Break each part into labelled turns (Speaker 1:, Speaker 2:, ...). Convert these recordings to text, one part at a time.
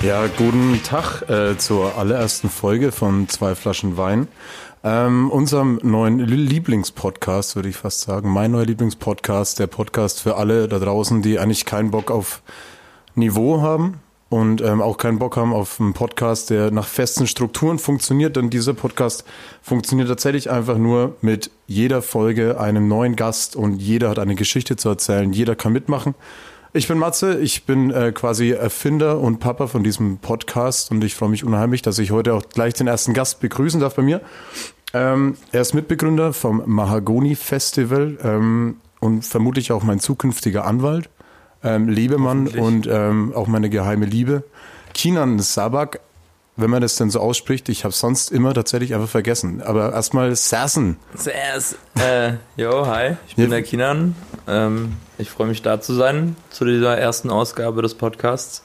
Speaker 1: Ja, guten Tag äh, zur allerersten Folge von Zwei Flaschen Wein. Ähm, unserem neuen Lieblingspodcast, würde ich fast sagen. Mein neuer Lieblingspodcast, der Podcast für alle da draußen, die eigentlich keinen Bock auf Niveau haben und ähm, auch keinen Bock haben auf einen Podcast, der nach festen Strukturen funktioniert. Denn dieser Podcast funktioniert tatsächlich einfach nur mit jeder Folge einem neuen Gast und jeder hat eine Geschichte zu erzählen. Jeder kann mitmachen. Ich bin Matze, ich bin äh, quasi Erfinder und Papa von diesem Podcast und ich freue mich unheimlich, dass ich heute auch gleich den ersten Gast begrüßen darf bei mir. Ähm, er ist Mitbegründer vom Mahagoni Festival ähm, und vermutlich auch mein zukünftiger Anwalt, ähm, Lebemann und ähm, auch meine geheime Liebe. Kinan Sabak, wenn man das denn so ausspricht, ich habe sonst immer tatsächlich einfach vergessen. Aber erstmal Sassen.
Speaker 2: Zuerst, äh, jo, hi, ich bin
Speaker 1: Ja.
Speaker 2: der Kinan. Ähm, ich freue mich da zu sein, zu dieser ersten Ausgabe des Podcasts.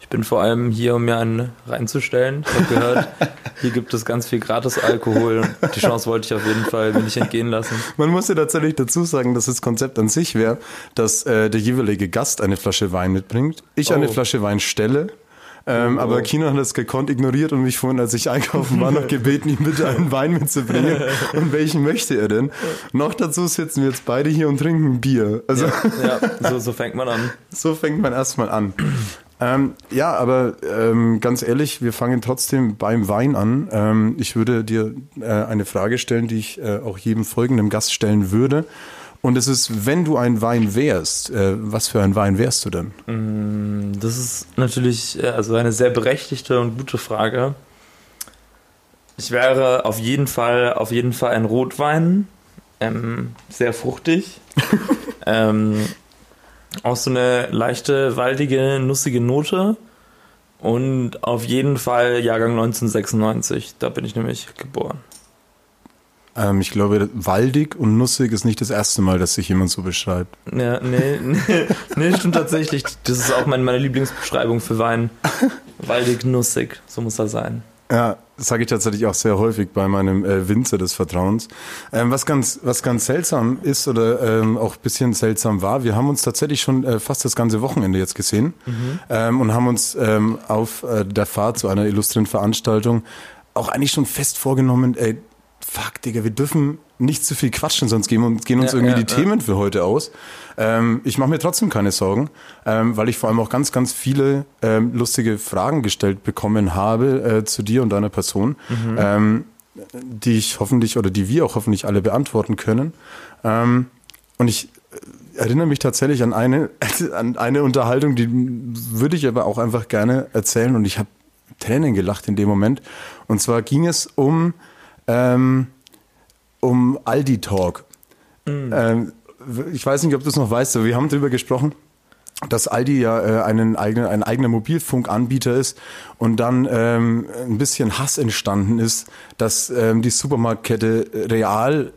Speaker 2: Ich bin vor allem hier, um mir einen reinzustellen. Ich habe gehört, hier gibt es ganz viel Gratis-Alkohol. Die Chance wollte ich auf jeden Fall mir nicht entgehen lassen.
Speaker 1: Man muss ja tatsächlich dazu sagen, dass das Konzept an sich wäre, dass äh, der jeweilige Gast eine Flasche Wein mitbringt, ich
Speaker 2: Oh.
Speaker 1: eine Flasche Wein stelle. Ähm, Aber Kino hat das gekonnt ignoriert und mich vorhin, als ich einkaufen war, noch gebeten, ihm bitte einen Wein mitzubringen. Und welchen möchte er denn? Noch dazu sitzen wir jetzt beide hier und trinken Bier. Also
Speaker 2: Ja, so, so fängt man an.
Speaker 1: so fängt man erstmal an. Ähm, ja, aber ähm, ganz ehrlich, wir fangen trotzdem beim Wein an. Ähm, ich würde dir äh, eine Frage stellen, die ich äh, auch jedem folgenden Gast stellen würde. Und es ist, wenn du ein Wein wärst, äh, was für ein Wein wärst du denn?
Speaker 2: Das ist natürlich äh, also eine sehr berechtigte und gute Frage. Ich wäre auf jeden Fall, auf jeden Fall ein Rotwein, ähm, sehr fruchtig, ähm, auch so eine leichte, waldige, nussige Note und auf jeden Fall Jahrgang 1996. Da bin ich nämlich geboren.
Speaker 1: Ähm, ich glaube, waldig und nussig ist nicht das erste Mal, dass sich jemand so beschreibt.
Speaker 2: Ja, nee, nee, nee, stimmt tatsächlich. Das ist auch meine, meine Lieblingsbeschreibung für Wein. Waldig, nussig, so muss er sein.
Speaker 1: Ja, das sage ich tatsächlich auch sehr häufig bei meinem äh, Winzer des Vertrauens. Ähm, was, ganz, was ganz seltsam ist oder ähm, auch ein bisschen seltsam war, wir haben uns tatsächlich schon äh, fast das ganze Wochenende jetzt gesehen ähm, und haben uns ähm, auf äh, der Fahrt zu einer illustren Veranstaltung auch eigentlich schon fest vorgenommen, ey, fuck, Digga, wir dürfen nicht zu viel quatschen, sonst gehen, uns- gehen uns
Speaker 2: Ja,
Speaker 1: irgendwie
Speaker 2: ja,
Speaker 1: die
Speaker 2: ja.
Speaker 1: Themen für heute aus. Ähm, ich mache mir trotzdem keine Sorgen, ähm, weil ich vor allem auch ganz, ganz viele ähm, lustige Fragen gestellt bekommen habe äh, zu dir und deiner Person, ähm, die ich hoffentlich oder die wir auch hoffentlich alle beantworten können. Ähm, und ich äh, erinnere mich tatsächlich an eine, an eine Unterhaltung, die würde ich aber auch einfach gerne erzählen und ich habe Tränen gelacht in dem Moment. Und zwar ging es um, ähm, um Aldi Talk. Ähm, ich weiß nicht, ob du es noch weißt, aber wir haben darüber gesprochen, dass Aldi ja äh, einen eigenen, ein eigener Mobilfunkanbieter ist und dann ähm, ein bisschen Hass entstanden ist, dass ähm, die Supermarktkette Real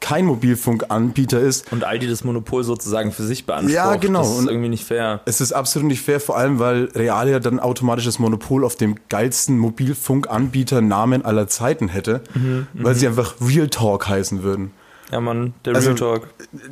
Speaker 1: kein Mobilfunkanbieter ist.
Speaker 2: Und Aldi das Monopol sozusagen für sich beansprucht.
Speaker 1: Ja, genau.
Speaker 2: Das ist
Speaker 1: Und-
Speaker 2: irgendwie nicht fair.
Speaker 1: Es ist absolut nicht fair, vor allem weil Real ja dann automatisch das Monopol auf dem geilsten Mobilfunkanbieter Namen aller Zeiten hätte, weil sie einfach Real Talk heißen würden.
Speaker 2: Ja, Mann, der
Speaker 1: Also-
Speaker 2: Real Talk.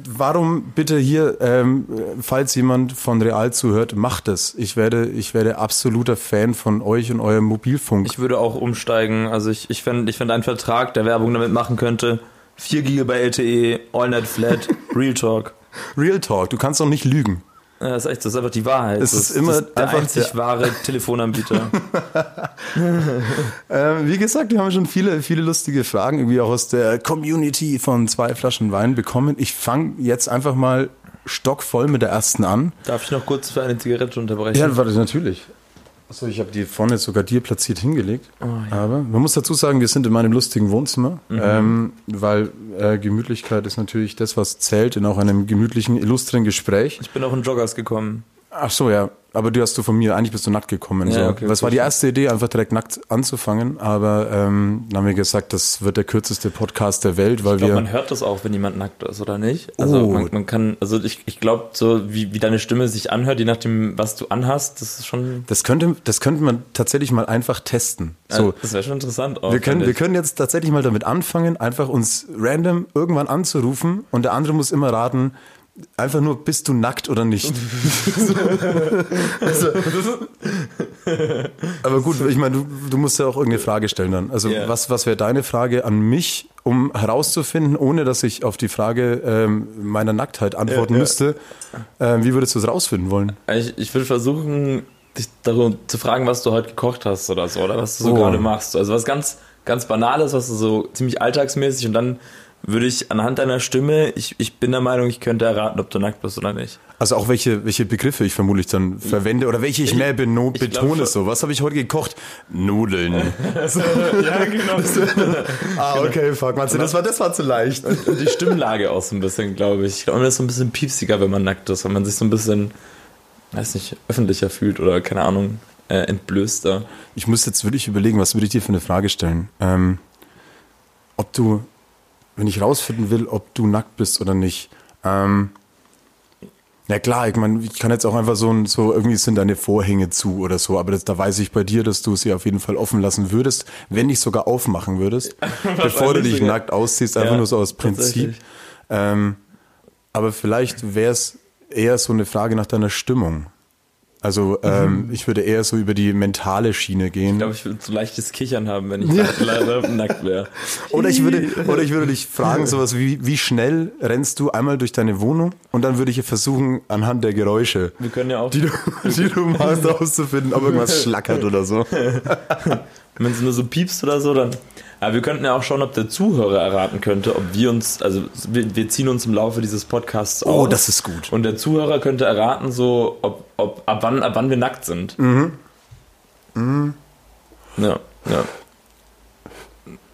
Speaker 1: Warum bitte hier, ähm, falls jemand von Real zuhört, macht es. Ich werde, ich werde absoluter Fan von euch und eurem Mobilfunk.
Speaker 2: Ich würde auch umsteigen. Also ich, ich fände ich fänd einen Vertrag, der Werbung damit machen könnte. 4 GB LTE, AllNet Flat, Real Talk.
Speaker 1: Real Talk, du kannst doch nicht lügen.
Speaker 2: Ja, das ist echt, das ist einfach die Wahrheit.
Speaker 1: Es
Speaker 2: das
Speaker 1: ist immer
Speaker 2: das der einzig
Speaker 1: der-
Speaker 2: wahre Telefonanbieter.
Speaker 1: Ähm, wie gesagt, wir haben schon viele, viele lustige Fragen irgendwie auch aus der Community von zwei Flaschen Wein bekommen. Ich fange jetzt einfach mal stockvoll mit der ersten an.
Speaker 2: Darf ich noch kurz für eine Zigarette unterbrechen?
Speaker 1: Ja, warte, natürlich. Achso, ich habe die vorne sogar dir platziert hingelegt. Aber man muss dazu sagen, wir sind in meinem lustigen Wohnzimmer, ähm, weil äh, Gemütlichkeit ist natürlich das, was zählt in auch einem gemütlichen, illustren Gespräch.
Speaker 2: Ich bin auch in Joggers gekommen.
Speaker 1: Ach so, ja. Aber du hast du von mir, eigentlich bist du nackt gekommen.
Speaker 2: Ja,
Speaker 1: so.
Speaker 2: okay,
Speaker 1: Was war die
Speaker 2: okay.
Speaker 1: erste Idee, einfach direkt nackt anzufangen, aber ähm, dann haben wir gesagt, das wird der kürzeste Podcast der Welt, weil
Speaker 2: Ich glaube,
Speaker 1: wir.
Speaker 2: man hört das auch, wenn jemand nackt ist, oder nicht? Also
Speaker 1: Oh.
Speaker 2: man, man kann, also ich, ich glaube, so wie, wie deine Stimme sich anhört, je nachdem, was du anhast, das ist schon.
Speaker 1: Das könnte, das könnte man tatsächlich mal einfach testen. So,
Speaker 2: das wäre schon interessant auch.
Speaker 1: wir können, wir können jetzt tatsächlich mal damit anfangen, einfach uns random irgendwann anzurufen und der andere muss immer raten, einfach nur, bist du nackt oder nicht? also, aber gut, ich meine, du, du musst ja auch irgendeine Frage stellen dann. Also
Speaker 2: Ja.
Speaker 1: was, was wäre deine Frage an mich, um herauszufinden, ohne dass ich auf die Frage ähm, meiner Nacktheit antworten
Speaker 2: Ja, ja.
Speaker 1: müsste, ähm, wie würdest du es rausfinden wollen?
Speaker 2: Ich, ich würde versuchen, dich darum zu fragen, was du heute gekocht hast oder so, oder was du so
Speaker 1: Oh.
Speaker 2: gerade machst. Also was ganz, ganz Banales, was du so ziemlich alltagsmäßig und dann würde ich anhand deiner Stimme, ich, ich bin der Meinung, ich könnte erraten, ob du nackt bist oder nicht.
Speaker 1: Also auch welche, welche Begriffe ich vermutlich dann verwende oder welche ich mehr beno
Speaker 2: ich
Speaker 1: betone. So, was habe ich heute gekocht? Nudeln.
Speaker 2: Ja, genau.
Speaker 1: ah, okay, fuck, meinst du, das war, das war zu leicht.
Speaker 2: Und die Stimmlage auch so ein bisschen, glaube ich. Ich glaube, man ist so ein bisschen piepsiger, wenn man nackt ist, weil man sich so ein bisschen, weiß nicht, öffentlicher fühlt oder keine Ahnung, äh, entblößter.
Speaker 1: Ich muss jetzt wirklich überlegen, was würde ich dir für eine Frage stellen? Ähm, ob du, wenn ich rausfinden will, ob du nackt bist oder nicht. Ähm, na klar, ich meine, ich kann jetzt auch einfach so, so irgendwie sind deine Vorhänge zu oder so, aber das, da weiß ich bei dir, dass du sie auf jeden Fall offen lassen würdest, wenn nicht sogar aufmachen würdest, bevor du dich
Speaker 2: sogar.
Speaker 1: nackt ausziehst, einfach
Speaker 2: Ja,
Speaker 1: nur so aus Prinzip. Ähm, aber vielleicht wäre es eher so eine Frage nach deiner Stimmung. Also ähm, ich würde eher so über die mentale Schiene gehen.
Speaker 2: Ich glaube, ich würde so leichtes Kichern haben, wenn ich nackt, leider nackt wäre.
Speaker 1: Oder ich würde, oder ich würde dich fragen, sowas wie, wie schnell rennst du einmal durch deine Wohnung? Und dann würde ich versuchen, anhand der Geräusche,
Speaker 2: Wir können ja auch,
Speaker 1: die du, die du machst, auszufinden, ob irgendwas schlackert oder so.
Speaker 2: wenn es nur so piepst oder so, dann. Aber wir könnten ja auch schauen, ob der Zuhörer erraten könnte, ob wir uns, also wir, wir ziehen uns im Laufe dieses Podcasts aus.
Speaker 1: Oh, das ist gut.
Speaker 2: Und der Zuhörer könnte erraten, so, ob, ob ab wann, ab wann wir nackt sind.
Speaker 1: Mhm.
Speaker 2: Ja, ja.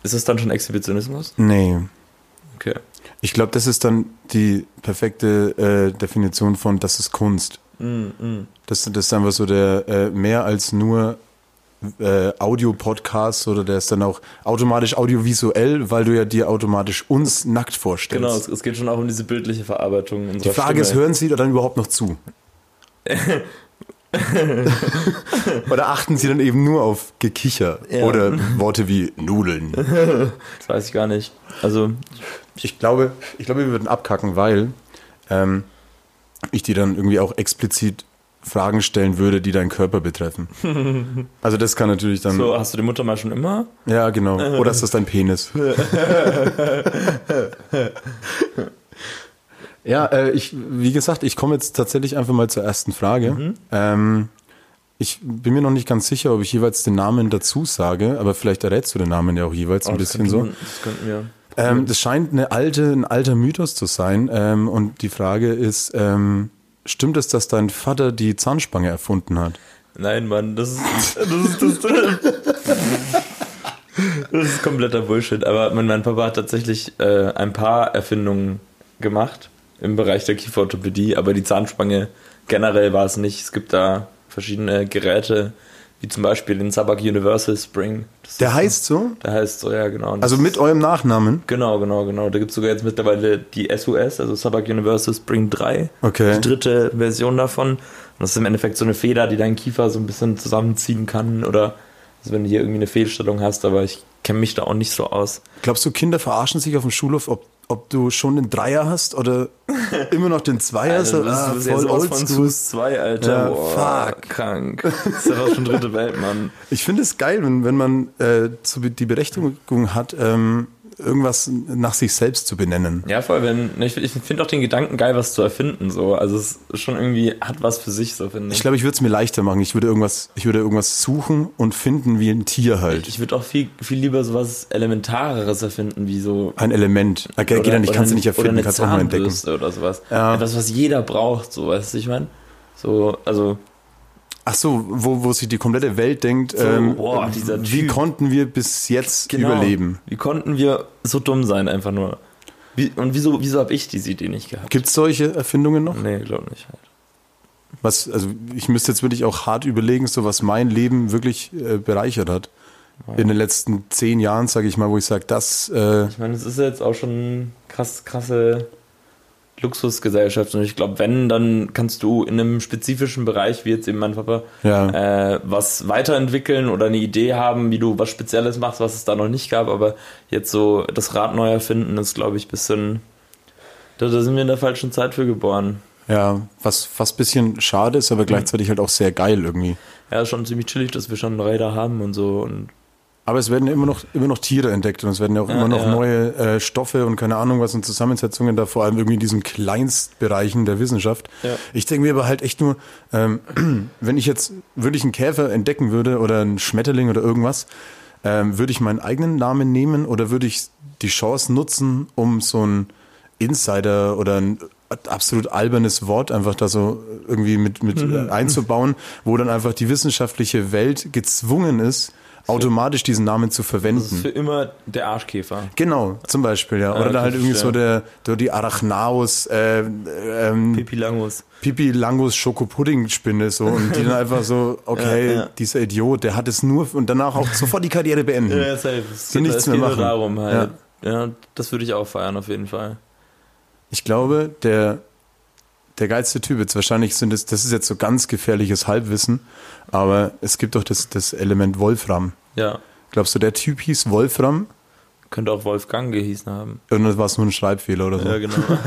Speaker 2: Ist es dann schon Exhibitionismus?
Speaker 1: Nee.
Speaker 2: Okay.
Speaker 1: Ich glaube, das ist dann die perfekte äh, Definition von, das ist Kunst.
Speaker 2: Mm,
Speaker 1: Das, das ist einfach so der äh, mehr als nur äh, Audio-Podcast oder der ist dann auch automatisch audiovisuell, weil du ja dir automatisch uns nackt vorstellst.
Speaker 2: Genau, es, es geht schon auch um diese bildliche Verarbeitung
Speaker 1: Die Frage ist,
Speaker 2: Stimme.
Speaker 1: hören Sie dann überhaupt noch zu? Oder achten Sie dann eben nur auf Gekicher
Speaker 2: Ja.
Speaker 1: oder Worte wie Nudeln?
Speaker 2: Das weiß ich gar nicht. Also,
Speaker 1: Ich glaube, ich glaube, wir würden abkacken, weil ähm, ich dir dann irgendwie auch explizit Fragen stellen würde, die deinen Körper betreffen. Also das kann natürlich dann.
Speaker 2: so, hast du die Mutter mal schon immer?
Speaker 1: Ja, genau. Oder ist das dein Penis? ja, äh, ich, wie gesagt, ich komme jetzt tatsächlich einfach mal zur ersten Frage. Ähm, ich bin mir noch nicht ganz sicher, ob ich jeweils den Namen dazu sage, aber vielleicht errätst du den Namen ja auch jeweils ein
Speaker 2: Oh, das
Speaker 1: bisschen so.
Speaker 2: Das könnten wir.
Speaker 1: Ähm, das scheint eine alte, ein alter Mythos zu sein. Ähm, und die Frage ist, ähm, stimmt es, dass dein Vater die Zahnspange erfunden hat?
Speaker 2: Nein, Mann, das ist, das ist, das, das ist kompletter Bullshit. Aber mein, mein Papa hat tatsächlich äh, ein paar Erfindungen gemacht im Bereich der Kieferorthopädie, aber die Zahnspange generell war es nicht. Es gibt da verschiedene Geräte, wie zum Beispiel den Sabak Universal Spring. Das
Speaker 1: Der heißt so?
Speaker 2: Der heißt so, ja, genau. Und
Speaker 1: Also mit eurem Nachnamen?
Speaker 2: Genau, genau, genau. Da gibt es sogar jetzt mittlerweile die SUS, also Sabak Universal Spring 3.
Speaker 1: Okay.
Speaker 2: Die dritte Version davon. Und das ist im Endeffekt so eine Feder, die deinen Kiefer so ein bisschen zusammenziehen kann. Oder also wenn du hier irgendwie eine Fehlstellung hast, aber ich kenne mich da auch nicht so aus.
Speaker 1: Glaubst du, Kinder verarschen sich auf dem Schulhof, ob, ob du schon den Dreier hast oder immer noch den Zweier?
Speaker 2: Also,
Speaker 1: so, ah,
Speaker 2: das ist
Speaker 1: voll oldschool.
Speaker 2: 2, Alter.
Speaker 1: Ja,
Speaker 2: Boah,
Speaker 1: fuck.
Speaker 2: krank. Das ist fast schon dritte Welt, Mann.
Speaker 1: Ich finde es geil, wenn, wenn man äh, zu, die Berechtigung hat, ähm, irgendwas nach sich selbst zu benennen.
Speaker 2: Ja, voll, wenn, ich, ich finde auch den Gedanken geil, was zu erfinden, so. Also es ist schon irgendwie, hat was für sich, so finde ich.
Speaker 1: Ich glaube, ich würde es mir leichter machen. Ich würde irgendwas, ich würde irgendwas suchen und finden wie ein Tier halt.
Speaker 2: Ich würde auch viel, viel lieber sowas Elementareres erfinden, wie so.
Speaker 1: ein Element. Okay, geht ja nicht, kannst du nicht erfinden,
Speaker 2: oder
Speaker 1: kannst
Speaker 2: eine
Speaker 1: auch mal entdecken.
Speaker 2: Oder sowas.
Speaker 1: Ja.
Speaker 2: Etwas, was jeder braucht, so, weißt du, ich meine? So, also,
Speaker 1: Ach so, wo, wo sich die komplette Welt denkt,
Speaker 2: So,
Speaker 1: ähm,
Speaker 2: boah,
Speaker 1: wie konnten wir bis jetzt
Speaker 2: genau.
Speaker 1: überleben?
Speaker 2: Wie konnten wir so dumm sein, einfach nur? Wie, und wieso, wieso habe ich diese Idee nicht gehabt?
Speaker 1: Gibt es solche Erfindungen noch?
Speaker 2: Nee, glaub nicht halt.
Speaker 1: Was, also ich müsste jetzt wirklich auch hart überlegen, so was mein Leben wirklich äh, bereichert hat. In den letzten zehn Jahren, sage ich mal, wo ich sage, das, äh,
Speaker 2: Ich meine, es ist jetzt auch schon krass, krasse Luxusgesellschaft und ich glaube, wenn, dann kannst du in einem spezifischen Bereich, wie jetzt eben mein Papa,
Speaker 1: Ja.
Speaker 2: äh, was weiterentwickeln oder eine Idee haben, wie du was Spezielles machst, was es da noch nicht gab, aber jetzt so das Rad neu erfinden ist, glaube ich, bisschen, da, da sind wir in der falschen Zeit für geboren.
Speaker 1: ja, was fast bisschen schade ist, aber gleichzeitig halt auch sehr geil irgendwie.
Speaker 2: Ja, schon ziemlich chillig, dass wir schon Räder haben und so und
Speaker 1: Aber es werden immer noch, immer noch Tiere entdeckt und es werden ja auch
Speaker 2: Ja,
Speaker 1: immer noch
Speaker 2: ja.
Speaker 1: neue äh, Stoffe und keine Ahnung was und Zusammensetzungen da, vor allem irgendwie in diesen Kleinstbereichen der Wissenschaft.
Speaker 2: Ja.
Speaker 1: Ich denke mir aber halt echt nur, ähm, wenn ich jetzt wirklich einen Käfer entdecken würde oder einen Schmetterling oder irgendwas, ähm, würde ich meinen eigenen Namen nehmen oder würde ich die Chance nutzen, um so ein Insider oder ein absolut albernes Wort einfach da so irgendwie mit, mit
Speaker 2: Mhm.
Speaker 1: einzubauen, wo dann einfach die wissenschaftliche Welt gezwungen ist, automatisch diesen Namen zu
Speaker 2: das ist
Speaker 1: verwenden.
Speaker 2: für immer der Arschkäfer.
Speaker 1: Genau, zum Beispiel, ja. Oder
Speaker 2: Ja,
Speaker 1: dann halt irgendwie so der, der die Arachnaus, äh, ähm,
Speaker 2: Pipi Langus.
Speaker 1: Pipi Langus Schokopudding-Spinne so und die dann einfach so, okay,
Speaker 2: Ja,
Speaker 1: dieser Idiot, der hat es nur und danach auch sofort die Karriere beenden.
Speaker 2: Ja, safe. Es geht,
Speaker 1: nichts
Speaker 2: es
Speaker 1: mehr
Speaker 2: geht
Speaker 1: machen.
Speaker 2: darum halt. Ja. das würde ich auch feiern auf jeden Fall.
Speaker 1: Ich glaube, der, der geilste Typ, jetzt wahrscheinlich sind es, das ist jetzt so ganz gefährliches Halbwissen, aber es gibt doch das, das Element Wolfram.
Speaker 2: Ja,
Speaker 1: Glaubst du, der Typ hieß Wolfram?
Speaker 2: könnte auch Wolfgang gehießen haben.
Speaker 1: Oder war es nur ein Schreibfehler oder so?
Speaker 2: Ja, genau.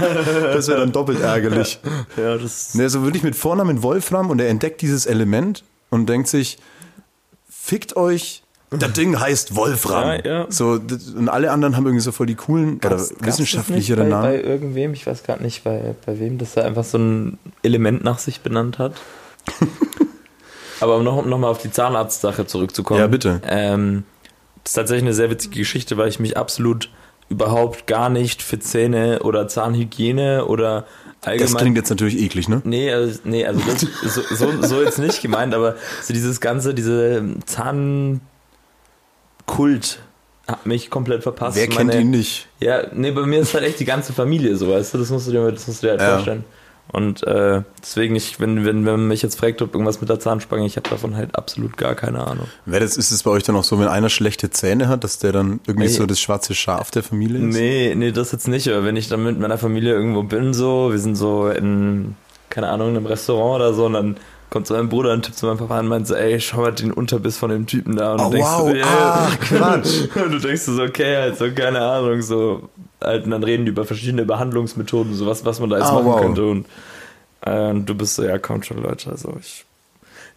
Speaker 1: Das wäre dann doppelt ärgerlich.
Speaker 2: ja, das
Speaker 1: Ne, also wirklich mit Vornamen Wolfram und er entdeckt dieses Element und denkt sich, fickt euch, das Ding heißt Wolfram.
Speaker 2: Ja, ja.
Speaker 1: So, und alle anderen haben irgendwie so voll die coolen oder
Speaker 2: Gab's- gab's
Speaker 1: wissenschaftlichere
Speaker 2: das nicht bei,
Speaker 1: Namen.
Speaker 2: Bei irgendwem, ich weiß gerade nicht, bei, bei wem, dass er einfach so ein Element nach sich benannt hat. Aber um noch, um noch mal auf die Zahnarztsache zurückzukommen.
Speaker 1: Ja, bitte.
Speaker 2: Ähm, das ist tatsächlich eine sehr witzige Geschichte, weil ich mich absolut überhaupt gar nicht für Zähne oder Zahnhygiene oder allgemein
Speaker 1: Das klingt jetzt natürlich eklig, ne?
Speaker 2: Nee, also, nee, also das, so, so, so jetzt nicht gemeint, aber so dieses ganze, diese Zahnkult hat mich komplett verpasst.
Speaker 1: Wer kennt
Speaker 2: Meine-
Speaker 1: ihn nicht?
Speaker 2: Ja, nee, bei mir ist halt echt die ganze Familie so, weißt du, das musst du dir, das musst du dir halt
Speaker 1: Ja.
Speaker 2: vorstellen. Und äh, deswegen, ich, wenn, wenn, wenn man mich jetzt fragt, ob irgendwas mit der Zahnspange, ich habe davon halt absolut gar keine Ahnung.
Speaker 1: Wer das ist es bei euch dann auch so, wenn einer schlechte Zähne hat, dass der dann irgendwie
Speaker 2: Nee.
Speaker 1: so das schwarze Schaf der Familie ist?
Speaker 2: Nee, nee, das jetzt nicht, aber wenn ich dann mit meiner Familie irgendwo bin, so, wir sind so in, keine Ahnung, in einem Restaurant oder so, und dann kommt so mein Bruder und tippt zu meinem Papa und meint so, ey, schau mal den Unterbiss von dem Typen da. Und
Speaker 1: Oh,
Speaker 2: du denkst
Speaker 1: wow,
Speaker 2: so, ja.
Speaker 1: ach, Quatsch.
Speaker 2: und du denkst so, okay, halt so, keine Ahnung, so, halt, und dann reden die über verschiedene Behandlungsmethoden, so was, was man da jetzt
Speaker 1: Ah,
Speaker 2: machen
Speaker 1: wow.
Speaker 2: könnte. Und, äh, und du bist so, ja, kommt schon, Leute, also ich.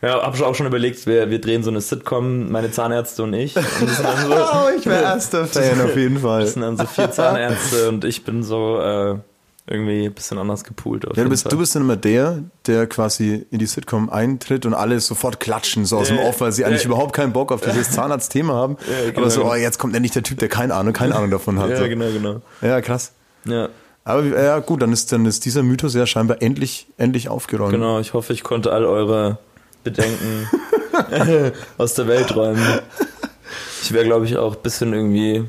Speaker 2: Ja, hab schon auch schon überlegt, wir, wir drehen so eine Sitcom, meine Zahnärzte und ich. Und so,
Speaker 1: Oh, ich wäre erster Fan auf jeden Fall.
Speaker 2: das sind dann so vier Zahnärzte und ich bin so äh, irgendwie ein bisschen anders gepoolt. Auf
Speaker 1: Ja, du bist,
Speaker 2: Fall.
Speaker 1: du bist dann immer der, der quasi in die Sitcom eintritt und alle sofort klatschen, so aus dem Off, weil sie eigentlich überhaupt keinen Bock auf dieses Zahnarztthema haben.
Speaker 2: Genau,
Speaker 1: Aber so,
Speaker 2: genau.
Speaker 1: oh, jetzt kommt endlich der Typ, der keine Ahnung, keine Ahnung davon hat.
Speaker 2: Ja,
Speaker 1: so.
Speaker 2: genau, genau.
Speaker 1: ja krass.
Speaker 2: Ja,
Speaker 1: Aber ja, gut, dann ist, dann ist dieser Mythos ja scheinbar endlich, endlich aufgeräumt.
Speaker 2: genau. Ich hoffe, ich konnte all eure Bedenken aus der Welt räumen. Ich wäre, glaube ich, auch ein bisschen irgendwie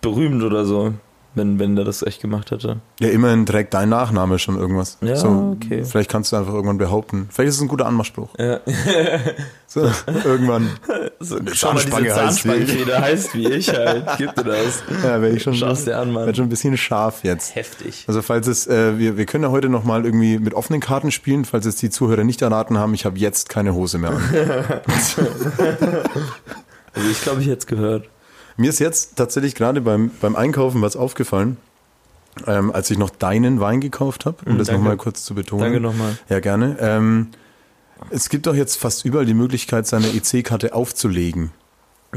Speaker 2: berühmt oder so, wenn, wenn der das echt gemacht hätte.
Speaker 1: Ja, immerhin trägt dein Nachname schon irgendwas.
Speaker 2: Ja,
Speaker 1: so,
Speaker 2: okay.
Speaker 1: Vielleicht kannst du einfach irgendwann behaupten. Vielleicht ist es ein guter Anmachspruch.
Speaker 2: Ja.
Speaker 1: So, irgendwann.
Speaker 2: So,
Speaker 1: Zahnspange
Speaker 2: diese
Speaker 1: heißt wie.
Speaker 2: Heißt wie ich halt. Gib dir das.
Speaker 1: Ja, wäre ich schon,
Speaker 2: dir an, Mann.
Speaker 1: werd schon ein bisschen scharf jetzt.
Speaker 2: Heftig.
Speaker 1: Also falls es, äh, wir, wir können ja heute nochmal irgendwie mit offenen Karten spielen, falls es die Zuhörer nicht erraten haben, ich habe jetzt keine Hose mehr an.
Speaker 2: Also ich glaube, ich hätte es gehört.
Speaker 1: Mir ist jetzt tatsächlich gerade beim, beim Einkaufen was aufgefallen, ähm, als ich noch deinen Wein gekauft habe, um
Speaker 2: Mm,
Speaker 1: das nochmal kurz zu betonen.
Speaker 2: Danke nochmal.
Speaker 1: Ja, gerne. Ähm, es gibt doch jetzt fast überall die Möglichkeit, seine EC-Karte aufzulegen.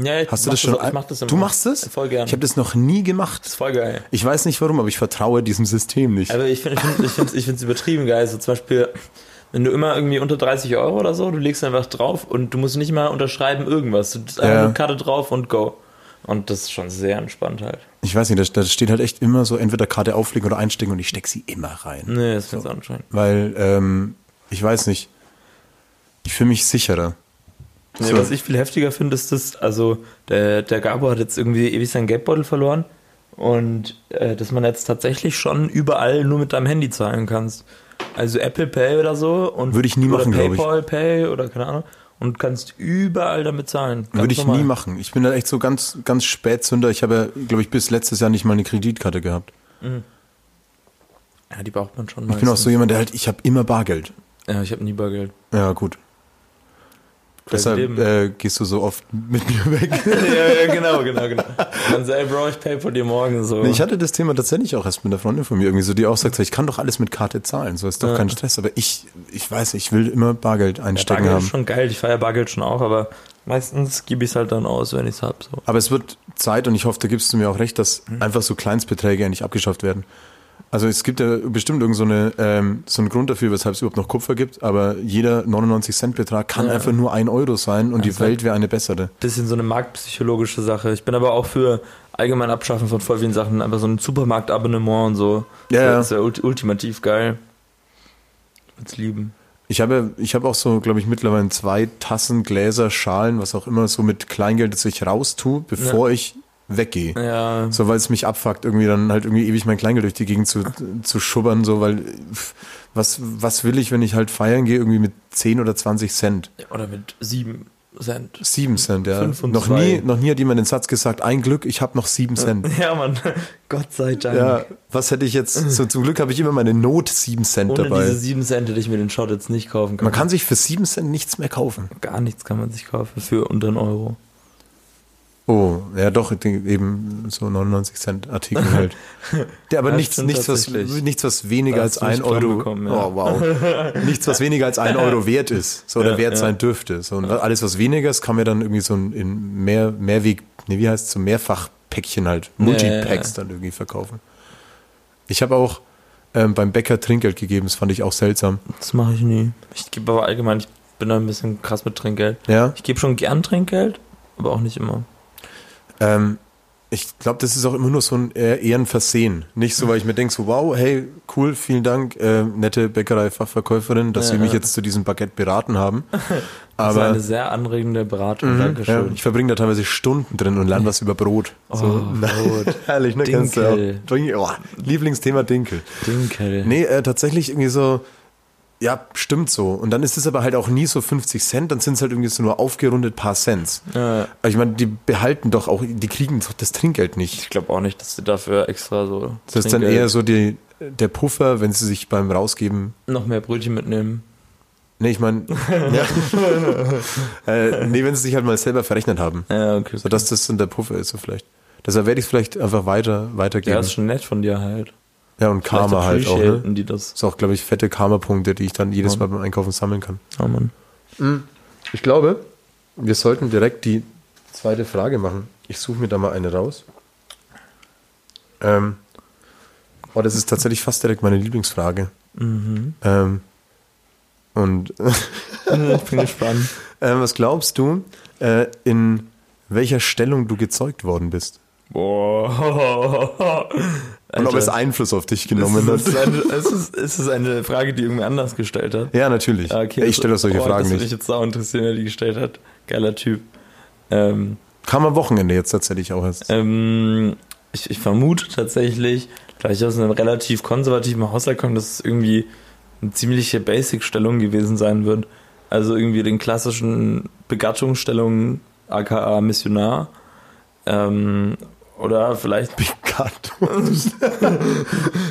Speaker 2: Ja, ich
Speaker 1: Hast du
Speaker 2: mach
Speaker 1: das schon?
Speaker 2: Ich
Speaker 1: ein-
Speaker 2: mach das immer.
Speaker 1: du machst es?
Speaker 2: Voll gerne.
Speaker 1: Ich habe das noch nie gemacht.
Speaker 2: Das ist voll geil.
Speaker 1: Ich weiß nicht warum, aber ich vertraue diesem System nicht.
Speaker 2: Aber ich finde ich find, ich find, ich find's übertrieben geil. So zum Beispiel, wenn du immer irgendwie unter 30 Euro oder so, du legst einfach drauf und du musst nicht mal unterschreiben irgendwas. Du tust einfach
Speaker 1: Ja.
Speaker 2: eine Karte drauf und go. Und das ist schon sehr entspannt halt.
Speaker 1: Ich weiß nicht, da, steht halt echt immer so entweder Karte auflegen oder einstecken und ich stecke sie immer rein.
Speaker 2: Nee, das finde ich anscheinend.
Speaker 1: Weil, ähm, ich weiß nicht, ich fühle mich sicherer.
Speaker 2: Nee,
Speaker 1: So.
Speaker 2: was ich viel heftiger finde, ist das, also der, der Gabo hat jetzt irgendwie ewig seinen Geldbeutel verloren und äh, dass man jetzt tatsächlich schon überall nur mit deinem Handy zahlen kannst. Also Apple Pay oder so und
Speaker 1: Würde ich nie
Speaker 2: oder
Speaker 1: machen, glaub ich.
Speaker 2: PayPal Pay oder keine Ahnung und kannst überall damit zahlen.
Speaker 1: Würde ich
Speaker 2: normal.
Speaker 1: nie machen. Ich bin da echt so ganz, ganz Spätzünder. Ich habe ja, glaube ich, bis letztes Jahr nicht mal eine Kreditkarte gehabt.
Speaker 2: Ja, die braucht man schon
Speaker 1: Ich bin auch so
Speaker 2: meistens.
Speaker 1: jemand, der halt, ich habe immer Bargeld.
Speaker 2: Ja, ich habe nie Bargeld.
Speaker 1: Ja, gut. Deshalb äh, gehst du so oft mit mir weg.
Speaker 2: ja, ja, genau, genau, genau. Dann so, ey, Bro, ich pay for dir morgen so.
Speaker 1: Nee, ich hatte das Thema tatsächlich auch erst mit einer Freundin von mir irgendwie so, die auch sagt, so, ich kann doch alles mit Karte zahlen, so ist doch
Speaker 2: Ja.
Speaker 1: kein Stress. Aber ich, ich weiß, ich will immer Bargeld
Speaker 2: ja,
Speaker 1: einstecken
Speaker 2: Bargeld
Speaker 1: haben.
Speaker 2: ist schon geil. Ich feiere Bargeld schon auch, aber meistens gebe ich es halt dann aus, wenn ich es hab. So.
Speaker 1: Aber es wird Zeit und ich hoffe, da gibst du mir auch recht, dass
Speaker 2: Mhm.
Speaker 1: einfach so Kleinstbeträge endlich abgeschafft werden. Also es gibt ja bestimmt irgend so, eine, ähm, so einen Grund dafür, weshalb es überhaupt noch Kupfer gibt, aber jeder 99 Cent Betrag kann
Speaker 2: Ja.
Speaker 1: einfach nur ein Euro sein und die
Speaker 2: Also-
Speaker 1: Welt wäre eine bessere.
Speaker 2: Bisschen so eine marktpsychologische Sache. Ich bin aber auch für allgemein Abschaffen von voll vielen Sachen. Einfach so ein Supermarktabonnement und so.
Speaker 1: Ja, ja.
Speaker 2: Das ist ja ult ultimativ geil. Ich würde es lieben.
Speaker 1: Ich habe, ich habe auch so, glaube ich, mittlerweile zwei Tassen, Gläser, Schalen, was auch immer, so mit Kleingeld, das ich raustue, bevor ich weggehe.
Speaker 2: Ja,
Speaker 1: So, weil es mich abfuckt, irgendwie dann halt irgendwie ewig mein Kleingeld durch die Gegend zu, zu schubbern, so, weil was, was will ich, wenn ich halt feiern gehe, irgendwie mit 10 oder 20 Cent?
Speaker 2: oder mit sieben Cent.
Speaker 1: 7 Cent, ja. Noch
Speaker 2: zwei.
Speaker 1: nie, noch nie hat jemand den Satz gesagt, ein Glück, ich habe noch 7 Cent.
Speaker 2: Ja, Mann. Gott sei Dank.
Speaker 1: Ja, was hätte ich jetzt, so zum Glück habe ich immer meine Not 7 Cent
Speaker 2: Ohne
Speaker 1: dabei.
Speaker 2: diese sieben Cent hätte ich mir den Shot jetzt nicht kaufen können.
Speaker 1: Man kann sich für 7 Cent nichts mehr kaufen.
Speaker 2: Gar nichts kann man sich kaufen für unter einen Euro.
Speaker 1: Oh, ja doch, eben so 99 Cent Artikel halt. Der, aber
Speaker 2: Ja,
Speaker 1: nichts, nichts, was, nichts, was weniger als ein Euro,
Speaker 2: bekommen, ja.
Speaker 1: oh wow, nichts, was weniger als ein Euro wert ist, so oder
Speaker 2: Ja,
Speaker 1: wert
Speaker 2: ja.
Speaker 1: sein dürfte. So, und alles, was weniger ist, kann man dann irgendwie so in- in mehr, Mehrweg, nee, wie heißt es, so Mehrfachpäckchen halt, Multipacks dann irgendwie verkaufen. Ich habe auch ähm, beim Bäcker Trinkgeld gegeben, das fand ich auch seltsam.
Speaker 2: Das mache ich nie. Ich gebe aber allgemein, ich bin da ein bisschen krass mit Trinkgeld.
Speaker 1: Ja,
Speaker 2: Ich gebe schon gern Trinkgeld, aber auch nicht immer.
Speaker 1: Ähm, ich glaube, das ist auch immer nur so ein eher, eher ein Versehen. Nicht so, weil ich mir denke, so, wow, hey, cool, vielen Dank, äh, nette Bäckerei-Fachverkäuferin, dass
Speaker 2: Ja,
Speaker 1: Sie mich
Speaker 2: ja.
Speaker 1: jetzt zu diesem Baguette beraten haben.
Speaker 2: Das
Speaker 1: Aber
Speaker 2: eine sehr anregende Beratung.
Speaker 1: Mhm, ja,
Speaker 2: Dankeschön.
Speaker 1: ich verbringe da teilweise Stunden drin und lerne was über Brot.
Speaker 2: Oh,
Speaker 1: so,
Speaker 2: Brot.
Speaker 1: herrlich, ne? Kennst du
Speaker 2: Dinkel.
Speaker 1: auch. Dinkel, oh, Lieblingsthema Dinkel.
Speaker 2: Dinkel.
Speaker 1: Nee, äh, tatsächlich irgendwie so, ja, stimmt so. Und dann ist es aber halt auch nie so 50 Cent, dann sind es halt irgendwie so nur aufgerundet paar Cents.
Speaker 2: Ja,
Speaker 1: ich meine, die behalten doch auch, die kriegen doch das Trinkgeld nicht.
Speaker 2: ich glaube auch nicht, dass sie dafür extra so
Speaker 1: Das ist dann
Speaker 2: Trinkgeld-
Speaker 1: eher so die, der Puffer, wenn sie sich beim Rausgeben.
Speaker 2: noch mehr Brötchen mitnehmen.
Speaker 1: Nee, ich meine. ja. äh, nee, wenn sie sich halt mal selber verrechnet haben.
Speaker 2: Ja, okay.
Speaker 1: So dass das dann der Puffer ist, so vielleicht. Deshalb werde ich es vielleicht einfach weiter, weitergeben.
Speaker 2: ja, ist schon nett von dir halt.
Speaker 1: Ja, und
Speaker 2: Vielleicht
Speaker 1: Karma halt auch, ne?
Speaker 2: die das.
Speaker 1: Ist auch, glaube ich, fette Karma-Punkte, die ich dann jedes
Speaker 2: Ja.
Speaker 1: Mal beim Einkaufen sammeln kann.
Speaker 2: Oh Mann.
Speaker 1: Ich glaube, wir sollten direkt die zweite Frage machen. Ich suche mir da mal eine raus. Ähm, oh, das ist tatsächlich fast direkt meine Lieblingsfrage.
Speaker 2: Mhm.
Speaker 1: Ähm, und
Speaker 2: Ich bin gespannt.
Speaker 1: ähm, was glaubst du, äh, in welcher Stellung du gezeugt worden bist?
Speaker 2: Boah.
Speaker 1: Und ob es Einfluss auf dich genommen
Speaker 2: ist,
Speaker 1: hat?
Speaker 2: es ist, es, ist es eine Frage, die irgendwer anders gestellt hat?
Speaker 1: Ja, natürlich.
Speaker 2: Ah, okay,
Speaker 1: ich stelle solche
Speaker 2: oh,
Speaker 1: Fragen
Speaker 2: Das würde
Speaker 1: nicht.
Speaker 2: mich jetzt auch interessieren, wer die gestellt hat. Geiler Typ. Ähm,
Speaker 1: Kam am Wochenende jetzt tatsächlich auch erst.
Speaker 2: ähm, ich, ich vermute tatsächlich, da ich aus einem relativ konservativen Haushalt komme, dass es irgendwie eine ziemliche Basic-Stellung gewesen sein wird. Also irgendwie den klassischen Begattungsstellungen, aka Missionar. Ähm, oder vielleicht.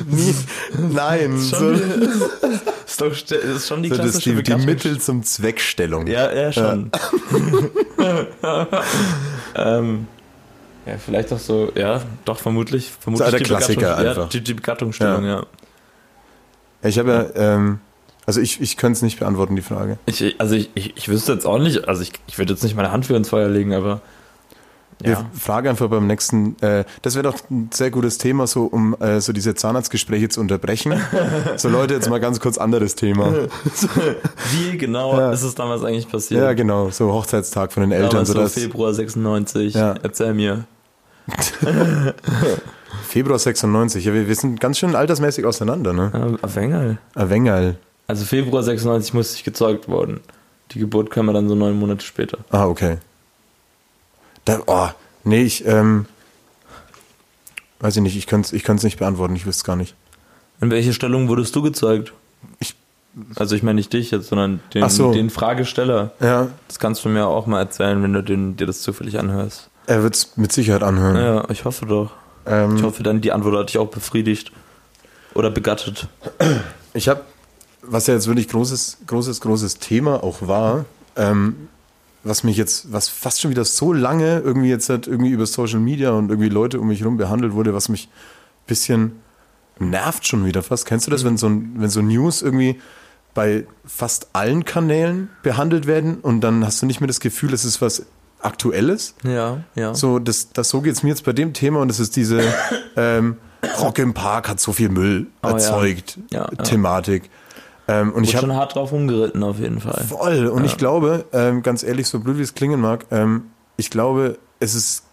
Speaker 1: Nie, nein. So,
Speaker 2: schon, ist, doch, ist schon die
Speaker 1: so das ist
Speaker 2: klassische
Speaker 1: die, die Mittel zum Zweckstellung.
Speaker 2: Ja, ja, schon. ähm, ja, vielleicht auch so, ja, doch, vermutlich. vermutlich
Speaker 1: So der
Speaker 2: die
Speaker 1: Klassiker
Speaker 2: Begattung- Ja,
Speaker 1: einfach.
Speaker 2: die, die Begattungsstellung, ja.
Speaker 1: Ich habe ja, ähm, also ich, ich könnte es nicht beantworten, die Frage.
Speaker 2: Ich, also ich, ich, ich wüsste jetzt auch nicht, also ich, ich würde jetzt nicht meine Hand für ins Feuer legen, aber ja.
Speaker 1: fragen einfach beim nächsten, äh, das wäre doch ein sehr gutes Thema, so um äh, so diese Zahnarztgespräche zu unterbrechen. so Leute, jetzt mal ganz kurz anderes Thema.
Speaker 2: Wie genau
Speaker 1: Ja.
Speaker 2: ist es damals eigentlich passiert?
Speaker 1: Ja, genau, so Hochzeitstag von den Eltern.
Speaker 2: Damals
Speaker 1: So das,
Speaker 2: Februar 96.
Speaker 1: Ja.
Speaker 2: Erzähl mir.
Speaker 1: Februar 96, ja, wir, wir sind ganz schön altersmäßig auseinander, ne?
Speaker 2: Auf Engel.
Speaker 1: Ein Wengerl.
Speaker 2: Also Februar 96 musste ich gezeugt worden. Die Geburt kam ja dann so neun Monate später.
Speaker 1: Ah, okay. Da, oh, nee, ich, ähm, weiß ich nicht, ich könnte es ich könnte es nicht beantworten, ich wüsste es gar nicht.
Speaker 2: In welche Stellung wurdest du gezeugt?
Speaker 1: Ich
Speaker 2: Also ich meine nicht dich jetzt, sondern den,
Speaker 1: so.
Speaker 2: den Fragesteller.
Speaker 1: Ja,
Speaker 2: Das kannst du mir auch mal erzählen, wenn du den, dir das zufällig anhörst.
Speaker 1: er wird es mit Sicherheit anhören.
Speaker 2: Ja, ich hoffe doch.
Speaker 1: Ähm,
Speaker 2: Ich hoffe dann, die Antwort hat dich auch befriedigt. Oder begattet.
Speaker 1: Ich habe, was ja jetzt wirklich großes, großes, großes Thema auch war, ähm, was mich jetzt, was fast schon wieder so lange irgendwie jetzt halt irgendwie über Social Media und irgendwie Leute um mich herum behandelt wurde, was mich ein bisschen nervt schon wieder fast. Kennst du das, wenn so, ein, wenn so News irgendwie bei fast allen Kanälen behandelt werden und dann hast du nicht mehr das Gefühl, es ist was Aktuelles?
Speaker 2: Ja, ja.
Speaker 1: So, das, das so geht's mir jetzt bei dem Thema und es ist diese ähm, Rock im Park hat so viel Müll
Speaker 2: Oh ja.
Speaker 1: erzeugt,
Speaker 2: Ja, ja.
Speaker 1: Ähm, und
Speaker 2: ich
Speaker 1: ich
Speaker 2: schon
Speaker 1: habe
Speaker 2: hart drauf umgeritten, auf jeden Fall.
Speaker 1: voll und ich glaube, ähm, ganz ehrlich, so blöd wie es klingen mag, ähm, ich glaube, es ist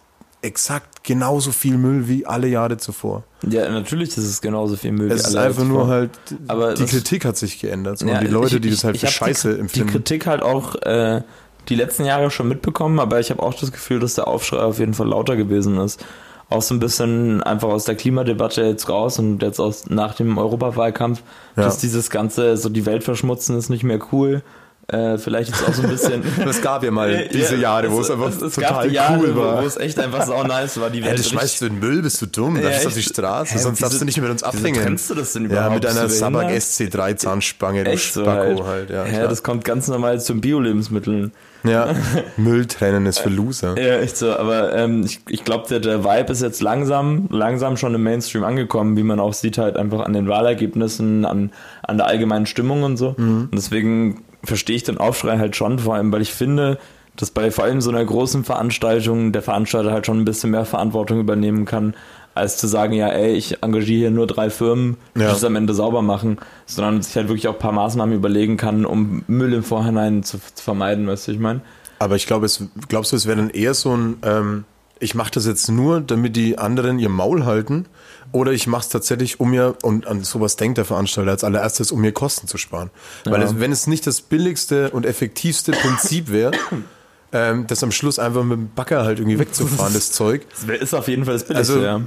Speaker 1: exakt genauso viel Müll wie alle Jahre zuvor.
Speaker 2: Ja, natürlich ist es genauso viel Müll.
Speaker 1: Es
Speaker 2: wie
Speaker 1: ist
Speaker 2: alle
Speaker 1: einfach
Speaker 2: zuvor.
Speaker 1: nur halt,
Speaker 2: Aber
Speaker 1: die Kritik hat sich geändert. So,
Speaker 2: Ja,
Speaker 1: und die Leute,
Speaker 2: ich-
Speaker 1: die das halt für Scheiße
Speaker 2: die,
Speaker 1: empfinden.
Speaker 2: Die Kritik halt auch äh, die letzten Jahre schon mitbekommen, aber ich habe auch das Gefühl, dass der Aufschrei auf jeden Fall lauter gewesen ist. Auch so ein bisschen einfach aus der Klimadebatte jetzt raus und jetzt aus nach dem Europawahlkampf,
Speaker 1: Ja.
Speaker 2: dass dieses ganze, so die Welt verschmutzen ist nicht mehr cool. Äh, vielleicht ist auch so ein bisschen.
Speaker 1: Es gab ja mal diese
Speaker 2: Ja,
Speaker 1: Jahre, wo es einfach
Speaker 2: es
Speaker 1: total
Speaker 2: gab die Jahre,
Speaker 1: cool war.
Speaker 2: Wo es echt einfach sau nice war, die Welt.
Speaker 1: das schmeißt du in den Müll, bist du dumm?
Speaker 2: Ja,
Speaker 1: Darfst du auf die. Straße,
Speaker 2: Hä,
Speaker 1: sonst darfst
Speaker 2: wieso-
Speaker 1: du nicht mehr mit uns abhängen.
Speaker 2: trennst du das denn
Speaker 1: Ja,
Speaker 2: überhaupt?
Speaker 1: mit
Speaker 2: Bist
Speaker 1: einer Sabak
Speaker 2: behindert?
Speaker 1: SC3 Zahnspange, du
Speaker 2: Echt so
Speaker 1: Spacko
Speaker 2: halt.
Speaker 1: halt. Ja,
Speaker 2: Hä, das kommt ganz normal zum Bio-Lebensmitteln.
Speaker 1: Ja. Müll trennen ist für Loser.
Speaker 2: Ja, echt so, aber ähm, ich, ich glaube, der, der Vibe ist jetzt langsam, langsam schon im Mainstream angekommen, wie man auch sieht, halt einfach an den Wahlergebnissen, an, an der allgemeinen Stimmung und so. Und deswegen verstehe ich den Aufschrei halt schon, vor allem, weil ich finde, dass bei vor allem so einer großen Veranstaltung der Veranstalter halt schon ein bisschen mehr Verantwortung übernehmen kann, als zu sagen, ja, ey, ich engagiere hier nur drei Firmen, die
Speaker 1: Ja.
Speaker 2: das am Ende sauber machen, sondern sich halt wirklich auch ein paar Maßnahmen überlegen kann, um Müll im Vorhinein zu, zu vermeiden, weißt du, ich meine?
Speaker 1: Aber ich glaube, es, glaubst du, es wäre dann eher so ein, ähm, ich mache das jetzt nur, damit die anderen ihr Maul halten? Oder ich mache es tatsächlich, um mir, und an sowas denkt der Veranstalter als allererstes, um mir Kosten zu sparen. Weil es, wenn es nicht das billigste und effektivste Prinzip wäre, ähm, das am Schluss einfach mit dem Bagger halt irgendwie wegzufahren, das Zeug,
Speaker 2: Das ist auf jeden Fall das Billigste,
Speaker 1: Also
Speaker 2: ja.
Speaker 1: äh,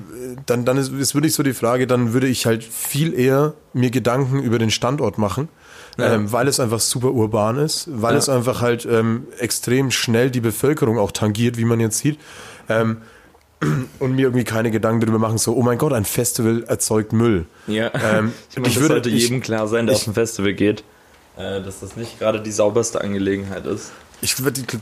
Speaker 1: dann, dann ist, ist wirklich so die Frage, dann würde ich halt viel eher mir Gedanken über den Standort machen,
Speaker 2: Ja.
Speaker 1: ähm, weil es einfach super urban ist, weil
Speaker 2: Ja.
Speaker 1: es einfach halt ähm, extrem schnell die Bevölkerung auch tangiert, wie man jetzt sieht. Ähm, und mir irgendwie keine Gedanken darüber machen, so, oh mein Gott, ein Festival erzeugt Müll.
Speaker 2: Ja.
Speaker 1: Ähm,
Speaker 2: ich meine,
Speaker 1: ich
Speaker 2: das
Speaker 1: würde-
Speaker 2: sollte
Speaker 1: ich-
Speaker 2: jedem klar sein, der
Speaker 1: ich-
Speaker 2: auf ein Festival geht, äh, dass das nicht gerade die sauberste Angelegenheit ist.
Speaker 1: Ich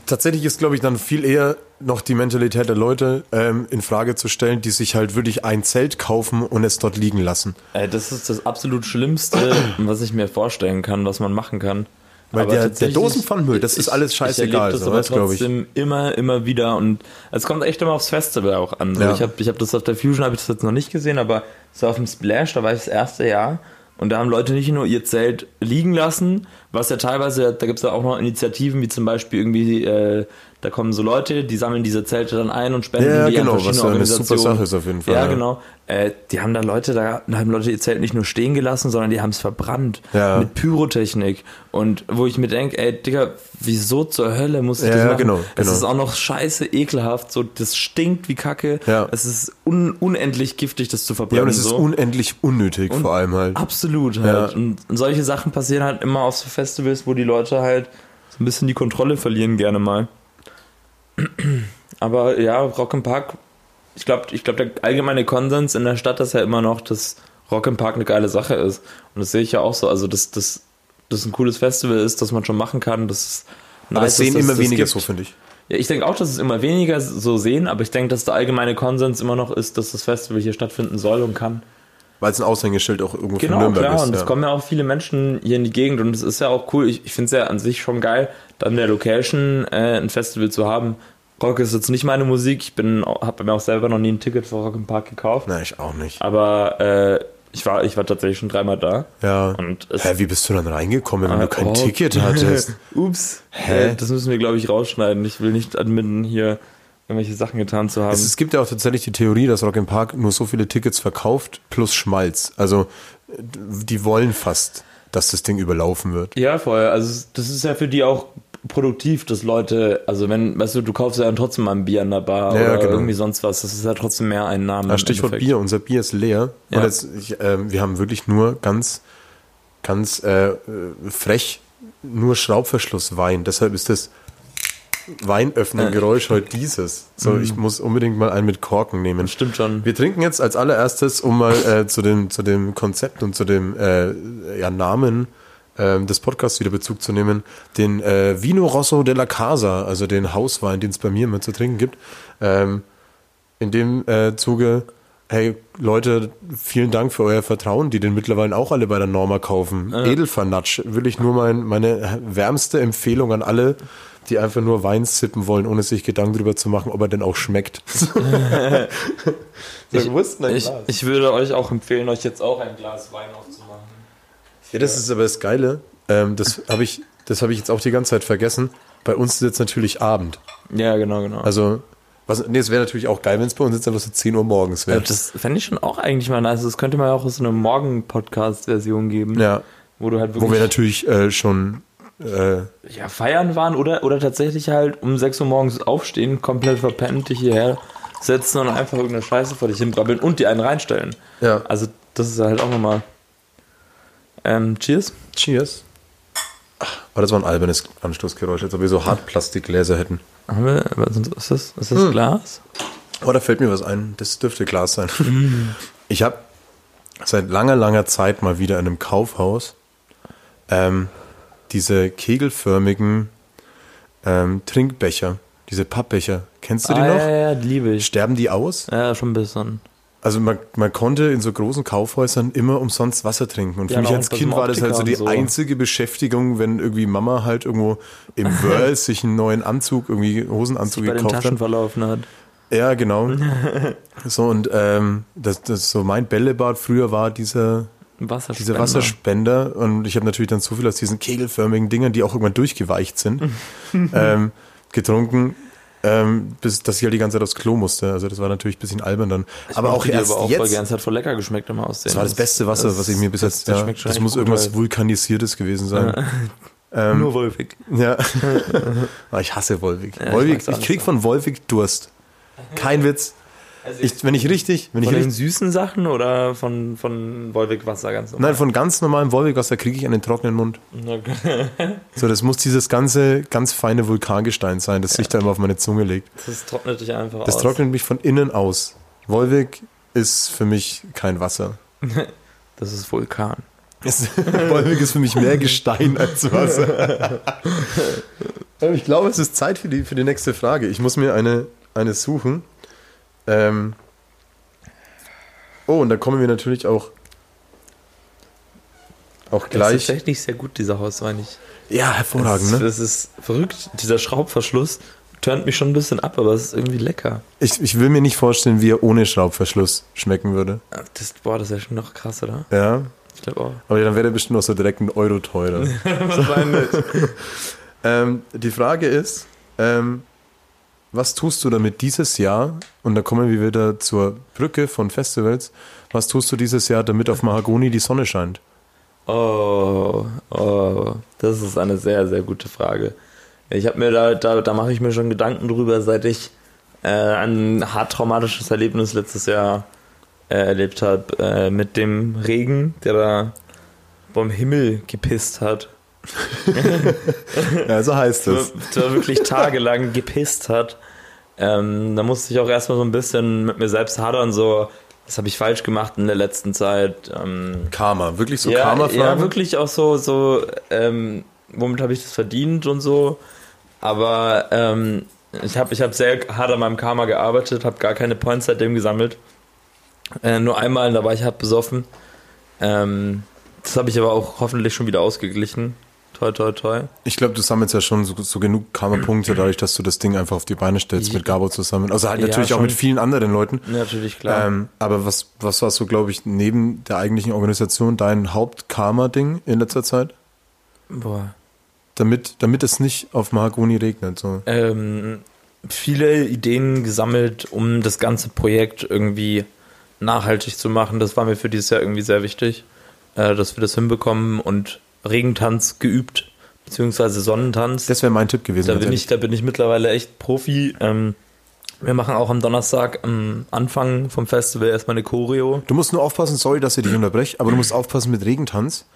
Speaker 1: tatsächlich ist, glaube ich, dann viel eher noch die Mentalität der Leute ähm, in Frage zu stellen, die sich halt wirklich ein Zelt kaufen und es dort liegen lassen.
Speaker 2: Äh, das ist das absolut Schlimmste, was ich mir vorstellen kann, was man machen kann.
Speaker 1: Weil
Speaker 2: Aber
Speaker 1: der, der Dosenpfandmüll, das ist
Speaker 2: ich-
Speaker 1: alles
Speaker 2: Ich
Speaker 1: scheißegal,
Speaker 2: erlebe das
Speaker 1: so,
Speaker 2: aber
Speaker 1: glaube ich.
Speaker 2: trotzdem immer, immer wieder und es kommt echt immer aufs Festival auch an. So,
Speaker 1: Ja.
Speaker 2: Ich habe ich hab das auf der Fusion, habe ich das jetzt noch nicht gesehen, aber so auf dem Splash, da war ich das erste Jahr und da haben Leute nicht nur ihr Zelt liegen lassen, was ja teilweise, da gibt es ja auch noch Initiativen, wie zum Beispiel irgendwie, äh, da kommen so Leute, die sammeln diese Zelte dann ein und spenden
Speaker 1: Ja,
Speaker 2: die
Speaker 1: genau,
Speaker 2: an
Speaker 1: was
Speaker 2: verschiedene
Speaker 1: ja eine super. Sache ist auf jeden Fall,
Speaker 2: Ja,
Speaker 1: ja.
Speaker 2: genau. Äh, die haben da Leute, da haben Leute ihr Zelt nicht nur stehen gelassen, sondern die haben es verbrannt.
Speaker 1: Ja.
Speaker 2: Mit Pyrotechnik. Und wo ich mir denke, ey, Digga, wieso zur Hölle muss ich
Speaker 1: Ja,
Speaker 2: das
Speaker 1: ja,
Speaker 2: machen?
Speaker 1: genau,
Speaker 2: Es
Speaker 1: genau.
Speaker 2: ist auch noch scheiße ekelhaft, so, das stinkt wie Kacke.
Speaker 1: Ja.
Speaker 2: Es ist un unendlich giftig, das zu verbrennen.
Speaker 1: Ja, und es ist
Speaker 2: so.
Speaker 1: unendlich unnötig, vor allem halt.
Speaker 2: Absolut halt.
Speaker 1: Ja.
Speaker 2: Und, und solche Sachen passieren halt immer auf so Festivals, wo die Leute halt so ein bisschen die Kontrolle verlieren gerne mal. Aber ja, Rock im Park, ich glaube, ich glaub, der allgemeine Konsens in der Stadt ist ja immer noch, dass Rock im Park eine geile Sache ist. Und das sehe ich ja auch so. Also, dass das dass ein cooles Festival ist, das man schon machen kann. Das nice,
Speaker 1: es sehen
Speaker 2: dass
Speaker 1: immer
Speaker 2: das
Speaker 1: weniger
Speaker 2: gibt.
Speaker 1: so, finde ich.
Speaker 2: Ja, ich denke auch, dass es immer weniger so sehen, aber ich denke, dass der allgemeine Konsens immer noch ist, dass das Festival hier stattfinden soll und kann.
Speaker 1: Weil es ein Aushängeschild auch irgendwo
Speaker 2: Genau,
Speaker 1: von Nürnberg
Speaker 2: klar.
Speaker 1: ist.
Speaker 2: Und
Speaker 1: ja.
Speaker 2: es kommen ja auch viele Menschen hier in die Gegend und es ist ja auch cool. Ich, ich finde es ja an sich schon geil, dann in der Location äh, ein Festival zu haben. Rock ist jetzt nicht meine Musik. Ich bin, habe mir auch selber noch nie ein Ticket für Rock im Park gekauft.
Speaker 1: Nein, ich auch nicht.
Speaker 2: Aber äh, ich war, ich war tatsächlich schon dreimal da.
Speaker 1: Ja.
Speaker 2: Und
Speaker 1: Hä, wie bist du dann reingekommen, wenn du kein
Speaker 2: Oh.
Speaker 1: Ticket hattest?
Speaker 2: Ups.
Speaker 1: Hä?
Speaker 2: Äh, Das müssen wir, glaube ich, rausschneiden. Ich will nicht admitten, hier irgendwelche Sachen getan zu haben.
Speaker 1: Es, es gibt ja auch tatsächlich die Theorie, dass Rock im Park nur so viele Tickets verkauft plus Schmalz. Also die wollen fast, dass das Ding überlaufen wird.
Speaker 2: Ja, voll. Also das ist ja für die auch produktiv, dass Leute, also wenn, weißt du, du kaufst ja dann trotzdem mal ein Bier in der Bar
Speaker 1: Ja,
Speaker 2: oder
Speaker 1: genau.
Speaker 2: irgendwie sonst was. Das ist ja trotzdem mehr Einnahmen.
Speaker 1: Ah,
Speaker 2: im
Speaker 1: Stichwort
Speaker 2: Endeffekt.
Speaker 1: Bier, unser Bier ist leer.
Speaker 2: Ja.
Speaker 1: Und jetzt, ich, ähm, wir haben wirklich nur ganz ganz äh, äh, frech nur Schraubverschlusswein. Deshalb ist das Weinöffnen-Geräusch heute dieses. So, ich muss unbedingt mal einen mit Korken nehmen.
Speaker 2: Stimmt schon.
Speaker 1: Wir trinken jetzt als allererstes, um mal äh, zu, dem, zu dem Konzept und zu dem äh, ja, Namen ähm, des Podcasts wieder Bezug zu nehmen, den äh, Vino Rosso della Casa, also den Hauswein, den es bei mir immer zu trinken gibt. Ähm, in dem äh, Zuge, hey Leute, vielen Dank für euer Vertrauen, die den mittlerweile auch alle bei der Norma kaufen. Edelvernatsch, will ich nur mein, meine wärmste Empfehlung an alle, die einfach nur Wein sippen wollen, ohne sich Gedanken darüber zu machen, ob er denn auch schmeckt.
Speaker 2: Ich, ich, ich würde euch auch empfehlen, euch jetzt auch ein Glas Wein aufzumachen.
Speaker 1: Ja, das ist aber das Geile. Ähm, das habe ich, das habe ich jetzt auch die ganze Zeit vergessen. Bei uns ist jetzt natürlich Abend.
Speaker 2: Ja, genau, genau.
Speaker 1: Also, was, nee, es wäre natürlich auch geil, wenn es bei uns jetzt einfach so 10 Uhr morgens
Speaker 2: Ja,
Speaker 1: wäre.
Speaker 2: das fände ich schon auch eigentlich mal nice. Das könnte man ja auch so eine Morgen-Podcast-Version geben.
Speaker 1: Ja,
Speaker 2: Wo du halt
Speaker 1: wo wir
Speaker 2: wirklich
Speaker 1: natürlich äh, schon, äh,
Speaker 2: ja, feiern waren oder, oder tatsächlich halt um 6 Uhr morgens aufstehen, komplett verpennt, dich hierher setzen und einfach irgendeine Scheiße vor dich hinbrabbeln und die einen reinstellen.
Speaker 1: ja.
Speaker 2: Also, das ist halt auch nochmal. Ähm, cheers.
Speaker 1: Cheers. Aber das war ein albernes Anstoßgeräusch, als ob wir so Hartplastikgläser hätten.
Speaker 2: Haben wir, ist das? Ist das Glas?
Speaker 1: Oh, da fällt mir was ein. Das dürfte Glas sein. Ich habe seit langer, langer Zeit mal wieder in einem Kaufhaus ähm, diese kegelförmigen ähm, Trinkbecher, diese Pappbecher. Kennst du die
Speaker 2: ah,
Speaker 1: noch?
Speaker 2: Ja, ja, die liebe ich.
Speaker 1: Sterben die aus?
Speaker 2: Ja, schon ein bisschen.
Speaker 1: Also man, man konnte in so großen Kaufhäusern immer umsonst Wasser trinken. Und für
Speaker 2: Ja,
Speaker 1: mich als Kind war das halt so die
Speaker 2: so.
Speaker 1: einzige Beschäftigung, wenn irgendwie Mama halt irgendwo im Whirl sich einen neuen Anzug, irgendwie Hosenanzug
Speaker 2: Bei den
Speaker 1: gekauft
Speaker 2: Taschen
Speaker 1: hat.
Speaker 2: verlaufen hat.
Speaker 1: Ja, genau. so und ähm, das, das so mein Bällebad früher war dieser
Speaker 2: Wasserspender.
Speaker 1: diese Wasserspender und ich habe natürlich dann so viel aus diesen kegelförmigen Dingern, die auch irgendwann durchgeweicht sind, ähm, getrunken, ähm, bis dass ich halt die ganze Zeit aufs Klo musste. Also das war natürlich ein bisschen albern dann. aber auch
Speaker 2: die
Speaker 1: erst
Speaker 2: aber auch voll
Speaker 1: jetzt.
Speaker 2: Es hat voll lecker geschmeckt immer aussehen.
Speaker 1: Das war das beste Wasser, was ich mir bis
Speaker 2: das,
Speaker 1: jetzt.
Speaker 2: Das,
Speaker 1: ja, das muss irgendwas
Speaker 2: halt.
Speaker 1: vulkanisiertes gewesen sein. Ähm,
Speaker 2: Nur Wolfig.
Speaker 1: ja. Ah, ich hasse Wolwig.
Speaker 2: Ja, ich auch
Speaker 1: ich
Speaker 2: nicht
Speaker 1: krieg von Wolwig Durst. Kein Witz. Ich, wenn ich richtig, wenn ich
Speaker 2: von den
Speaker 1: richtig,
Speaker 2: süßen Sachen oder von, von Wolfig Wasser ganz normal?
Speaker 1: nein, von ganz normalem Wolwigwasser kriege ich einen trockenen Mund.
Speaker 2: Okay.
Speaker 1: So, das muss dieses ganze, ganz feine Vulkangestein sein, das sich da immer auf meine Zunge legt.
Speaker 2: Das trocknet dich einfach
Speaker 1: Das
Speaker 2: aus.
Speaker 1: trocknet mich von innen aus. Wolwig ist für mich kein Wasser.
Speaker 2: Das ist Vulkan.
Speaker 1: Wolwig ist für mich mehr Gestein als Wasser. Aber ich glaube, es ist Zeit für die, für die nächste Frage. Ich muss mir eine, eine suchen. Ähm oh, und da kommen wir natürlich auch, auch
Speaker 2: ist
Speaker 1: gleich.
Speaker 2: tatsächlich sehr gut, dieser Hauswein. Ich,
Speaker 1: Ja, hervorragend,
Speaker 2: das,
Speaker 1: ne?
Speaker 2: das ist verrückt. Dieser Schraubverschluss turnt mich schon ein bisschen ab, aber es ist irgendwie lecker.
Speaker 1: Ich, ich will mir nicht vorstellen, wie er ohne Schraubverschluss schmecken würde.
Speaker 2: Das, boah, das ist ja schon noch krass, oder?
Speaker 1: Ja,
Speaker 2: Ich glaube auch.
Speaker 1: aber dann wäre er bestimmt auch so direkt ein Euro teurer.
Speaker 2: Wahrscheinlich.
Speaker 1: Ähm, die Frage ist, ähm, was tust du damit dieses Jahr? Und da kommen wir wieder zur Brücke von Festivals. Was tust du dieses Jahr, damit auf Mahagoni die Sonne scheint?
Speaker 2: Oh, oh, das ist eine sehr, sehr gute Frage. Ich habe mir da, da, da mache ich mir schon Gedanken drüber, seit ich äh, ein hart traumatisches Erlebnis letztes Jahr äh, erlebt habe, äh, mit dem Regen, der da vom Himmel gepisst hat.
Speaker 1: Ja, so heißt es.
Speaker 2: Der wirklich tagelang gepisst hat. Ähm, da musste ich auch erstmal so ein bisschen mit mir selbst hadern, so, was habe ich falsch gemacht in der letzten Zeit. Ähm,
Speaker 1: Karma, wirklich so
Speaker 2: ja,
Speaker 1: Karma-Fragen?
Speaker 2: ja, wirklich auch so, so ähm, womit habe ich das verdient und so. Aber ähm, ich habe ich hab sehr hart an meinem Karma gearbeitet, habe gar keine Points seitdem gesammelt. Äh, nur einmal, da war ich hart besoffen. Ähm, das habe ich aber auch hoffentlich schon wieder ausgeglichen. Toi, toi, toi.
Speaker 1: Ich glaube, du sammelst ja schon so, so genug Karma-Punkte dadurch, dass du das Ding einfach auf die Beine stellst mit Gabo zusammen. Also halt
Speaker 2: Ja,
Speaker 1: natürlich auch
Speaker 2: schon.
Speaker 1: mit vielen anderen Leuten.
Speaker 2: Natürlich, klar.
Speaker 1: Ähm, aber was, was war so, glaube ich, neben der eigentlichen Organisation dein Haupt-Karma-Ding in letzter Zeit?
Speaker 2: Boah.
Speaker 1: Damit, damit es nicht auf Mahagoni regnet. So.
Speaker 2: ähm, viele Ideen gesammelt, um das ganze Projekt irgendwie nachhaltig zu machen. Das war mir für dieses Jahr irgendwie sehr wichtig, äh, dass wir das hinbekommen und Regentanz geübt, beziehungsweise Sonnentanz.
Speaker 1: Das wäre mein Tipp gewesen.
Speaker 2: da, bin ich, da bin ich mittlerweile echt Profi. Ähm, wir machen auch am Donnerstag am Anfang vom Festival erstmal eine Choreo.
Speaker 1: Du musst nur aufpassen, sorry, dass ich dich unterbreche, aber du musst aufpassen mit Regentanz.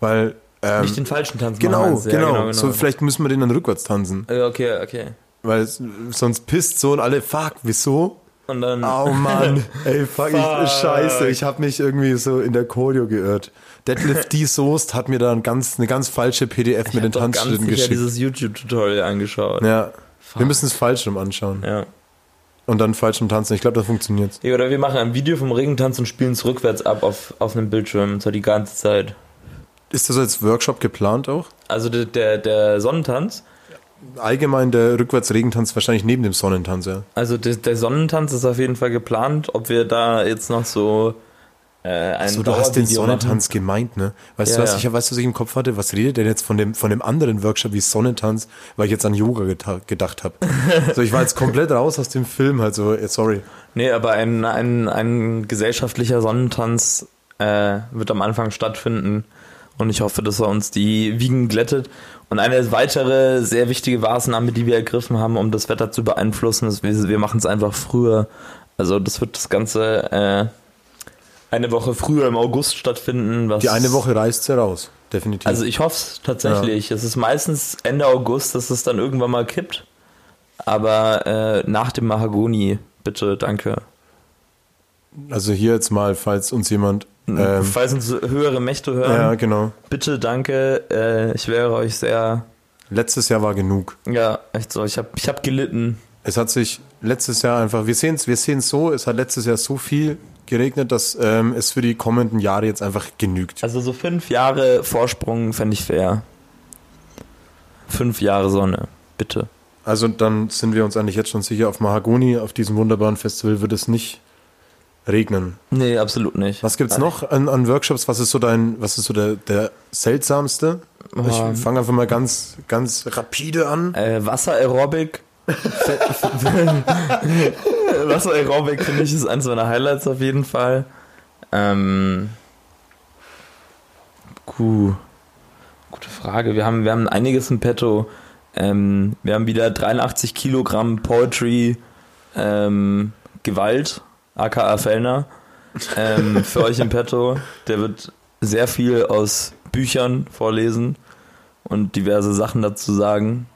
Speaker 1: Weil, ähm,
Speaker 2: Nicht den falschen Tanz
Speaker 1: genau,
Speaker 2: machen. meinst du?
Speaker 1: genau,
Speaker 2: Ja,
Speaker 1: So, vielleicht müssen wir den dann rückwärts tanzen.
Speaker 2: Äh, Okay, okay.
Speaker 1: Weil sonst pisst so und alle, fuck, wieso?
Speaker 2: Und dann.
Speaker 1: Oh Mann, ey, fuck,
Speaker 2: Fuck.
Speaker 1: Ich, scheiße, ich habe mich irgendwie so in der Choreo geirrt. Deadlift D. Soest hat mir da ein ganz, eine ganz falsche PDF mit den Tanzschritten geschickt.
Speaker 2: dieses YouTube-Tutorial angeschaut.
Speaker 1: Ja, wir müssen es falsch rum anschauen
Speaker 2: ja.
Speaker 1: und dann falsch rum tanzen. Ich glaube, das funktioniert.
Speaker 2: Ja, Oder wir machen ein Video vom Regentanz und spielen es rückwärts ab auf, auf einem Bildschirm, zwar die ganze Zeit.
Speaker 1: Ist das als Workshop geplant auch?
Speaker 2: Also der, der, der Sonnentanz,
Speaker 1: Allgemein der Rückwärts-Regentanz wahrscheinlich neben dem Sonnentanz, ja.
Speaker 2: also der, der Sonnentanz ist auf jeden Fall geplant, ob wir da jetzt noch so äh, ein
Speaker 1: So, du hast den Sonnentanz gemeint, ne? Weißt
Speaker 2: Ja,
Speaker 1: du, was
Speaker 2: ja.
Speaker 1: ich, weißt was ich im Kopf hatte? Was redet denn jetzt von dem, von dem anderen Workshop wie Sonnentanz, weil ich jetzt an Yoga gedacht habe? so, ich war jetzt komplett raus aus dem Film, halt so, eh, sorry.
Speaker 2: Nee, aber ein, ein, ein gesellschaftlicher Sonnentanz äh, wird am Anfang stattfinden und ich hoffe, dass er uns die Wiegen glättet. Und eine weitere sehr wichtige Maßnahme, die wir ergriffen haben, um das Wetter zu beeinflussen, ist, wir, wir machen es einfach früher. Also das wird das Ganze äh, eine Woche früher im August stattfinden.
Speaker 1: Die eine Woche reißt ja raus, definitiv.
Speaker 2: Also ich hoffe es tatsächlich. Es ist meistens Ende August, dass es dann irgendwann mal kippt. Aber äh, nach dem Mahagoni, bitte, danke.
Speaker 1: Also hier jetzt mal, falls uns jemand, ähm,
Speaker 2: Falls uns höhere Mächte hören,
Speaker 1: ja, genau.
Speaker 2: bitte danke. Äh, ich wäre euch sehr.
Speaker 1: Letztes Jahr war genug.
Speaker 2: Ja, echt so. Ich habe ich hab gelitten.
Speaker 1: Es hat sich letztes Jahr einfach, wir sehen es wir sehen's so, es hat letztes Jahr so viel geregnet, dass ähm, es für die kommenden Jahre jetzt einfach genügt.
Speaker 2: Also so fünf Jahre Vorsprung fände ich fair. Fünf Jahre Sonne, bitte.
Speaker 1: Also dann sind wir uns eigentlich jetzt schon sicher, auf Mahagoni, auf diesem wunderbaren Festival wird es nicht regnen.
Speaker 2: Nee, absolut nicht.
Speaker 1: Was gibt's noch an, an Workshops? Was ist so dein, was ist so der, der seltsamste?
Speaker 2: Ähm.
Speaker 1: Ich fange einfach mal ganz, ganz rapide an.
Speaker 2: Äh, Wasser-Aerobic. Wasser-Aerobic finde ich ist eines meiner Highlights auf jeden Fall. Ähm, puh, gute Frage. Wir haben, wir haben einiges im Petto. Ähm, wir haben wieder 83 Kilogramm Poetry ähm, Gewalt, aka Fellner, ähm, für euch im Petto. Der wird sehr viel aus Büchern vorlesen und diverse Sachen dazu sagen.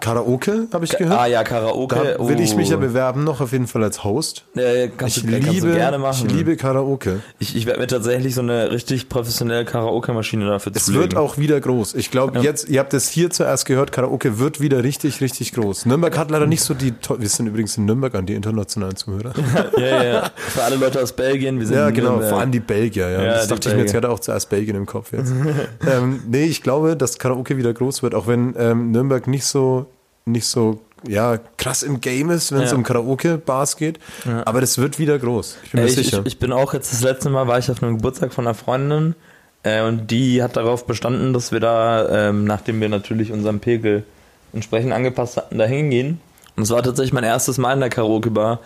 Speaker 1: Karaoke, habe ich gehört.
Speaker 2: Ah ja, Karaoke.
Speaker 1: Da will ich mich ja
Speaker 2: oh.
Speaker 1: bewerben, noch auf jeden Fall als Host.
Speaker 2: Ja, kannst,
Speaker 1: Ich
Speaker 2: du, kannst
Speaker 1: liebe,
Speaker 2: du gerne machen.
Speaker 1: ich liebe Karaoke.
Speaker 2: Ich, ich werde mir tatsächlich so eine richtig professionelle Karaoke-Maschine dafür
Speaker 1: Es
Speaker 2: zulegen.
Speaker 1: wird auch wieder groß. Ich glaube,
Speaker 2: Ja.
Speaker 1: jetzt, ihr habt es hier zuerst gehört, Karaoke wird wieder richtig, richtig groß. Nürnberg hat leider nicht so die, wir sind übrigens in Nürnberg an die internationalen Zuhörer.
Speaker 2: Ja, ja. Für alle Leute aus Belgien, wir sind
Speaker 1: Ja, genau,
Speaker 2: Nürnberg.
Speaker 1: vor allem die Belgier, ja.
Speaker 2: Ja,
Speaker 1: das dachte ich mir jetzt
Speaker 2: Belgier.
Speaker 1: gerade auch zuerst Belgien im Kopf jetzt. ähm, nee, ich glaube, dass Karaoke wieder groß wird, auch wenn ähm, Nürnberg nicht so, nicht so, ja, krass im Game ist, wenn es
Speaker 2: Ja.
Speaker 1: um Karaoke-Bars geht.
Speaker 2: Ja.
Speaker 1: Aber das wird wieder groß. Ich bin
Speaker 2: Äh,
Speaker 1: mir
Speaker 2: ich,
Speaker 1: sicher.
Speaker 2: ich, ich bin auch jetzt das letzte Mal war ich auf einem Geburtstag von einer Freundin äh, und die hat darauf bestanden, dass wir da, ähm, nachdem wir natürlich unseren Pegel entsprechend angepasst hatten, da hingehen. Und es war tatsächlich mein erstes Mal in der Karaoke-Bar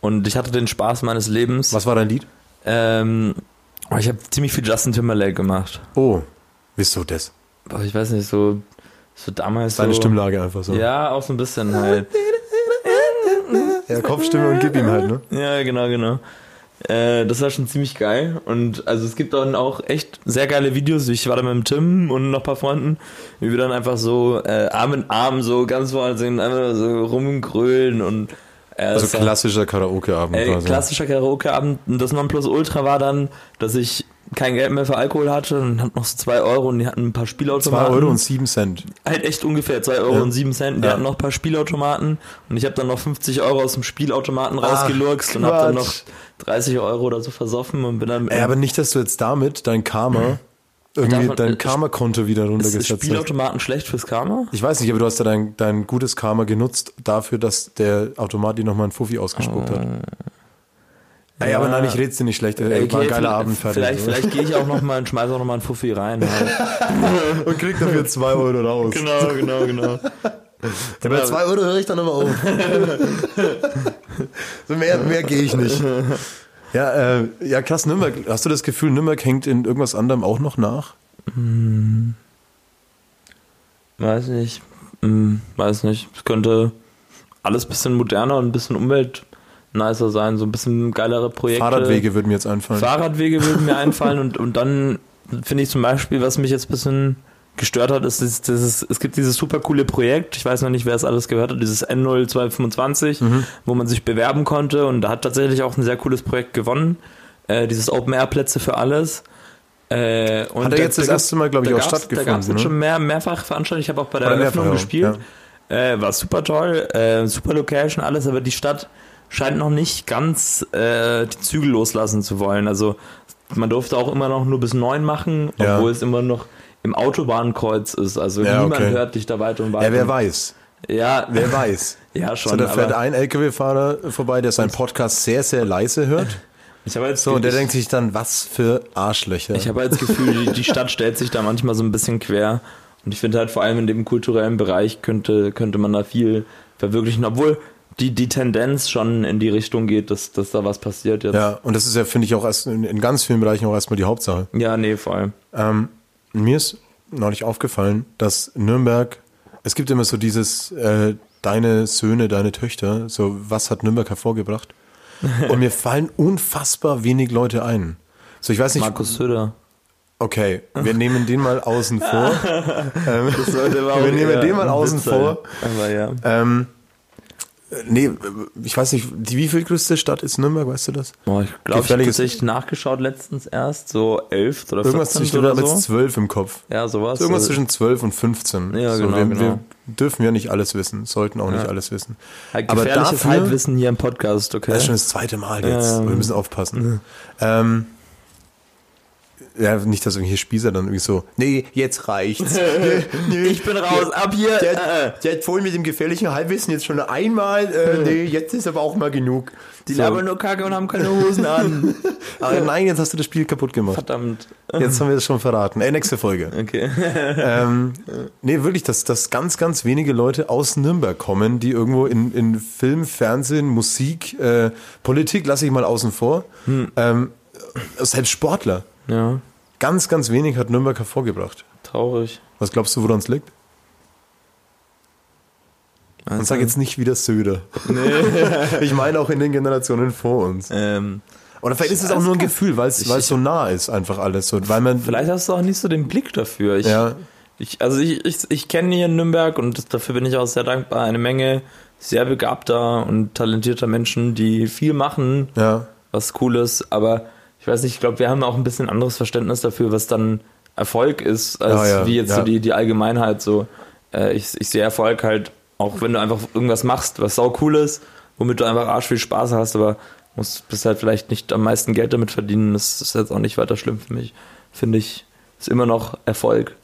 Speaker 2: und ich hatte den Spaß meines Lebens.
Speaker 1: Was war dein Lied?
Speaker 2: Ähm, ich habe ziemlich viel Justin Timberlake gemacht.
Speaker 1: Oh, wieso das?
Speaker 2: Ich weiß nicht, so, so damals
Speaker 1: Deine
Speaker 2: so.
Speaker 1: Stimmlage einfach so.
Speaker 2: Ja, auch so ein bisschen halt.
Speaker 1: ja Kopfstimme und gib ihm halt, ne?
Speaker 2: Ja, genau, genau. Äh, das war schon ziemlich geil. Und also es gibt dann auch echt sehr geile Videos. Ich war da mit dem Tim und noch ein paar Freunden, wie wir dann einfach so äh, Arm in Arm so ganz vorne sind, einfach so rumgrölen und äh,
Speaker 1: Also klassischer Karaoke-Abend
Speaker 2: Ey,
Speaker 1: quasi.
Speaker 2: klassischer Karaoke-Abend. Und das Nonplusultra war dann, dass ich kein Geld mehr für Alkohol hatte und hatten noch so zwei Euro und die hatten ein paar
Speaker 1: 2
Speaker 2: Spielautomaten.
Speaker 1: Euro und 7 Cent.
Speaker 2: Halt echt ungefähr 2 Euro
Speaker 1: Ja.
Speaker 2: und 7 Cent. Die
Speaker 1: Ja.
Speaker 2: hatten noch ein paar Spielautomaten und ich habe dann noch 50 Euro aus dem Spielautomaten
Speaker 1: Ach,
Speaker 2: rausgelurkst und habe dann noch
Speaker 1: Quatsch.
Speaker 2: 30 Euro oder so versoffen und bin dann
Speaker 1: Ey, aber nicht, dass du jetzt damit dein Karma, irgendwie
Speaker 2: Davon-
Speaker 1: dein
Speaker 2: äh,
Speaker 1: Karma-Konto wieder
Speaker 2: ist
Speaker 1: runtergesetzt hast.
Speaker 2: Spielautomaten schlecht fürs Karma?
Speaker 1: Ich weiß nicht, aber du hast ja dein, dein gutes Karma genutzt dafür, dass der Automat dir nochmal einen Fuffi ausgespuckt hat. Ey, aber nein, ich red's dir nicht schlecht. Ey, war ein geiler Abend fertig.
Speaker 2: Vielleicht,
Speaker 1: so.
Speaker 2: vielleicht gehe ich auch noch mal und schmeiße auch noch mal einen Fuffi rein. Halt.
Speaker 1: Und krieg dafür 2 Euro raus.
Speaker 2: genau, genau, genau.
Speaker 1: Ja, bei 2 Euro höre ich dann immer auf. so mehr mehr gehe ich nicht. Ja, äh, ja, krass, Nürnberg. Hast du das Gefühl, Nürnberg hängt in irgendwas anderem auch noch nach?
Speaker 2: Weiß nicht. Hm, weiß nicht. Es könnte alles ein bisschen moderner und ein bisschen umweltnicer sein. So ein bisschen geilere Projekte.
Speaker 1: Fahrradwege würden mir jetzt einfallen.
Speaker 2: Fahrradwege würden mir einfallen und, und dann finde ich zum Beispiel, was mich jetzt ein bisschen gestört hat, ist, dieses, dieses, es gibt dieses super coole Projekt, ich weiß noch nicht, wer es alles gehört hat, dieses N0225,
Speaker 1: Mhm.
Speaker 2: wo man sich bewerben konnte und da hat tatsächlich auch ein sehr cooles Projekt gewonnen, äh, dieses Open-Air-Plätze für alles. Äh, und
Speaker 1: Hat er
Speaker 2: da-
Speaker 1: jetzt das
Speaker 2: da
Speaker 1: erste Mal, glaube ich, auch
Speaker 2: gab's- Da
Speaker 1: stattgefunden,
Speaker 2: gab es
Speaker 1: ne?
Speaker 2: schon mehr, mehrfach veranstaltet, ich habe auch bei der
Speaker 1: Oder
Speaker 2: Eröffnung gespielt.
Speaker 1: ja.
Speaker 2: Äh, war super toll, äh, super Location, alles, aber die Stadt scheint noch nicht ganz äh, die Zügel loslassen zu wollen. Also man durfte auch immer noch nur bis neun machen,
Speaker 1: Ja.
Speaker 2: obwohl es immer noch im Autobahnkreuz ist. Also
Speaker 1: Ja,
Speaker 2: niemand
Speaker 1: okay.
Speaker 2: hört dich da weiter und weiter.
Speaker 1: Ja, wer weiß.
Speaker 2: Ja,
Speaker 1: Wer weiß.
Speaker 2: ja
Speaker 1: So,
Speaker 2: schon.
Speaker 1: da fährt ein LKW-Fahrer vorbei, der seinen Podcast sehr, sehr leise hört.
Speaker 2: ich habe jetzt
Speaker 1: So, und der denkt sich dann, was für Arschlöcher.
Speaker 2: ich habe halt das Gefühl, die, die Stadt stellt sich da manchmal so ein bisschen quer. Und ich finde halt vor allem in dem kulturellen Bereich könnte, könnte man da viel verwirklichen, obwohl die, die Tendenz schon in die Richtung geht, dass, dass da was passiert jetzt.
Speaker 1: ja, und das ist ja, finde ich, auch erst in, in ganz vielen Bereichen auch erstmal die Hauptsache.
Speaker 2: ja nee, vor allem.
Speaker 1: Ähm, mir ist neulich aufgefallen, dass Nürnberg, es gibt immer so dieses, äh, deine Söhne, deine Töchter, so was hat Nürnberg hervorgebracht? Und mir fallen unfassbar wenig Leute ein. So, ich weiß nicht,
Speaker 2: Markus Söder.
Speaker 1: okay, wir nehmen den mal außen vor. ähm, wir nehmen den mal außen vor.
Speaker 2: Aber ja.
Speaker 1: Ähm, nee, ich weiß nicht, die wie viel größte Stadt ist Nürnberg, weißt du das?
Speaker 2: Boah, ich glaube, ich habe tatsächlich nachgeschaut letztens erst, so 11 oder 14
Speaker 1: Irgendwas zwischen,
Speaker 2: oder so.
Speaker 1: zwölf im Kopf.
Speaker 2: Ja, sowas.
Speaker 1: Irgendwas
Speaker 2: Also,
Speaker 1: zwischen 12 und 15.
Speaker 2: Ja,
Speaker 1: so,
Speaker 2: genau,
Speaker 1: wir,
Speaker 2: genau.
Speaker 1: wir dürfen ja nicht alles wissen, sollten auch nicht
Speaker 2: Ja.
Speaker 1: alles wissen.
Speaker 2: halt
Speaker 1: aber
Speaker 2: gefährliches
Speaker 1: dafür-
Speaker 2: Halbwissen hier im Podcast, okay?
Speaker 1: Das ist schon das zweite Mal jetzt.
Speaker 2: Ja, ja.
Speaker 1: Wir müssen aufpassen. Ähm, ja, nicht, dass irgendwelche Spießer dann irgendwie so, nee, jetzt reicht's.
Speaker 2: ich bin raus, ab hier.
Speaker 1: Der,
Speaker 2: äh,
Speaker 1: der hat vorhin mit dem gefährlichen Halbwissen jetzt schon einmal, äh, nee, jetzt ist aber auch mal genug.
Speaker 2: die
Speaker 1: So.
Speaker 2: labern nur Kacke und haben keine Hosen an.
Speaker 1: Aber nein, jetzt hast du das Spiel kaputt gemacht.
Speaker 2: Verdammt.
Speaker 1: Jetzt haben wir das schon verraten. Ey, nächste Folge.
Speaker 2: Okay.
Speaker 1: ähm, nee, wirklich, dass, dass ganz, ganz wenige Leute aus Nürnberg kommen, die irgendwo in, in Film, Fernsehen, Musik, äh, Politik lasse ich mal außen vor. Ähm, selbst Sportler.
Speaker 2: Ja,
Speaker 1: Ganz, ganz wenig hat Nürnberg hervorgebracht.
Speaker 2: traurig.
Speaker 1: Was glaubst du, woran es liegt? Und sag jetzt nicht wieder Söder. ich meine auch in den Generationen vor uns.
Speaker 2: Ähm,
Speaker 1: Oder vielleicht ist es auch nur ein Gefühl, weil es so nah ist, einfach alles. So, weil man,
Speaker 2: vielleicht hast du auch nicht so den Blick dafür. Ich,
Speaker 1: ja,
Speaker 2: Ich, also ich, ich, ich kenne hier in Nürnberg und dafür bin ich auch sehr dankbar, eine Menge sehr begabter und talentierter Menschen, die viel machen,
Speaker 1: ja,
Speaker 2: was Cooles, aber ich weiß nicht, ich glaube, wir haben auch ein bisschen anderes Verständnis dafür, was dann Erfolg ist, als
Speaker 1: Ja, ja,
Speaker 2: wie jetzt
Speaker 1: ja.
Speaker 2: so die, die Allgemeinheit so. Äh, ich, ich sehe Erfolg halt, auch wenn du einfach irgendwas machst, was sau cool ist, womit du einfach arsch viel Spaß hast, aber musst bist halt vielleicht nicht am meisten Geld damit verdienen. Das ist jetzt auch nicht weiter schlimm für mich. Finde ich, ist immer noch Erfolg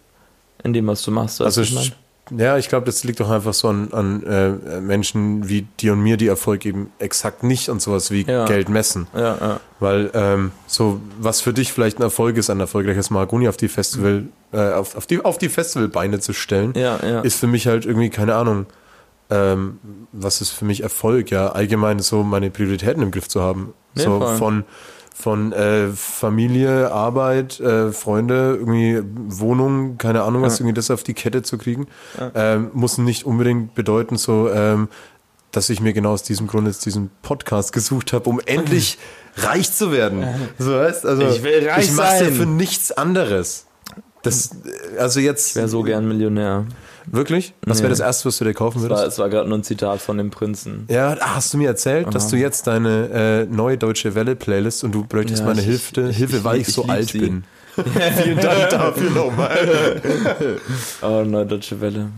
Speaker 2: in dem, was du machst.
Speaker 1: Also,
Speaker 2: ich
Speaker 1: sch- ja, ich glaube, das liegt doch einfach so an, an äh, Menschen wie dir und mir, die Erfolg eben exakt nicht und sowas wie
Speaker 2: Ja.
Speaker 1: Geld messen.
Speaker 2: ja, ja.
Speaker 1: Weil ähm, so, was für dich vielleicht ein Erfolg ist, ein erfolgreiches Mahagoni auf die Festival, äh, auf, auf die, auf die Festivalbeine zu stellen,
Speaker 2: Ja, ja.
Speaker 1: ist für mich halt irgendwie, keine Ahnung, ähm, was ist für mich Erfolg, ja, allgemein so meine Prioritäten im Griff zu haben.
Speaker 2: Nee,
Speaker 1: so von von äh, Familie, Arbeit, äh, Freunde, irgendwie Wohnung, keine Ahnung, was
Speaker 2: Ja.
Speaker 1: irgendwie das auf die Kette zu kriegen, ähm, muss nicht unbedingt bedeuten, so, ähm, dass ich mir genau aus diesem Grund jetzt diesen Podcast gesucht habe, um endlich reich zu werden. So heißt, also
Speaker 2: Ich will reich
Speaker 1: ich mach's ja
Speaker 2: sein.
Speaker 1: für nichts anderes. Das, also jetzt
Speaker 2: Ich wäre so gern Millionär.
Speaker 1: Wirklich? Was
Speaker 2: Nee.
Speaker 1: wäre das erste, was du dir kaufen
Speaker 2: Es war,
Speaker 1: würdest?
Speaker 2: es war gerade nur ein Zitat von dem Prinzen.
Speaker 1: Ja, hast du mir erzählt, dass du jetzt deine äh, neue Deutsche Welle Playlist und du bräuchtest
Speaker 2: Ja,
Speaker 1: meine
Speaker 2: ich-
Speaker 1: Hilfe,
Speaker 2: ich-
Speaker 1: Hilfe, weil ich,
Speaker 2: ich
Speaker 1: so alt
Speaker 2: sie.
Speaker 1: bin. Vielen Dank dafür nochmal.
Speaker 2: Oh, Neue Deutsche Welle.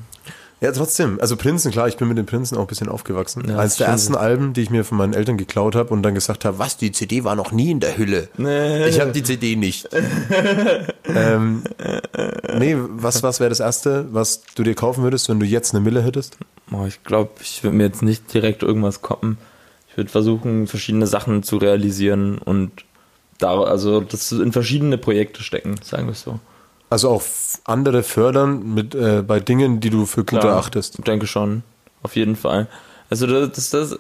Speaker 1: Ja, trotzdem. Also Prinzen, klar, ich bin mit den Prinzen auch ein bisschen aufgewachsen.
Speaker 2: Ja,
Speaker 1: Eines der ersten Alben, die ich mir von meinen Eltern geklaut habe und dann gesagt habe, was, die CD war noch nie in der Hülle.
Speaker 2: Nee.
Speaker 1: Ich habe die CD nicht. ähm, nee, was, was wäre das Erste, was du dir kaufen würdest, wenn du jetzt eine Mille hättest?
Speaker 2: Oh, ich glaube, ich würde mir jetzt nicht direkt irgendwas kommen. Ich würde versuchen, verschiedene Sachen zu realisieren und da, also das in verschiedene Projekte stecken, sagen wir es so.
Speaker 1: Also auch andere fördern mit, äh, bei Dingen, die du für gut
Speaker 2: Klar,
Speaker 1: erachtest.
Speaker 2: Ich denke schon, auf jeden Fall. Also das, das, das,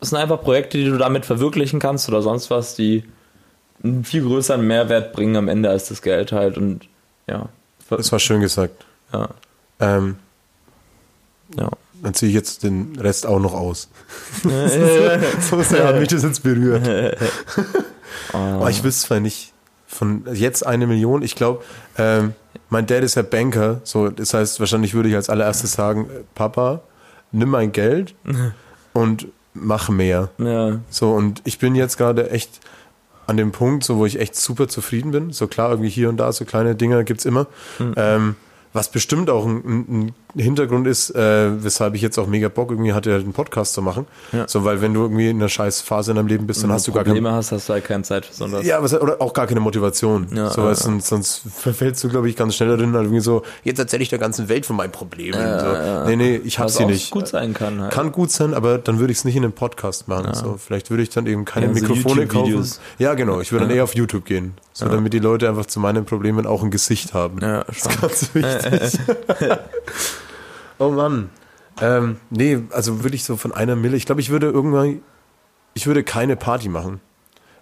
Speaker 2: sind einfach Projekte, die du damit verwirklichen kannst oder sonst was, die einen viel größeren Mehrwert bringen am Ende als das Geld halt und ja.
Speaker 1: Das war schön gesagt.
Speaker 2: Ja,
Speaker 1: Ähm,
Speaker 2: ja.
Speaker 1: dann ziehe ich jetzt den Rest auch noch aus. so sehr hat mich das jetzt berührt.
Speaker 2: Ah.
Speaker 1: Aber ich will es zwar nicht von jetzt eine Million. Ich glaube, ähm, mein Dad ist ja Banker, so das heißt, wahrscheinlich würde ich als allererstes sagen, äh, Papa, nimm mein Geld und mach mehr.
Speaker 2: Ja.
Speaker 1: So, und ich bin jetzt gerade echt an dem Punkt, so wo ich echt super zufrieden bin. So klar, irgendwie hier und da so kleine Dinge gibt's immer. Ähm, was bestimmt auch ein, ein Hintergrund ist, äh, weshalb ich jetzt auch mega Bock irgendwie hatte, einen Podcast zu machen.
Speaker 2: Ja.
Speaker 1: So, weil wenn du irgendwie in einer scheiß Phase in deinem Leben bist, dann hast du gar keine
Speaker 2: Probleme hast, hast du halt keine Zeit für sowas.
Speaker 1: ja, was, oder auch gar keine Motivation.
Speaker 2: Ja,
Speaker 1: so,
Speaker 2: ja,
Speaker 1: Sonst, sonst verfällst du, glaube ich, ganz schnell darin, halt irgendwie so, jetzt erzähle ich der ganzen Welt von meinen Problemen. so. Nee, nee, ich hab
Speaker 2: Was
Speaker 1: sie nicht.
Speaker 2: gut sein kann halt.
Speaker 1: Kann gut sein, aber dann würde ich es nicht in einem Podcast machen. So, vielleicht würde ich dann eben keine
Speaker 2: Ja, so
Speaker 1: Mikrofone kaufen. Ja, genau. Ich würde dann eher auf YouTube gehen. So, damit die Leute einfach zu meinen Problemen auch ein Gesicht haben.
Speaker 2: Ja, schon.
Speaker 1: Ganz wichtig. oh Mann. Ähm, nee, also würde ich so von einer Mille, ich glaube, ich würde irgendwann, ich würde keine Party machen.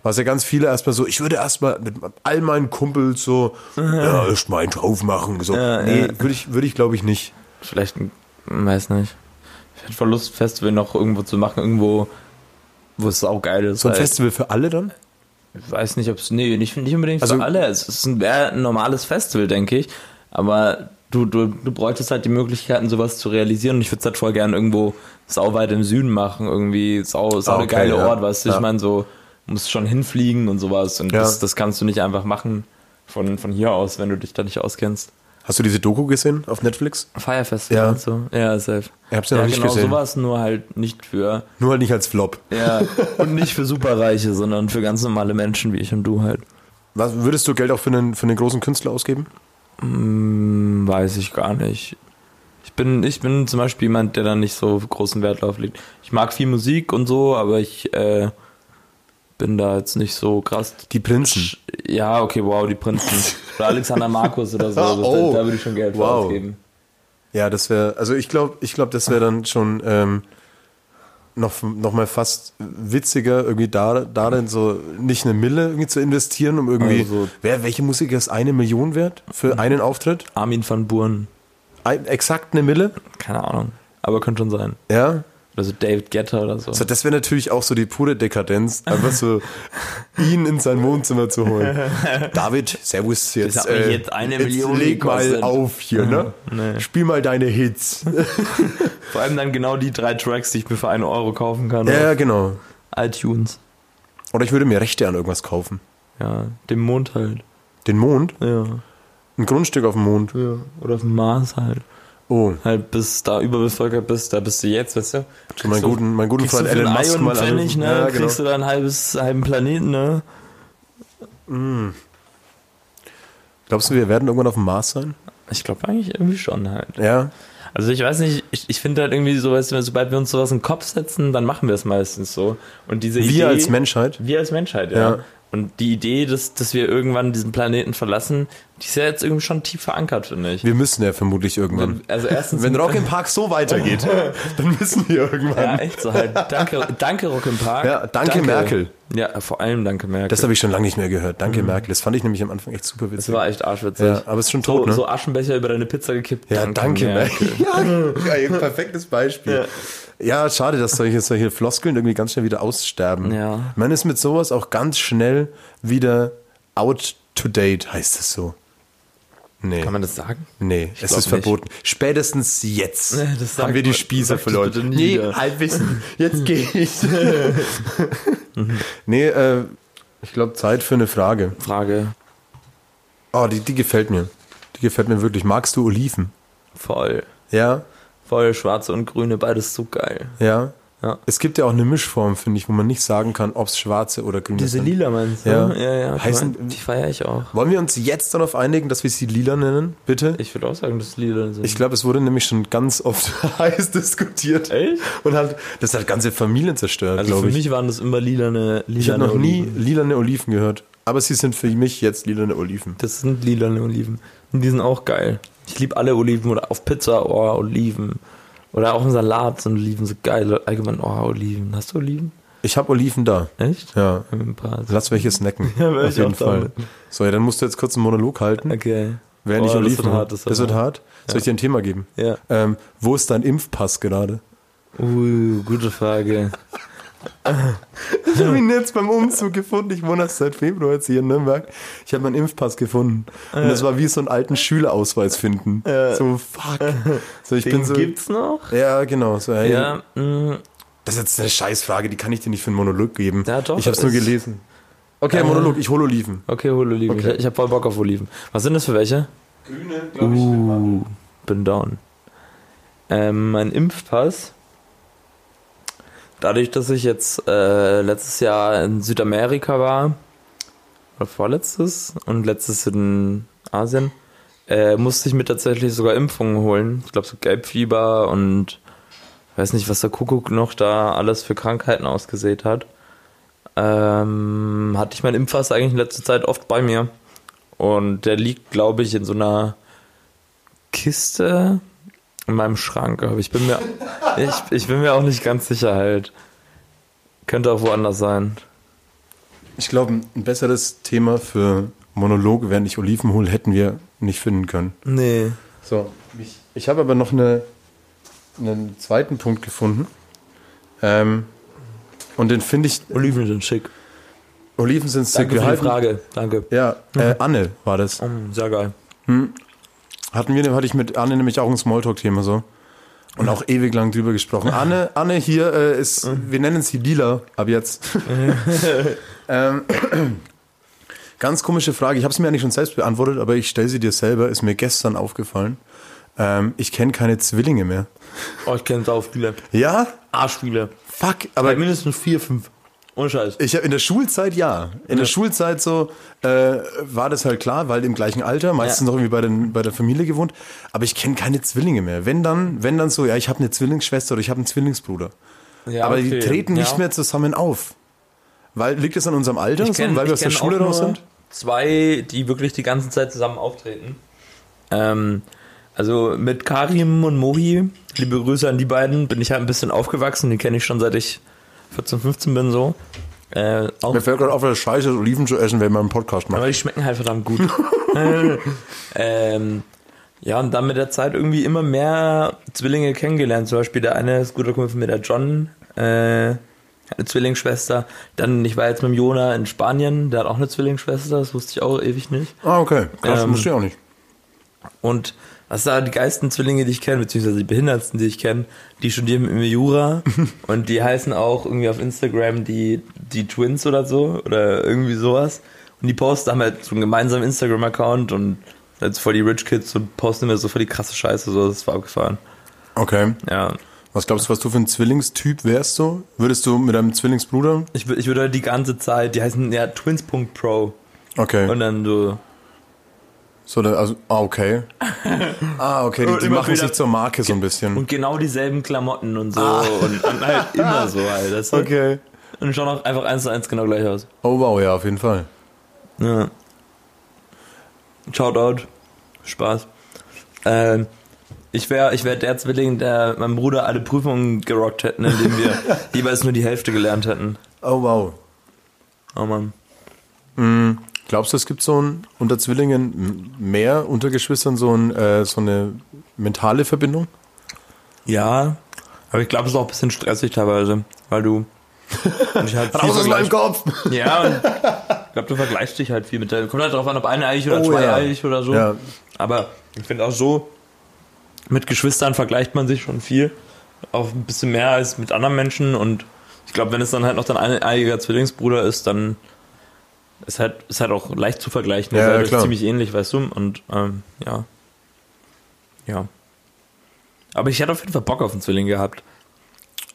Speaker 1: Was ja ganz viele erstmal so, ich würde erstmal mit all meinen Kumpels so, ja, erst mal einen drauf machen. So.
Speaker 2: Ja,
Speaker 1: nee,
Speaker 2: ja.
Speaker 1: würde ich, würde ich glaube ich nicht.
Speaker 2: Vielleicht, ein- weiß nicht. Ich hätte Verlust, Festival noch irgendwo zu machen, irgendwo, wo es auch geil ist.
Speaker 1: So ein
Speaker 2: halt.
Speaker 1: Festival für alle dann?
Speaker 2: Ich weiß nicht, ob es, nee, nicht, nicht unbedingt
Speaker 1: Also-
Speaker 2: für alle. Es ist ein, ein normales Festival, denke ich. Aber du, du, du bräuchtest halt die Möglichkeiten, sowas zu realisieren. Und ich würde es halt voll gerne irgendwo sauweit im Süden machen. Irgendwie sau, sau
Speaker 1: okay,
Speaker 2: geile
Speaker 1: ja.
Speaker 2: Ort, weißt du?
Speaker 1: Ja.
Speaker 2: Ich meine, so, musst schon hinfliegen und sowas. Und
Speaker 1: Ja.
Speaker 2: das, das kannst du nicht einfach machen von, von hier aus, wenn du dich da nicht auskennst.
Speaker 1: Hast du diese Doku gesehen auf Netflix?
Speaker 2: Fire Festival
Speaker 1: Ja.
Speaker 2: und so. Ja, safe.
Speaker 1: Ich hab's ja noch nicht
Speaker 2: genau
Speaker 1: gesehen.
Speaker 2: sowas, nur halt nicht für,
Speaker 1: Nur halt nicht als Flop.
Speaker 2: ja, und nicht für Superreiche, sondern für ganz normale Menschen wie ich und du halt.
Speaker 1: Was, würdest du Geld auch für einen, für einen großen Künstler ausgeben?
Speaker 2: Hm, weiß ich gar nicht. Ich bin, ich bin zum Beispiel jemand, der da nicht so großen Wert drauf legt. Ich mag viel Musik und so, aber ich äh, bin da jetzt nicht so krass.
Speaker 1: Die Prinzen.
Speaker 2: Ja, okay, wow, die Prinzen. Oder Alexander Markus oder so. Das,
Speaker 1: Oh,
Speaker 2: da, da würde ich schon Geld
Speaker 1: wow.
Speaker 2: ausgeben.
Speaker 1: Ja, das wäre, also ich glaube, ich glaube, das wäre dann schon ähm, noch, noch mal fast witziger, irgendwie da, darin so nicht eine Mille irgendwie zu investieren, um irgendwie,
Speaker 2: Also-
Speaker 1: wer, welche Musiker ist eine Million wert für einen Auftritt?
Speaker 2: Armin van Buren,
Speaker 1: Ein, exakt eine Mille?
Speaker 2: keine Ahnung. Aber könnte schon sein.
Speaker 1: Ja.
Speaker 2: Oder so David Guetta oder so.
Speaker 1: So, das wäre natürlich auch so die pure Dekadenz, einfach so ihn in sein Wohnzimmer zu holen. David, servus, jetzt,
Speaker 2: hat mich jetzt eine Million
Speaker 1: leg mal
Speaker 2: gekostet.
Speaker 1: auf hier, ne?
Speaker 2: Nee.
Speaker 1: Spiel mal deine Hits.
Speaker 2: Vor allem dann genau die drei Tracks, die ich mir für einen Euro kaufen kann.
Speaker 1: ja, genau.
Speaker 2: iTunes.
Speaker 1: Oder ich würde mir Rechte an irgendwas kaufen.
Speaker 2: Ja, dem Mond halt.
Speaker 1: Den Mond?
Speaker 2: Ja.
Speaker 1: Ein Grundstück auf dem Mond.
Speaker 2: ja. Oder auf dem Mars halt.
Speaker 1: Oh,
Speaker 2: Halt bis da überbevölkert bist, da bist du jetzt, weißt du?
Speaker 1: so mein guten, mein guten
Speaker 2: Kriegst du
Speaker 1: Freund Elon Musk mal an-
Speaker 2: Pfennig, ne?
Speaker 1: Ja, genau.
Speaker 2: Kriegst du da ein halbes, halben Planeten, ne?
Speaker 1: Glaubst du, wir werden irgendwann auf dem Mars sein?
Speaker 2: Ich glaube eigentlich irgendwie schon halt.
Speaker 1: Ja.
Speaker 2: Also ich weiß nicht, ich, ich finde halt irgendwie so, weißt du, sobald wir uns sowas in den Kopf setzen, dann machen wir es meistens so. Und diese Idee,
Speaker 1: Wir als Menschheit.
Speaker 2: Wir als Menschheit, ja.
Speaker 1: Ja.
Speaker 2: Und die Idee, dass, dass wir irgendwann diesen Planeten verlassen, die ist ja jetzt irgendwie schon tief verankert, finde ich.
Speaker 1: Wir müssen ja vermutlich irgendwann.
Speaker 2: Also erstens
Speaker 1: Wenn Rock im Park so weitergeht, dann müssen wir
Speaker 2: Ja,
Speaker 1: irgendwann.
Speaker 2: echt so halt. Danke, danke Rock im Park.
Speaker 1: Ja, danke Merkel.
Speaker 2: Ja, vor allem danke Merkel.
Speaker 1: Das habe ich schon lange nicht mehr gehört. Danke, Merkel. Das fand ich nämlich am Anfang echt super
Speaker 2: das
Speaker 1: witzig.
Speaker 2: war echt arschwitzig.
Speaker 1: Ja, aber es ist schon
Speaker 2: so,
Speaker 1: tot, ne?
Speaker 2: so Aschenbecher über deine Pizza gekippt.
Speaker 1: Ja, danke, Merkel. Ja, ja, ein perfektes Beispiel. Ja. schade, dass solche, solche Floskeln irgendwie ganz schnell wieder aussterben.
Speaker 2: Ja.
Speaker 1: Man ist mit sowas auch ganz schnell wieder out to date, heißt es so. Nee.
Speaker 2: Kann man das sagen?
Speaker 1: Nee, es
Speaker 2: glaub
Speaker 1: ist
Speaker 2: nicht.
Speaker 1: verboten. Spätestens jetzt
Speaker 2: Nee,
Speaker 1: haben wir die
Speaker 2: das
Speaker 1: verloren. Nee. Halbwissen. Jetzt gehe ich. nee, äh, ich glaube, Zeit für eine Frage.
Speaker 2: Frage.
Speaker 1: Oh, die, die gefällt mir. Die gefällt mir wirklich. Magst du Oliven?
Speaker 2: Voll.
Speaker 1: Ja,
Speaker 2: Voll schwarze und grüne, beides so geil.
Speaker 1: ja.
Speaker 2: Ja.
Speaker 1: Es gibt ja auch eine Mischform, finde ich, wo man nicht sagen kann, ob es schwarze oder grüne
Speaker 2: Diese
Speaker 1: sind.
Speaker 2: lila meinst du?
Speaker 1: Ja.
Speaker 2: ja, ja.
Speaker 1: Heißen-
Speaker 2: die feiere ich auch.
Speaker 1: Wollen wir uns jetzt darauf einigen, dass wir sie lila nennen? Bitte?
Speaker 2: Ich würde auch sagen, dass lila sind.
Speaker 1: Ich glaube, es wurde nämlich schon ganz oft heiß diskutiert.
Speaker 2: Echt?
Speaker 1: Und hat, das hat ganze Familien zerstört,
Speaker 2: also für
Speaker 1: glaube ich.
Speaker 2: mich waren das immer lilane, lilane
Speaker 1: Ich habe noch nie
Speaker 2: Oliven.
Speaker 1: lilane Oliven gehört. Aber sie sind für mich jetzt lilane Oliven.
Speaker 2: Das sind lilane Oliven. Und die sind auch geil. Ich liebe alle Oliven oder auf Pizza, oh, Oliven. Oder auch im Salat sind Oliven so geil. Allgemein, oh, Oliven. Hast du Oliven?
Speaker 1: Ich habe Oliven da.
Speaker 2: Echt?
Speaker 1: Ja. Lass welche snacken.
Speaker 2: Ja,
Speaker 1: Auf jeden Fall.
Speaker 2: damit.
Speaker 1: So, ja, dann musst du jetzt kurz einen Monolog halten.
Speaker 2: Okay.
Speaker 1: Während ich
Speaker 2: Oh, das
Speaker 1: Oliven
Speaker 2: wird
Speaker 1: hab.
Speaker 2: hart, das
Speaker 1: Das
Speaker 2: wird
Speaker 1: wird hart. Soll ich dir ein Thema geben?
Speaker 2: Ja.
Speaker 1: Ähm, wo ist dein Impfpass gerade?
Speaker 2: Uh, gute Frage.
Speaker 1: Ich habe ihn jetzt beim Umzug gefunden. Ich wohne erst seit Februar jetzt hier in Nürnberg. Ich habe meinen Impfpass gefunden. Und das war wie so einen alten Schülerausweis finden. So, fuck. So, ich
Speaker 2: Den
Speaker 1: bin so.
Speaker 2: gibt's noch?
Speaker 1: Ja, genau. So, hey,
Speaker 2: Ja, mh,
Speaker 1: Das ist jetzt eine Scheißfrage, die kann ich dir nicht für einen Monolog geben.
Speaker 2: Ja, doch,
Speaker 1: ich habe es nur gelesen. Okay,
Speaker 2: Äh,
Speaker 1: Monolog, ich hole Oliven.
Speaker 2: okay, hol Oliven.
Speaker 1: Okay.
Speaker 2: Ich, ich hab voll Bock auf Oliven. Was sind das für welche?
Speaker 1: Grüne,
Speaker 2: Uh, bin down. Ähm, mein Impfpass. Dadurch, dass ich jetzt äh, letztes Jahr in Südamerika war, oder vorletztes und letztes in Asien, äh, musste ich mir tatsächlich sogar Impfungen holen. Ich glaube so Gelbfieber und weiß nicht, was der Kuckuck noch da alles für Krankheiten ausgesät hat. Ähm, hatte ich meinen Impfpass eigentlich in letzter Zeit oft bei mir. Und der liegt, glaube ich, in so einer Kiste in meinem Schrank. Aber ich bin mir, ich, ich bin mir auch nicht ganz sicher halt. Könnte auch woanders sein.
Speaker 1: Ich glaube, ein besseres Thema für Monolog, während ich Oliven hole, hätten wir nicht finden können.
Speaker 2: Nee.
Speaker 1: So, ich, ich habe aber noch eine, einen zweiten Punkt gefunden. Ähm, und den finde ich,
Speaker 2: Oliven sind schick.
Speaker 1: Oliven sind sick.
Speaker 2: Danke für die Frage. Danke.
Speaker 1: Ja, äh, Anne war das.
Speaker 2: Mm, sehr geil.
Speaker 1: Hatten wir, hatte ich mit Anne nämlich auch ein Smalltalk-Thema so. Und auch ewig lang drüber gesprochen. Anne, Anne hier äh, ist, wir nennen sie Lila ab jetzt. ähm, ganz komische Frage. Ich habe es mir eigentlich schon selbst beantwortet, aber ich stelle sie dir selber. Ist mir gestern aufgefallen. Ähm, ich kenne keine Zwillinge mehr.
Speaker 2: Oh, ich kenne auch viele.
Speaker 1: Ja?
Speaker 2: Arschspiele.
Speaker 1: Fuck.
Speaker 2: Aber
Speaker 1: Aber
Speaker 2: mindestens vier, fünf. Ohne Scheiß.
Speaker 1: ich habe in der Schulzeit ja. In der Schulzeit so äh, war das halt klar, weil im gleichen Alter, meistens
Speaker 2: Ja.
Speaker 1: noch irgendwie bei, den, bei der Familie gewohnt. Aber ich kenne keine Zwillinge mehr. Wenn dann, wenn dann so, ja, ich habe eine Zwillingsschwester oder ich habe einen Zwillingsbruder.
Speaker 2: Ja,
Speaker 1: aber die
Speaker 2: okay.
Speaker 1: treten nicht
Speaker 2: Ja.
Speaker 1: mehr zusammen auf. Weil liegt es an unserem Alter,
Speaker 2: Ich
Speaker 1: so,
Speaker 2: kenn-
Speaker 1: weil wir aus der
Speaker 2: kenn
Speaker 1: Schule raus sind?
Speaker 2: Zwei, die wirklich die ganze Zeit zusammen auftreten. Ähm, also mit Karim und Mohi, liebe Grüße an die beiden, bin ich halt ein bisschen aufgewachsen. Die kenne ich schon seit ich 14, 15 bin so. Äh, auch,
Speaker 1: Mir fällt gerade auf, es scheiße ist, Oliven zu essen, wenn man einen Podcast macht.
Speaker 2: aber die schmecken halt verdammt gut. ähm, ja, und dann mit der Zeit irgendwie immer mehr Zwillinge kennengelernt. Zum Beispiel der eine ist guter Kumpel von mir, der John, äh, hat eine Zwillingsschwester. Dann, ich war jetzt mit dem Jona in Spanien, der hat auch eine Zwillingsschwester, das wusste ich auch ewig nicht.
Speaker 1: Ah, okay. Krass,
Speaker 2: Ähm,
Speaker 1: wusste ich auch nicht.
Speaker 2: Und das sind die geilsten Zwillinge, die ich kenne, beziehungsweise die behindertsten, die ich kenne, die studieren mit mir Jura und die heißen auch irgendwie auf Instagram die, die Twins oder so oder irgendwie sowas. Und die posten haben halt so einen gemeinsamen Instagram-Account und sind jetzt voll die Rich Kids und posten immer so voll die krasse Scheiße, so das war abgefahren.
Speaker 1: Okay.
Speaker 2: Ja.
Speaker 1: Was glaubst du, was du für ein Zwillingstyp wärst du? Würdest du mit deinem Zwillingsbruder?
Speaker 2: Ich, ich würde halt die ganze Zeit, die heißen ja Twins.pro
Speaker 1: Okay.
Speaker 2: und dann so.
Speaker 1: So, also, ah, okay. Ah, okay, die, die machen sich zur Marke so ein bisschen.
Speaker 2: Und genau dieselben Klamotten und so und, und halt immer so halt. du?
Speaker 1: Okay.
Speaker 2: Und schauen auch einfach eins zu eins genau gleich aus.
Speaker 1: Oh wow, ja, auf jeden Fall.
Speaker 2: Ja. Shoutout. Spaß. Ähm, ich wäre ich wär der Zwilling, der meinem Bruder alle Prüfungen gerockt hätten, indem wir jeweils nur die Hälfte gelernt hätten.
Speaker 1: Oh wow.
Speaker 2: Oh Mann.
Speaker 1: Glaubst du, es gibt so ein unter Zwillingen mehr unter Geschwistern so, ein, äh, so eine mentale Verbindung?
Speaker 2: Ja, aber ich glaube, es ist auch ein bisschen stressig teilweise, weil du dich halt
Speaker 1: Raus aus meinem. Kopf!
Speaker 2: Ja, und ich glaube, du vergleichst dich halt viel mit der. Kommt halt drauf an, ob eineeiig oder
Speaker 1: Oh,
Speaker 2: zweieig oder so.
Speaker 1: Ja.
Speaker 2: Aber ich finde auch so, mit Geschwistern vergleicht man sich schon viel. Auch ein bisschen mehr als mit anderen Menschen. Und ich glaube, wenn es dann halt noch dein eineiiger Zwillingsbruder ist, dann ist halt, ist halt auch leicht zu vergleichen.
Speaker 1: Ja, ja,
Speaker 2: euch
Speaker 1: klar.
Speaker 2: ziemlich ähnlich, weißt du? Und ähm, ja. Ja. Aber ich hätte auf jeden Fall Bock auf einen Zwilling gehabt.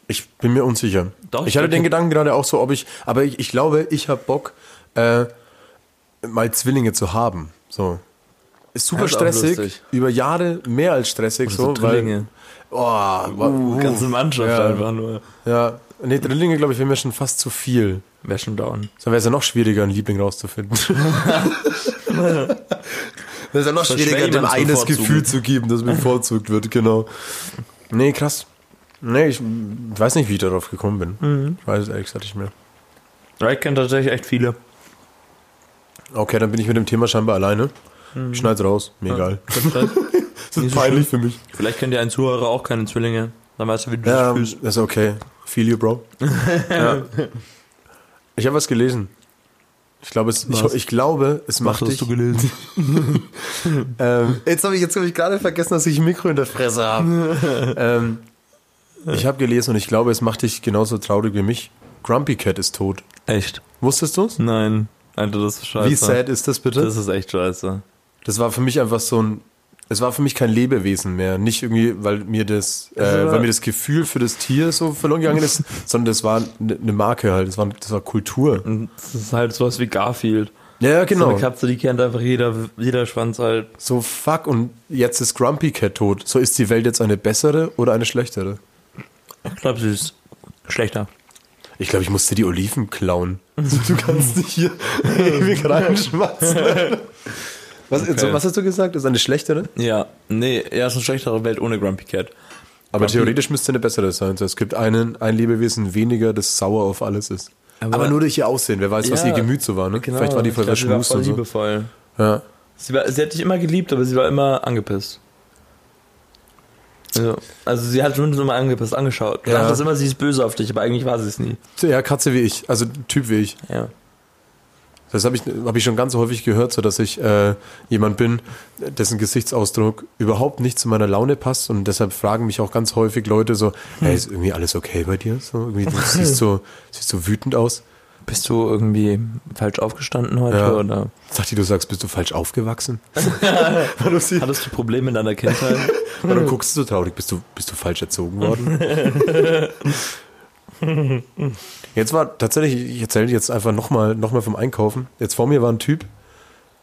Speaker 1: Ich bin mir unsicher.
Speaker 2: Doch,
Speaker 1: ich
Speaker 2: ich
Speaker 1: hatte den Gedanken gerade auch so, ob ich, aber ich, ich glaube, ich habe Bock, äh, mal Zwillinge zu haben. So. Ist super
Speaker 2: Das ist
Speaker 1: stressig, über Jahre mehr als stressig,
Speaker 2: Oder
Speaker 1: so,
Speaker 2: so
Speaker 1: weil, oh, uh,
Speaker 2: Ganze Mannschaft
Speaker 1: ja.
Speaker 2: einfach nur.
Speaker 1: Ja, nee, Drillinge, glaube ich, wäre mir schon fast zu viel.
Speaker 2: Wäre schon down.
Speaker 1: Dann wäre es ja noch schwieriger, einen Liebling rauszufinden. das ist ja noch schwieriger, dem eines. Gefühl zu geben, das bevorzugt wird, genau. Nee, krass. Nee, ich weiß nicht, wie ich darauf gekommen bin.
Speaker 2: Mhm.
Speaker 1: Ich weiß es ehrlich gesagt nicht mehr.
Speaker 2: Ja, ich kenne tatsächlich echt viele.
Speaker 1: Okay, dann bin ich mit dem Thema scheinbar alleine.
Speaker 2: Mhm.
Speaker 1: Ich schneid's raus, mir egal.
Speaker 2: Das ist halt-
Speaker 1: Das
Speaker 2: Nicht so
Speaker 1: peinlich für mich.
Speaker 2: Vielleicht kennt ja ein Zuhörer auch keine Zwillinge. Dann weißt du, wie du
Speaker 1: Ja,
Speaker 2: dich
Speaker 1: das
Speaker 2: fühlst.
Speaker 1: ist okay. Feel you, Bro. ja. Ich habe was gelesen. Ich glaube, es, ich,
Speaker 2: Was?
Speaker 1: ich glaube, es macht dich.
Speaker 2: gelesen?
Speaker 1: Ähm, jetzt habe ich, jetzt hab ich gerade vergessen, dass ich ein Mikro in der Fresse habe. ähm, ich habe gelesen und ich glaube, es macht dich genauso traurig wie mich. Grumpy Cat ist tot.
Speaker 2: Echt?
Speaker 1: Wusstest du's?
Speaker 2: Nein. Alter, das ist scheiße.
Speaker 1: Wie sad ist das bitte?
Speaker 2: Das ist echt scheiße.
Speaker 1: Das war für mich einfach so ein. Es war für mich kein Lebewesen mehr. Nicht irgendwie, weil mir das, äh,
Speaker 2: war-
Speaker 1: weil mir das Gefühl für das Tier so verloren gegangen ist, sondern das war eine eine Marke halt. Das war, das war Kultur.
Speaker 2: Das ist halt sowas wie Garfield.
Speaker 1: Ja, ja,
Speaker 2: So
Speaker 1: genau.
Speaker 2: eine Katze, die kennt einfach jeder, jeder Schwanz halt.
Speaker 1: So fuck und jetzt ist Grumpy Cat tot. So ist die Welt jetzt eine bessere oder eine schlechtere?
Speaker 2: Ich glaube, sie ist schlechter.
Speaker 1: Ich glaube, ich musste die Oliven klauen. Du kannst nicht hier ewig reinschmatzen. Was, so, was hast du gesagt? Das ist eine schlechtere?
Speaker 2: Ja, nee, er ist eine schlechtere Welt ohne Grumpy Cat.
Speaker 1: Aber
Speaker 2: Grumpy-
Speaker 1: theoretisch müsste eine bessere sein. Es gibt einen, ein Lebewesen weniger, das sauer auf alles ist. Aber,
Speaker 2: Aber-
Speaker 1: nur durch ihr Aussehen. Wer weiß, was
Speaker 2: Ja,
Speaker 1: ihr Gemüt so war. Ne? Vielleicht war die voll verschmust und so.
Speaker 2: liebevoll.
Speaker 1: Ja.
Speaker 2: Sie, war, sie hat dich immer geliebt, aber sie war immer angepisst. Also, also sie hat zumindest immer angepisst angeschaut. Du
Speaker 1: Ja.
Speaker 2: dachtest immer, sie ist böse auf dich, aber eigentlich war sie es nie.
Speaker 1: ja, Katze wie ich. Also Typ wie ich.
Speaker 2: Ja.
Speaker 1: Das habe ich, hab ich schon ganz häufig gehört, so dass ich äh, jemand bin, dessen Gesichtsausdruck überhaupt nicht zu meiner Laune passt und deshalb fragen mich auch ganz häufig Leute so, hey, ist irgendwie alles okay bei dir? So, irgendwie, du siehst so, siehst so wütend aus.
Speaker 2: Bist du irgendwie falsch aufgestanden heute
Speaker 1: Ja.
Speaker 2: oder
Speaker 1: die, du sagst, bist du falsch aufgewachsen? du sie,
Speaker 2: hattest du Probleme in deiner Kindheit?
Speaker 1: du guckst so traurig, bist du, bist du falsch erzogen worden? Jetzt war tatsächlich, ich erzähle jetzt einfach nochmal noch mal vom Einkaufen. Jetzt vor mir war ein Typ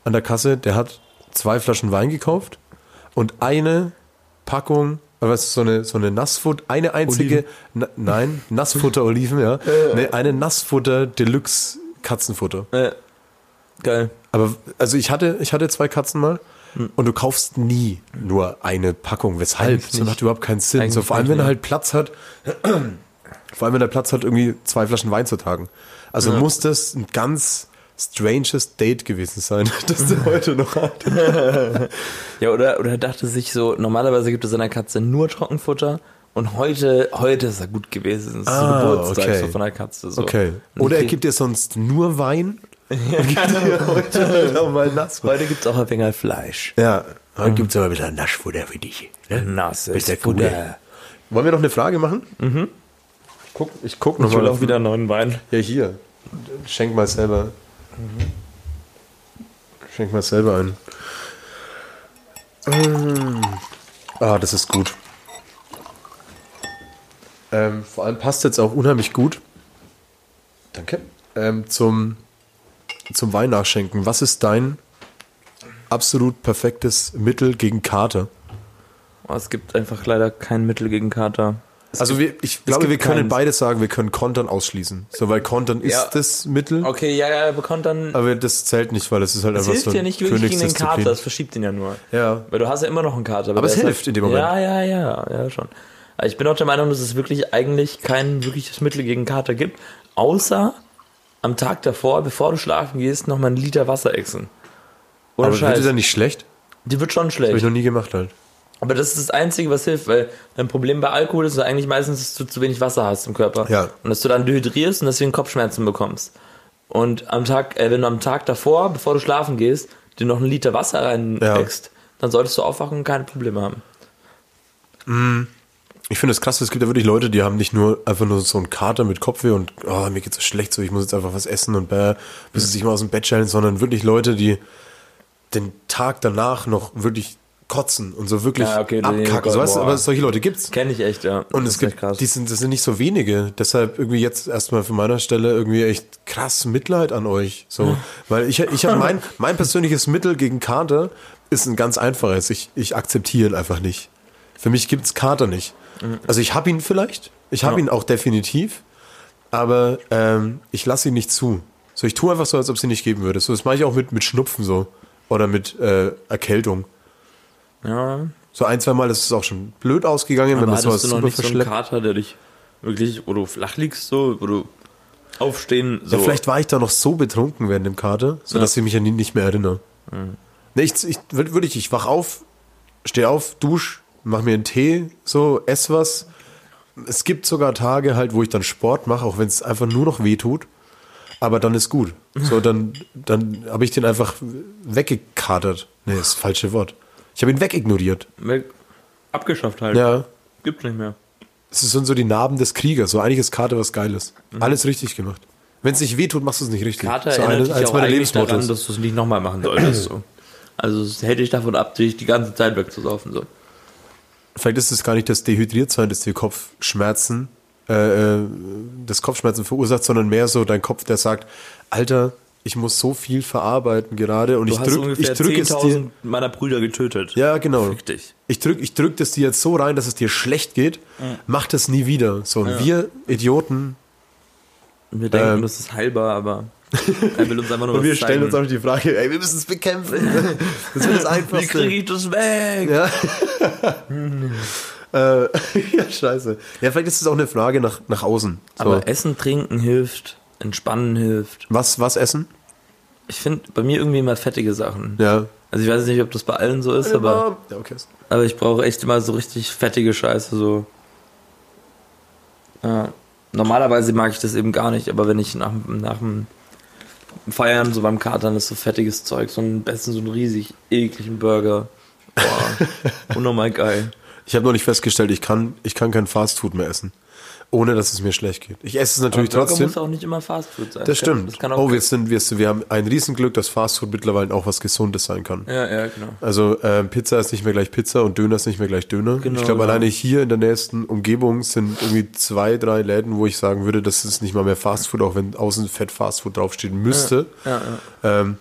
Speaker 1: an der Kasse, der hat zwei Flaschen Wein gekauft und eine Packung, äh, was ist so eine, so eine Nassfutter, eine einzige, na, nein, Nassfutter-Oliven, ja. Nee, eine Nassfutter Deluxe Katzenfutter.
Speaker 2: äh, geil.
Speaker 1: Aber also ich hatte, ich hatte zwei Katzen mal und du kaufst nie nur eine Packung. Weshalb?
Speaker 2: Eigentlich
Speaker 1: Das
Speaker 2: nicht.
Speaker 1: macht überhaupt keinen Sinn. so vor allem, wenn er halt Platz hat, vor allem wenn er Platz hat, irgendwie zwei Flaschen Wein zu tragen. Also muss das ein ganz stranges Date gewesen sein, das der heute noch hat.
Speaker 2: Ja, oder, oder er dachte sich so, normalerweise gibt es seiner Katze nur Trockenfutter und heute, heute ist er gut gewesen. Das ist
Speaker 1: Ah,
Speaker 2: so Geburtstag
Speaker 1: okay.
Speaker 2: so von der Katze. So.
Speaker 1: Okay. Oder er gibt dir sonst nur Wein gibt dir heute halt mal Nassfutter.
Speaker 2: Heute gibt es auch ein wenig Fleisch.
Speaker 1: Ja, heute gibt es aber ein bisschen Naschfutter für dich. Ne?
Speaker 2: Nasses
Speaker 1: der
Speaker 2: Futter.
Speaker 1: Wollen wir noch eine Frage machen? Mhm. Ich guck, ich guck noch
Speaker 2: Ich will
Speaker 1: mal
Speaker 2: auch wieder neuen Wein.
Speaker 1: Ja, hier. Schenk mal selber. Schenk mal selber ein. Mm. Ah, das ist gut. Ähm, vor allem passt jetzt auch unheimlich gut. Danke. Ähm, zum, zum Wein nachschenken. Was ist dein absolut perfektes Mittel gegen Kater?
Speaker 2: Oh, es gibt einfach leider kein Mittel gegen Kater.
Speaker 1: Also wir, ich glaube, wir können
Speaker 2: keins.
Speaker 1: beides sagen, wir können Kontern ausschließen. So, weil Kontern
Speaker 2: Ja.
Speaker 1: ist das Mittel.
Speaker 2: Okay, ja, ja, er bekommt dann.
Speaker 1: Aber das zählt nicht, weil es ist halt
Speaker 2: Es
Speaker 1: einfach
Speaker 2: hilft
Speaker 1: so
Speaker 2: ja
Speaker 1: ein
Speaker 2: nicht wirklich gegen den. Kater, das verschiebt ihn ja nur.
Speaker 1: Ja.
Speaker 2: Weil du hast ja immer noch einen Kater.
Speaker 1: Aber
Speaker 2: der
Speaker 1: es hilft in dem Moment.
Speaker 2: Ja, ja, ja, ja, schon. Aber ich bin auch der Meinung, dass es wirklich eigentlich kein wirkliches Mittel gegen Kater gibt, außer am Tag davor, bevor du schlafen gehst, nochmal einen Liter Wasser exen.
Speaker 1: Aber wird
Speaker 2: Scheiß.
Speaker 1: dir dann nicht schlecht?
Speaker 2: Die wird schon
Speaker 1: Habe ich
Speaker 2: schlecht.
Speaker 1: noch nie gemacht halt.
Speaker 2: Aber das ist das Einzige, was hilft, weil ein Problem bei Alkohol ist ja eigentlich meistens, dass du zu wenig Wasser hast im Körper.
Speaker 1: Ja.
Speaker 2: Und dass du dann dehydrierst und deswegen Kopfschmerzen bekommst. Und am Tag, äh, wenn du am Tag davor, bevor du schlafen gehst, dir noch einen Liter Wasser reinwächst, dann solltest du aufwachen und keine Probleme haben.
Speaker 1: Ich finde es krass, es gibt ja wirklich Leute, die haben nicht nur einfach nur so einen Kater mit Kopfweh und oh, mir geht's so schlecht, so ich muss jetzt einfach was essen und bäh, bis sie sich mal aus dem Bett stellen, sondern wirklich Leute, die den Tag danach noch wirklich kotzen und so wirklich
Speaker 2: Ja, okay, nee,
Speaker 1: abkacken. So, weißt, aber solche Leute gibt's.
Speaker 2: Kenne ich echt, ja.
Speaker 1: Und
Speaker 2: Das
Speaker 1: es gibt,
Speaker 2: krass.
Speaker 1: die sind, das sind nicht so wenige. Deshalb irgendwie jetzt erstmal von meiner Stelle irgendwie echt krass Mitleid an euch. So, weil ich, ich habe mein, mein persönliches Mittel gegen Kater ist ein ganz einfaches. Ich, ich akzeptiere ihn einfach nicht. Für mich gibt's Kater nicht. Also ich habe ihn vielleicht, ich habe
Speaker 2: Ja.
Speaker 1: ihn auch definitiv, aber ähm, ich lasse ihn nicht zu. So, ich tue einfach so, als ob es ihn nicht geben würde. So, das mache ich auch mit, mit Schnupfen so oder mit äh, Erkältung.
Speaker 2: Ja.
Speaker 1: So ein, zwei Mal ist es auch schon blöd ausgegangen, wenn
Speaker 2: Aber
Speaker 1: man sowas
Speaker 2: hattest du noch
Speaker 1: super
Speaker 2: nicht so einen. Kater, der dich wirklich, wo du flach liegst, so, wo du aufstehen, so.
Speaker 1: Ja, vielleicht war ich da noch so betrunken während dem Kater, so
Speaker 2: Ja.
Speaker 1: dass ich mich an ihn nicht mehr erinnere. Nee, ich, ich, wirklich, ich wach auf, steh auf, dusch, mach mir einen Tee, so, ess was. Es gibt sogar Tage halt, wo ich dann Sport mache, auch wenn es einfach nur noch weh tut. aber dann ist gut. So, dann, dann habe ich den einfach weggekatert. Nee, das ist das falsche Wort. Ich habe ihn wegignoriert.
Speaker 2: Weg- Abgeschafft halt.
Speaker 1: Ja.
Speaker 2: Gibt's nicht mehr.
Speaker 1: Es sind so die Narben des Kriegers. So eigentlich ist Kater was Geiles.
Speaker 2: Mhm.
Speaker 1: Alles richtig gemacht. Wenn es nicht wehtut, machst du es nicht richtig.
Speaker 2: Kater
Speaker 1: so
Speaker 2: erinnert dich
Speaker 1: eines
Speaker 2: auch eigentlich daran, dass du es nicht nochmal machen solltest. So. Also es hält dich davon ab, dich die ganze Zeit wegzusaufen. So.
Speaker 1: Vielleicht ist es gar nicht das Dehydriertsein, das dir Kopfschmerzen, äh, äh, das Kopfschmerzen verursacht, sondern mehr so dein Kopf, der sagt, Alter, ich muss so viel verarbeiten gerade und
Speaker 2: Du
Speaker 1: ich
Speaker 2: hast
Speaker 1: drück,
Speaker 2: ungefähr
Speaker 1: ich drück es dir.
Speaker 2: 10.000 meiner Brüder getötet.
Speaker 1: Ja, genau.
Speaker 2: Fick dich.
Speaker 1: Ich drück, ich drück das dir jetzt so rein, dass es dir schlecht geht. Mach das nie wieder. So, und wir Idioten.
Speaker 2: Wir denken,
Speaker 1: Ähm.
Speaker 2: das ist heilbar, aber er will uns einfach nur
Speaker 1: Und wir stellen
Speaker 2: zeigen.
Speaker 1: uns auch die Frage, ey, wir müssen es bekämpfen. Das wird das
Speaker 2: Wie
Speaker 1: Einfachste.
Speaker 2: kriege ich das weg?
Speaker 1: Ja. äh, ja, scheiße. Ja, vielleicht ist es auch eine Frage nach, nach außen. So.
Speaker 2: Aber Essen, Trinken hilft, Entspannen hilft.
Speaker 1: was, was essen?
Speaker 2: Ich finde bei mir irgendwie immer fettige Sachen.
Speaker 1: Ja.
Speaker 2: Also ich weiß nicht, ob das bei allen so ist, aber,
Speaker 1: Ja, okay.
Speaker 2: aber ich brauche echt immer so richtig fettige Scheiße. So. Ja. Normalerweise mag ich das eben gar nicht, aber wenn ich nach, nach dem Feiern so beim Katern ist so fettiges Zeug, so ein besten so einen riesig ekligen Burger. Boah, unnormal geil.
Speaker 1: Ich habe noch nicht festgestellt, ich kann, ich kann kein Fastfood mehr essen. Ohne dass es mir schlecht geht. Ich esse es natürlich
Speaker 2: Aber
Speaker 1: trotzdem.
Speaker 2: muss auch nicht immer Fastfood sein.
Speaker 1: Das stimmt.
Speaker 2: Das
Speaker 1: oh, wir, sind, wir, wir haben ein Riesenglück, dass Fastfood mittlerweile auch was Gesundes sein kann.
Speaker 2: Ja, ja, genau.
Speaker 1: Also ähm, Pizza ist nicht mehr gleich Pizza und Döner ist nicht mehr gleich Döner.
Speaker 2: Genau,
Speaker 1: ich glaube,
Speaker 2: genau.
Speaker 1: alleine hier in der nächsten Umgebung sind irgendwie zwei, drei Läden, wo ich sagen würde, das ist nicht mal mehr Fastfood, auch wenn außen Fett Fastfood draufstehen müsste.
Speaker 2: Ja, ja.
Speaker 1: Ähm,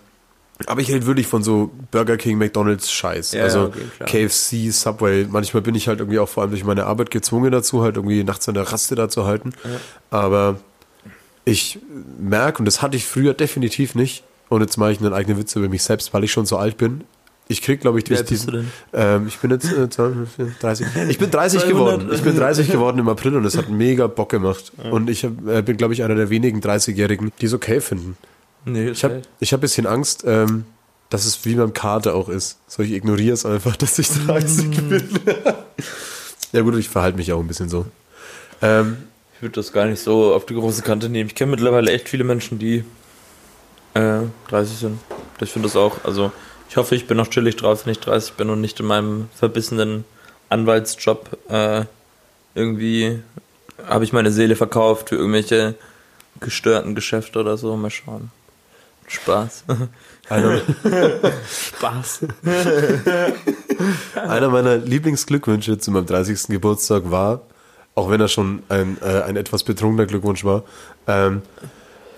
Speaker 1: aber ich rede wirklich von so Burger King, McDonalds Scheiß.
Speaker 2: Ja,
Speaker 1: also
Speaker 2: okay.
Speaker 1: KFC, Subway. Manchmal bin ich halt irgendwie auch vor allem durch meine Arbeit gezwungen dazu, halt irgendwie nachts an der Raste da zu halten. Aber ich merke, und das hatte ich früher definitiv nicht, und jetzt mache ich einen eigenen Witz über mich selbst, weil ich schon so alt bin. Ich krieg, glaube ich, durch
Speaker 2: alt bist du
Speaker 1: diesen. Ähm, ich bin jetzt äh, 30. Ich bin 30
Speaker 2: 200.
Speaker 1: geworden. Ich bin 30 geworden im April und es hat mega Bock gemacht. Und ich hab, äh, bin, glaube ich, einer der wenigen 30-Jährigen, die es okay finden.
Speaker 2: Nee,
Speaker 1: Ich habe ich hab ein bisschen Angst, ähm, dass es wie beim Kater auch ist. So, ich ignoriere es einfach, dass ich 30 bin. ja gut, ich verhalte mich auch ein bisschen so. Ähm,
Speaker 2: Ich würde das gar nicht so auf die große Kante nehmen. Ich kenne mittlerweile echt viele Menschen, die äh, 30 sind. Ich finde das auch. Also, ich hoffe, ich bin noch chillig drauf, wenn ich 30 bin und nicht in meinem verbissenen Anwaltsjob äh, irgendwie habe ich meine Seele verkauft für irgendwelche gestörten Geschäfte oder so. Mal schauen. Spaß.
Speaker 1: einer,
Speaker 2: Spaß.
Speaker 1: einer meiner Lieblingsglückwünsche zu meinem 30. Geburtstag war, auch wenn er schon ein, äh, ein etwas betrunkener Glückwunsch war, ähm,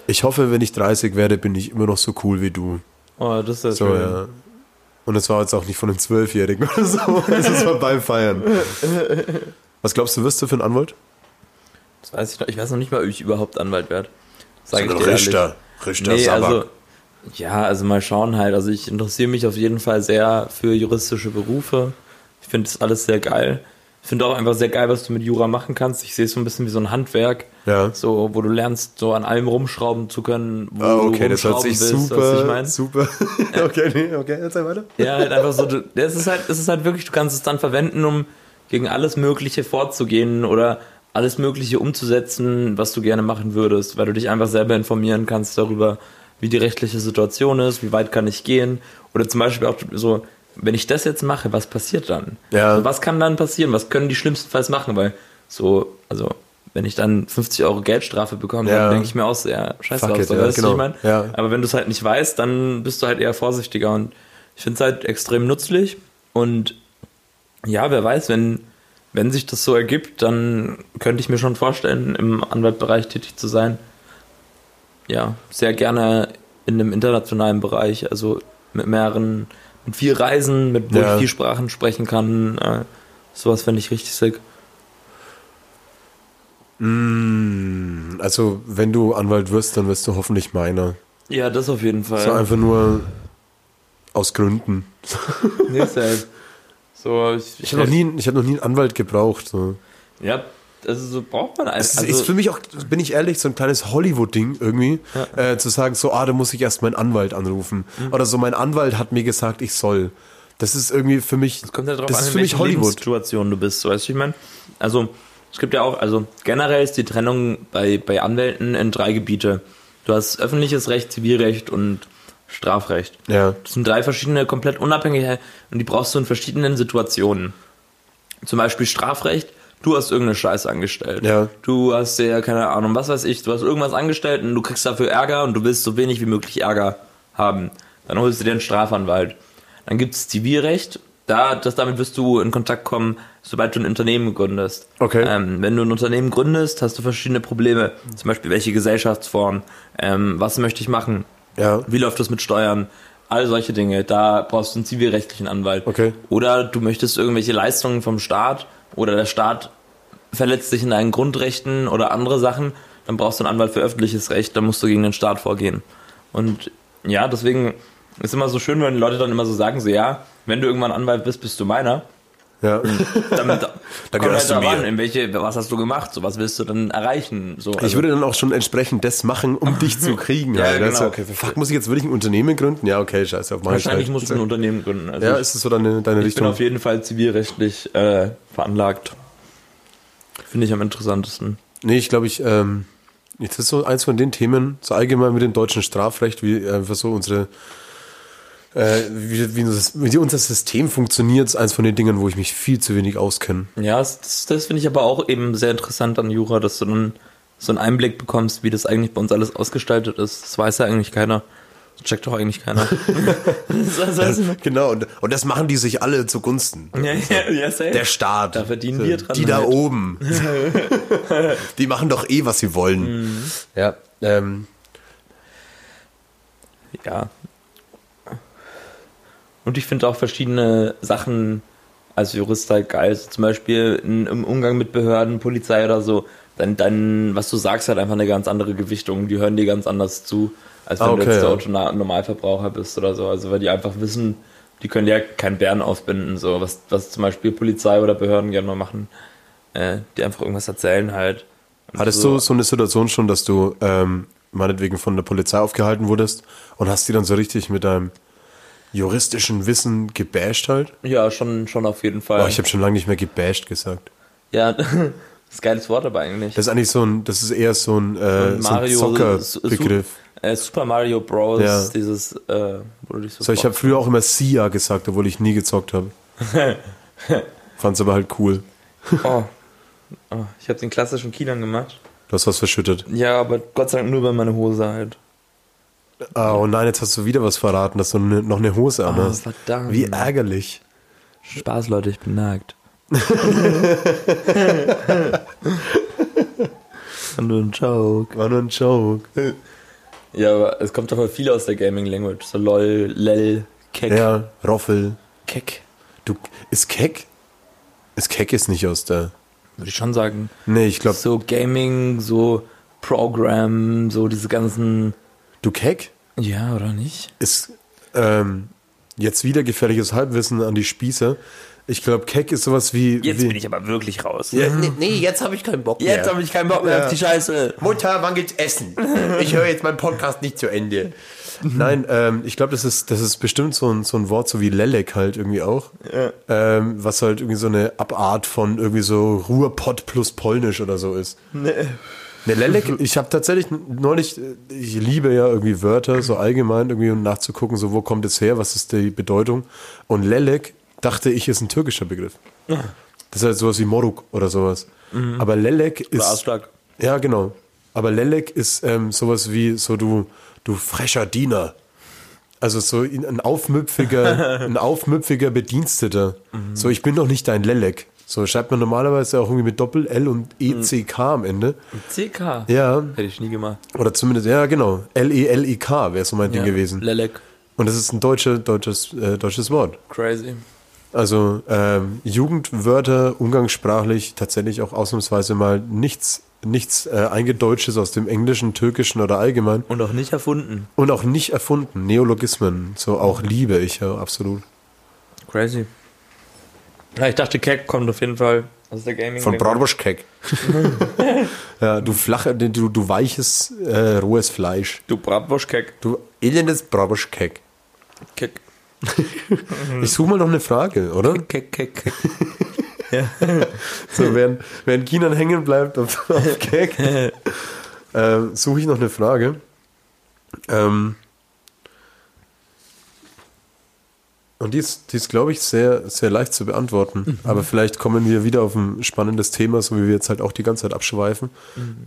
Speaker 1: ich hoffe, wenn ich 30 werde, bin ich immer noch so cool wie du.
Speaker 2: Oh, das ist ja
Speaker 1: So,
Speaker 2: schön.
Speaker 1: ja. Und das war jetzt auch nicht von einem Zwölfjährigen oder so. Das war beim Feiern. Was glaubst du, wirst du für einen Anwalt?
Speaker 2: Das weiß ich noch. Ich weiß noch nicht mal, ob ich überhaupt Anwalt werde. Sag ich
Speaker 1: So ein
Speaker 2: dir ehrlich.
Speaker 1: Richter. Richter
Speaker 2: Nee,
Speaker 1: Sabak.
Speaker 2: also, ja, also mal schauen halt. Also ich interessiere mich auf jeden Fall sehr für juristische Berufe. Ich finde das alles sehr geil. Ich finde auch einfach sehr geil, was du mit Jura machen kannst. Ich sehe es so ein bisschen wie so ein Handwerk.
Speaker 1: Ja.
Speaker 2: So, wo du lernst, so an allem rumschrauben zu können, wo
Speaker 1: Ah, okay,
Speaker 2: du
Speaker 1: das hört
Speaker 2: rumschrauben
Speaker 1: sich
Speaker 2: willst,
Speaker 1: super,
Speaker 2: ich mein.
Speaker 1: super. okay, nee, okay, erzähl weiter.
Speaker 2: Ja, halt einfach so, es ist halt, es ist halt wirklich, du kannst es dann verwenden, um gegen alles Mögliche vorzugehen oder alles Mögliche umzusetzen, was du gerne machen würdest, weil du dich einfach selber informieren kannst darüber, wie die rechtliche Situation ist, wie weit kann ich gehen oder zum Beispiel auch so, wenn ich das jetzt mache, was passiert dann?
Speaker 1: Ja.
Speaker 2: Also was kann dann passieren? Was können die schlimmstenfalls machen? Weil so, also wenn ich dann 50 Euro Geldstrafe bekomme,
Speaker 1: Ja.
Speaker 2: dann denke ich mir auch ja, scheiße
Speaker 1: Fuck
Speaker 2: aus,
Speaker 1: it,
Speaker 2: so,
Speaker 1: ja,
Speaker 2: weißt
Speaker 1: genau.
Speaker 2: ich meine?
Speaker 1: Ja.
Speaker 2: Aber wenn du es halt nicht weißt, dann bist du halt eher vorsichtiger und ich finde es halt extrem nützlich und ja, wer weiß, wenn, wenn sich das so ergibt, dann könnte ich mir schon vorstellen, im Anwaltbereich tätig zu sein. Ja, sehr gerne in einem internationalen Bereich, also mit mehreren, mit viel Reisen, mit wo
Speaker 1: Ja.
Speaker 2: ich viel Sprachen sprechen kann. Äh, sowas fände ich richtig sick.
Speaker 1: Mm, also, wenn du Anwalt wirst, dann wirst du hoffentlich meiner.
Speaker 2: Ja, das auf jeden Fall.
Speaker 1: So einfach nur aus Gründen.
Speaker 2: Nee, safe. So, ich,
Speaker 1: Ich habe noch, nie- ich hab noch nie einen Anwalt gebraucht. So.
Speaker 2: Ja, also so braucht man
Speaker 1: Es
Speaker 2: einfach.
Speaker 1: ist für mich auch, bin ich ehrlich, so ein kleines Hollywood-Ding irgendwie,
Speaker 2: Ja.
Speaker 1: äh, zu sagen, so, ah, da muss ich erst meinen Anwalt anrufen.
Speaker 2: Mhm.
Speaker 1: Oder so, mein Anwalt hat mir gesagt, ich soll. Das ist irgendwie für mich,
Speaker 2: Es kommt ja drauf
Speaker 1: das
Speaker 2: an,
Speaker 1: ist
Speaker 2: in
Speaker 1: für mich
Speaker 2: welcher
Speaker 1: Hollywood.
Speaker 2: Lebenssituation du bist, weißt du, ich meine. Also, es gibt ja auch, also generell ist die Trennung bei, bei Anwälten in drei Gebiete. Du hast öffentliches Recht, Zivilrecht und Strafrecht.
Speaker 1: Ja.
Speaker 2: Das sind drei verschiedene, komplett unabhängige und die brauchst du in verschiedenen Situationen. Zum Beispiel Strafrecht, du hast irgendeine Scheiße angestellt.
Speaker 1: Ja.
Speaker 2: Du hast ja, keine Ahnung, was weiß ich, du hast irgendwas angestellt und du kriegst dafür Ärger und du willst so wenig wie möglich Ärger haben. Dann holst du dir einen Strafanwalt. Dann gibt es Zivilrecht, da, das, damit wirst du in Kontakt kommen, sobald du ein Unternehmen gründest.
Speaker 1: Okay.
Speaker 2: Ähm, wenn du ein Unternehmen gründest, hast du verschiedene Probleme. Zum Beispiel, welche Gesellschaftsform, ähm, was möchte ich machen,
Speaker 1: Ja.
Speaker 2: wie läuft das mit Steuern, all solche Dinge. Da brauchst du einen zivilrechtlichen Anwalt.
Speaker 1: Okay.
Speaker 2: Oder du möchtest irgendwelche Leistungen vom Staat oder der Staat verletzt sich in deinen Grundrechten oder andere Sachen, dann brauchst du einen Anwalt für öffentliches Recht, dann musst du gegen den Staat vorgehen. Und ja, deswegen ist immer so schön, wenn Leute dann immer so sagen, so ja, wenn du irgendwann Anwalt bist, bist du meiner.
Speaker 1: Ja.
Speaker 2: Damit
Speaker 1: Dann
Speaker 2: kommt halt daran,
Speaker 1: mir.
Speaker 2: in welche, was hast du gemacht, so was willst du dann erreichen? So,
Speaker 1: Ich
Speaker 2: also-
Speaker 1: würde dann auch schon entsprechend das machen, um dich zu kriegen.
Speaker 2: Ja,
Speaker 1: halt.
Speaker 2: genau.
Speaker 1: Also, okay, fuck, muss ich jetzt wirklich ein Unternehmen gründen? Ja, okay, scheiße, auf
Speaker 2: wahrscheinlich musst du ein Unternehmen gründen. Also
Speaker 1: Ja,
Speaker 2: ich-
Speaker 1: ist es so deine, deine
Speaker 2: Ich bin
Speaker 1: Richtung?
Speaker 2: auf jeden Fall zivilrechtlich äh, veranlagt. Finde ich am interessantesten.
Speaker 1: Nee, ich glaube, ich, ähm, jetzt ist so eins von den Themen, so allgemein mit dem deutschen Strafrecht, wie einfach so unsere, äh, wie, wie, das, wie unser System funktioniert, ist eins von den Dingen, wo ich mich viel zu wenig auskenne.
Speaker 2: Ja, das, das, finde ich aber auch eben sehr interessant an Jura, dass du dann so einen Einblick bekommst, wie das eigentlich bei uns alles ausgestaltet ist. Das weiß ja eigentlich keiner. Das checkt doch eigentlich keiner. das heißt,
Speaker 1: Genau, und, und das machen die sich alle zugunsten.
Speaker 2: ja, ja, ja, safe.
Speaker 1: Der Staat.
Speaker 2: Da verdienen wir dran
Speaker 1: Die da
Speaker 2: halt.
Speaker 1: oben. die machen doch eh, was sie wollen.
Speaker 2: Mhm.
Speaker 1: Ja. Ähm,
Speaker 2: Ja. Und ich finde auch verschiedene Sachen als Jurist halt geil. Also zum Beispiel in, im Umgang mit Behörden, Polizei oder so. Dann, dann, was du sagst, hat einfach eine ganz andere Gewichtung. Die hören dir ganz anders zu, als wenn
Speaker 1: Ah,
Speaker 2: du
Speaker 1: okay,
Speaker 2: jetzt der. Auto Normalverbraucher bist oder so. Also weil die einfach wissen, die können ja keinen Bären aufbinden, so was, was zum Beispiel Polizei oder Behörden gerne mal machen. Äh, die einfach irgendwas erzählen halt. Und
Speaker 1: hattest du so eine Situation schon, dass du ähm, meinetwegen von der Polizei aufgehalten wurdest und hast die dann so richtig mit deinem juristischen Wissen gebasht halt?
Speaker 2: Ja, schon, schon auf jeden Fall.
Speaker 1: Oh, ich habe schon lange nicht mehr gebasht gesagt.
Speaker 2: ja, das ist ein geiles Wort aber eigentlich.
Speaker 1: Das ist eigentlich so ein, das ist eher so ein, äh, so ein Zockerbegriff.
Speaker 2: Äh, Super Mario Bros.
Speaker 1: Ja.
Speaker 2: Dieses, äh, wo so.
Speaker 1: So, ich habe früher auch immer Sia gesagt, obwohl ich nie gezockt habe. Fand's aber halt cool.
Speaker 2: oh. Oh, ich habe den klassischen Kielern gemacht.
Speaker 1: Du hast was verschüttet.
Speaker 2: Ja, aber Gott sei Dank nur bei meiner Hose halt.
Speaker 1: Ah, oh nein, jetzt hast du wieder was verraten, dass du ne, noch eine Hose an
Speaker 2: Oh,
Speaker 1: hast.
Speaker 2: verdammt.
Speaker 1: Wie ärgerlich.
Speaker 2: Spaß, Leute, ich bin nackt. nur ein Joke.
Speaker 1: War nur ein Joke.
Speaker 2: Ja, aber es kommt doch viel aus der Gaming Language. So lol, lel, keck,
Speaker 1: Ja, Roffel.
Speaker 2: keck.
Speaker 1: Du, ist Keck? Ist Keck ist nicht aus der.
Speaker 2: Würde ich schon sagen.
Speaker 1: Nee, ich glaube,
Speaker 2: So Gaming, so Program, so diese ganzen.
Speaker 1: Du Keck
Speaker 2: Ja, oder nicht?
Speaker 1: ist ähm, jetzt wieder gefährliches Halbwissen an die Spießer. Ich glaube, Keck ist sowas wie.
Speaker 2: Jetzt
Speaker 1: wie
Speaker 2: bin ich aber wirklich raus.
Speaker 1: ja, nee, nee, jetzt habe ich keinen Bock
Speaker 2: Jetzt habe ich keinen Bock mehr
Speaker 1: Ja.
Speaker 2: auf die Scheiße.
Speaker 1: Mutter, wann geht's essen? Ich höre jetzt meinen Podcast nicht zu Ende. Nein, ähm, ich glaube, das ist, das ist bestimmt so ein, so ein Wort, so wie Lelek halt irgendwie auch. Ähm, was halt irgendwie so eine Abart von irgendwie so Ruhrpott plus Polnisch oder so ist. Nee. Ne, Lelek, ich habe tatsächlich neulich, ich liebe ja irgendwie Wörter, so allgemein irgendwie um nachzugucken, so wo kommt es her, was ist die Bedeutung. Und Lelek dachte ich ist ein türkischer Begriff. Das ist halt sowas wie Moruk oder sowas. Aber Lelek ist.
Speaker 2: Arschlag.
Speaker 1: Ja, genau. Aber Lelek ist ähm, sowas wie so du, du frecher Diener. Also so in- ein aufmüpfiger, ein aufmüpfiger Bediensteter. So, ich bin doch nicht dein Lelek. So schreibt man normalerweise auch irgendwie mit Doppel L und ECK am Ende.
Speaker 2: CK.
Speaker 1: Ja,
Speaker 2: Hätte ich nie gemacht.
Speaker 1: oder zumindest, ja genau, L-E-L-I-K wäre so mein Ding gewesen.
Speaker 2: Lelek.
Speaker 1: Und das ist ein deutsche, deutsches, äh, deutsches Wort.
Speaker 2: Crazy.
Speaker 1: Also ähm, Jugendwörter, umgangssprachlich tatsächlich auch ausnahmsweise mal nichts, nichts äh, Eingedeutschtes aus dem Englischen, Türkischen oder allgemein.
Speaker 2: Und auch nicht erfunden.
Speaker 1: Und auch nicht erfunden. Neologismen, so auch liebe ich ja absolut.
Speaker 2: Crazy. Ja, ich dachte, Keck kommt auf jeden Fall aus der Gaming.
Speaker 1: Von Bratwurstkeck. ja, du flache, du, du weiches, äh, rohes Fleisch.
Speaker 2: Du Bratwurst-Keck.
Speaker 1: Du elendes Bratwurstkeck.
Speaker 2: Keck.
Speaker 1: Ich suche mal noch eine Frage, oder?
Speaker 2: Keck, Keck, Keck.
Speaker 1: So, während, während Kinan hängen bleibt auf, auf Keck, ähm, suche ich noch eine Frage. Ähm, und die ist, die ist glaube ich, sehr, sehr leicht zu beantworten. Aber vielleicht kommen wir wieder auf ein spannendes Thema, so wie wir jetzt halt auch die ganze Zeit abschweifen.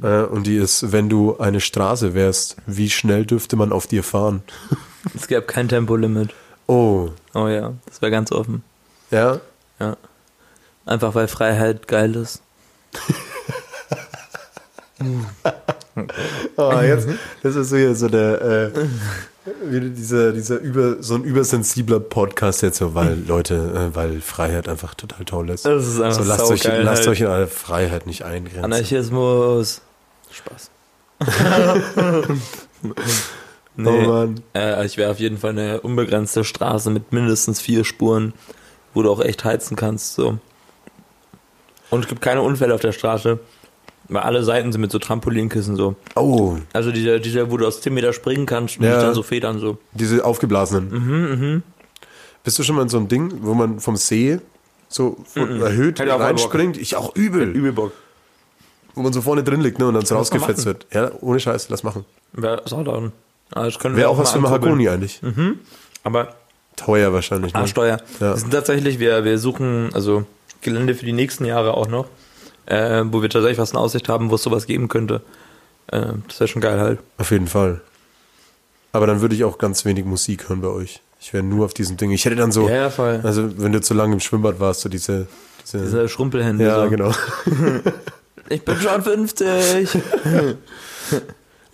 Speaker 1: Äh, und die ist, wenn du eine Straße wärst, wie schnell dürfte man auf dir fahren?
Speaker 2: Es gäbe kein Tempolimit.
Speaker 1: Oh,
Speaker 2: Oh ja, das wäre ganz offen.
Speaker 1: ja.
Speaker 2: Ja. Einfach weil Freiheit geil ist.
Speaker 1: Oh, jetzt, das ist so hier so der, äh, wieder dieser, dieser über, so ein übersensibler Podcast jetzt so, weil Leute, äh, weil Freiheit einfach total toll ist.
Speaker 2: Das ist einfach
Speaker 1: so lasst euch,
Speaker 2: saugeil
Speaker 1: lasst
Speaker 2: halt.
Speaker 1: euch in eure Freiheit nicht eingrenzen.
Speaker 2: Anarchismus. Spaß. nee,
Speaker 1: Oh Mann.
Speaker 2: äh, ich wäre auf jeden Fall eine unbegrenzte Straße mit mindestens vier Spuren, wo du auch echt heizen kannst. So. Und es gibt keine Unfälle auf der Straße, weil alle Seiten sind mit so Trampolinkissen so.
Speaker 1: Oh,
Speaker 2: Also dieser, dieser, wo du aus 10 Meter springen kannst und
Speaker 1: Ja.
Speaker 2: dich dann so federn so.
Speaker 1: diese aufgeblasenen.
Speaker 2: Mhm,
Speaker 1: Bist du schon mal in so einem Ding, wo man vom See so von erhöht
Speaker 2: Hätte
Speaker 1: reinspringt? Ich auch übel.
Speaker 2: Übel Bock.
Speaker 1: Wo man so vorne drin liegt ne, und dann so rausgefetzt wird. Ja, ohne Scheiß, lass machen.
Speaker 2: Wäre. Ah, das wir
Speaker 1: Wäre auch was für. Mahagoni eigentlich.
Speaker 2: Aber
Speaker 1: Teuer wahrscheinlich. Ne?
Speaker 2: Arschsteuer.
Speaker 1: Ja.
Speaker 2: Wir sind tatsächlich, wir, wir suchen also Gelände für die nächsten Jahre auch noch, äh, wo wir tatsächlich was in Aussicht haben, wo es sowas geben könnte. Äh, das wäre schon geil halt.
Speaker 1: Auf jeden Fall. Aber dann würde ich auch ganz wenig Musik hören bei euch. Ich wäre nur auf diesen Ding. Ich hätte dann so,
Speaker 2: Ja, voll.
Speaker 1: also wenn du zu lange im Schwimmbad warst, so diese, diese
Speaker 2: Diese Schrumpelhände.
Speaker 1: ja,
Speaker 2: so.
Speaker 1: genau.
Speaker 2: Ich bin schon 50.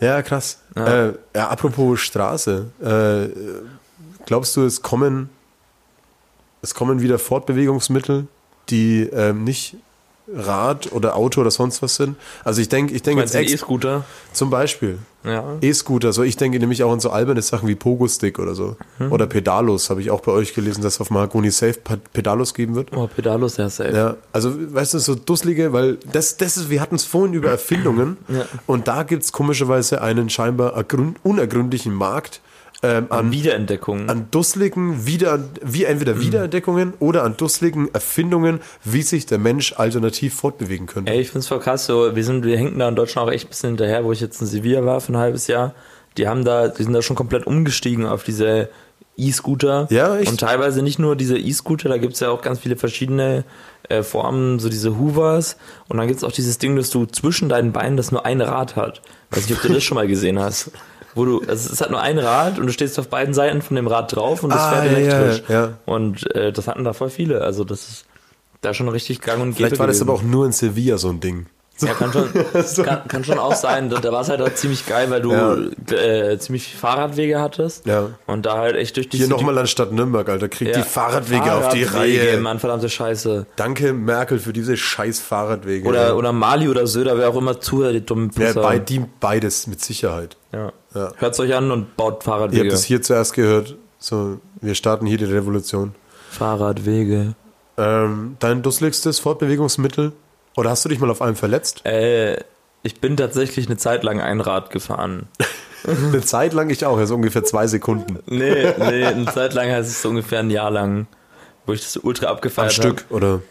Speaker 1: Ja, krass.
Speaker 2: Ja.
Speaker 1: Äh, ja, apropos Straße. Äh, glaubst du, es kommen, es kommen wieder Fortbewegungsmittel, die ähm, nicht Rad oder Auto oder sonst was sind? Also ich denke, ich denke jetzt
Speaker 2: E-Scooter?
Speaker 1: zum Beispiel
Speaker 2: Ja.
Speaker 1: E-Scooter. So, ich denke nämlich auch an so alberne Sachen wie Pogo-Stick oder so.
Speaker 2: Hm.
Speaker 1: Oder Pedalos, habe ich auch bei euch gelesen, dass es auf Mahagoni Safe Pedalos geben wird.
Speaker 2: Oh, Pedalos, ja, safe.
Speaker 1: Ja, also weißt du, so dusselige, weil das, das ist, wir hatten es vorhin über Erfindungen
Speaker 2: Ja.
Speaker 1: und da gibt es komischerweise einen scheinbar unergründlichen Markt ähm, an,
Speaker 2: Wiederentdeckung.
Speaker 1: an dusseligen, wieder, wie
Speaker 2: Mhm.
Speaker 1: entweder Wiederentdeckungen oder an dusseligen Erfindungen, wie sich der Mensch alternativ fortbewegen könnte.
Speaker 2: Ey, ich find's voll krass, so, wir sind, wir hinken da in Deutschland auch echt ein bisschen hinterher, wo ich jetzt in Sevilla war für ein halbes Jahr. Die haben da, die sind da schon komplett umgestiegen auf diese E-Scooter.
Speaker 1: Ja, echt?
Speaker 2: Und teilweise nicht nur diese E-Scooter, da gibt's ja auch ganz viele verschiedene äh, Formen, so diese Hoovers. Und dann gibt's auch dieses Ding, dass du zwischen deinen Beinen das nur ein Rad hat. Weiß nicht, ob du das schon mal gesehen hast. Wo du, also es hat nur ein Rad und du stehst auf beiden Seiten von dem Rad drauf und das
Speaker 1: Ah,
Speaker 2: fährt
Speaker 1: ja, ja,
Speaker 2: elektrisch.
Speaker 1: ja.
Speaker 2: Und äh, das hatten da voll viele. Also das ist da schon richtig gang und gäbe
Speaker 1: Vielleicht war das
Speaker 2: gewesen.
Speaker 1: aber auch nur in Sevilla so ein Ding.
Speaker 2: Ja, kann schon, kann, kann schon auch sein. Da, war es halt auch ziemlich geil, weil du
Speaker 1: Ja.
Speaker 2: äh, ziemlich viele Fahrradwege hattest.
Speaker 1: Ja.
Speaker 2: Und da halt echt durch die
Speaker 1: Hier nochmal anstatt Nürnberg, Alter, kriegt
Speaker 2: Ja.
Speaker 1: die Fahrradwege auf die
Speaker 2: Fahrradwege,
Speaker 1: Reihe.
Speaker 2: Mann, verdammte Scheiße.
Speaker 1: Danke, Merkel, für diese scheiß Fahrradwege.
Speaker 2: Oder, oder Mali oder Söder, wer auch immer zuhört, die dummen
Speaker 1: ja,
Speaker 2: Pisser.
Speaker 1: bei, die, beides mit Sicherheit.
Speaker 2: ja.
Speaker 1: Ja.
Speaker 2: Hört's euch an und baut
Speaker 1: Ihr habt
Speaker 2: Fahrradwege.
Speaker 1: es hier zuerst gehört. So, wir starten hier die Revolution.
Speaker 2: Fahrradwege.
Speaker 1: Ähm, dein dusseligstes Fortbewegungsmittel? Oder hast du dich mal auf einem verletzt?
Speaker 2: Äh, ich bin tatsächlich eine Zeit lang ein Rad gefahren.
Speaker 1: Eine Zeit lang ich auch, also ungefähr zwei Sekunden.
Speaker 2: Nee, nee, eine Zeit lang heißt es so ungefähr ein Jahr lang, wo ich das ultra
Speaker 1: Am
Speaker 2: abgefeiert
Speaker 1: Stück, oder?
Speaker 2: Hab.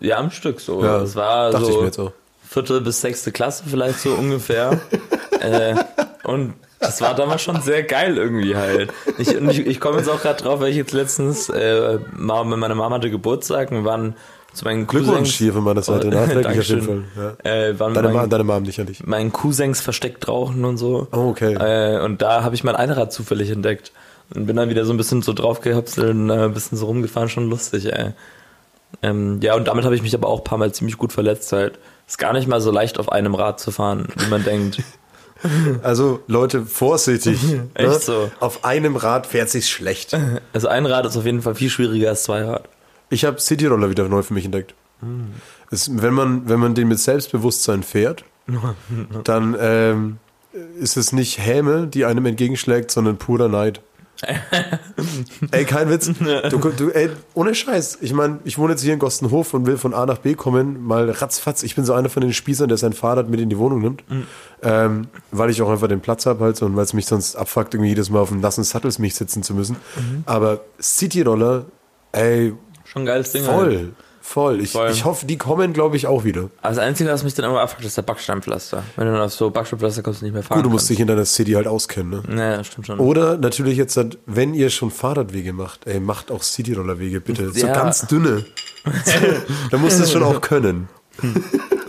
Speaker 2: Ja, am Stück so.
Speaker 1: Ja,
Speaker 2: es war
Speaker 1: dachte
Speaker 2: so.
Speaker 1: ich mir jetzt auch.
Speaker 2: vierte bis sechste Klasse vielleicht so ungefähr. äh, und das war damals schon sehr geil irgendwie halt. Ich, ich, ich komme jetzt auch gerade drauf, weil ich jetzt letztens, äh, meine Mama hatte Geburtstag und wir waren zu meinen
Speaker 1: Glückwunsch hier von meiner Seite. Nachträglich auf jeden Fall. Ja.
Speaker 2: Äh, waren
Speaker 1: Deine, Ma
Speaker 2: meinen,
Speaker 1: deine Mom sicherlich.
Speaker 2: meinen Cousins versteckt rauchen und so.
Speaker 1: Oh, okay.
Speaker 2: Äh, und da habe ich mein Einrad zufällig entdeckt. Und bin dann wieder so ein bisschen so draufgehopselt und äh, ein bisschen so rumgefahren, schon lustig, ey. Ähm, ja, und damit habe ich mich aber auch ein paar Mal ziemlich gut verletzt halt. Ist gar nicht mal so leicht auf einem Rad zu fahren, wie man denkt.
Speaker 1: Also, Leute, vorsichtig.
Speaker 2: Echt
Speaker 1: ne?
Speaker 2: so.
Speaker 1: Auf einem Rad fährt sich's schlecht.
Speaker 2: Also ein Rad ist auf jeden Fall viel schwieriger als zwei Rad.
Speaker 1: Ich habe Cityroller wieder neu für mich entdeckt. Es, wenn, man, wenn man den mit Selbstbewusstsein fährt, dann ähm, ist es nicht Häme, die einem entgegenschlägt, sondern purer Neid. ey, kein Witz. Du, du, ey, ohne Scheiß. Ich meine, ich wohne jetzt hier in Gostenhof und will von A nach B kommen, mal ratzfatz. Ich bin so einer von den Spießern, der sein Fahrrad mit in die Wohnung nimmt, ähm, weil ich auch einfach den Platz habe halt und weil es mich sonst abfuckt, irgendwie jedes Mal auf dem nassen Sattels mich sitzen zu müssen. Aber Cityroller, ey,
Speaker 2: Schon ein geiles Ding. Halt.
Speaker 1: Voll, voll. Ich,
Speaker 2: Voll.
Speaker 1: ich hoffe, die kommen, glaube ich, auch wieder.
Speaker 2: Aber das Einzige, was mich dann immer abfuckt, ist der Backsteinpflaster. Wenn du dann auf so Backsteinpflaster kommst, du nicht mehr fahren
Speaker 1: Gut, du musst
Speaker 2: kannst.
Speaker 1: dich in deiner City halt auskennen, ne?
Speaker 2: Naja, stimmt schon.
Speaker 1: Oder natürlich jetzt, wenn ihr schon Fahrradwege macht, ey, macht auch Cityrollerwege, bitte. So
Speaker 2: Ja.
Speaker 1: ganz dünne. da musst du es schon auch können.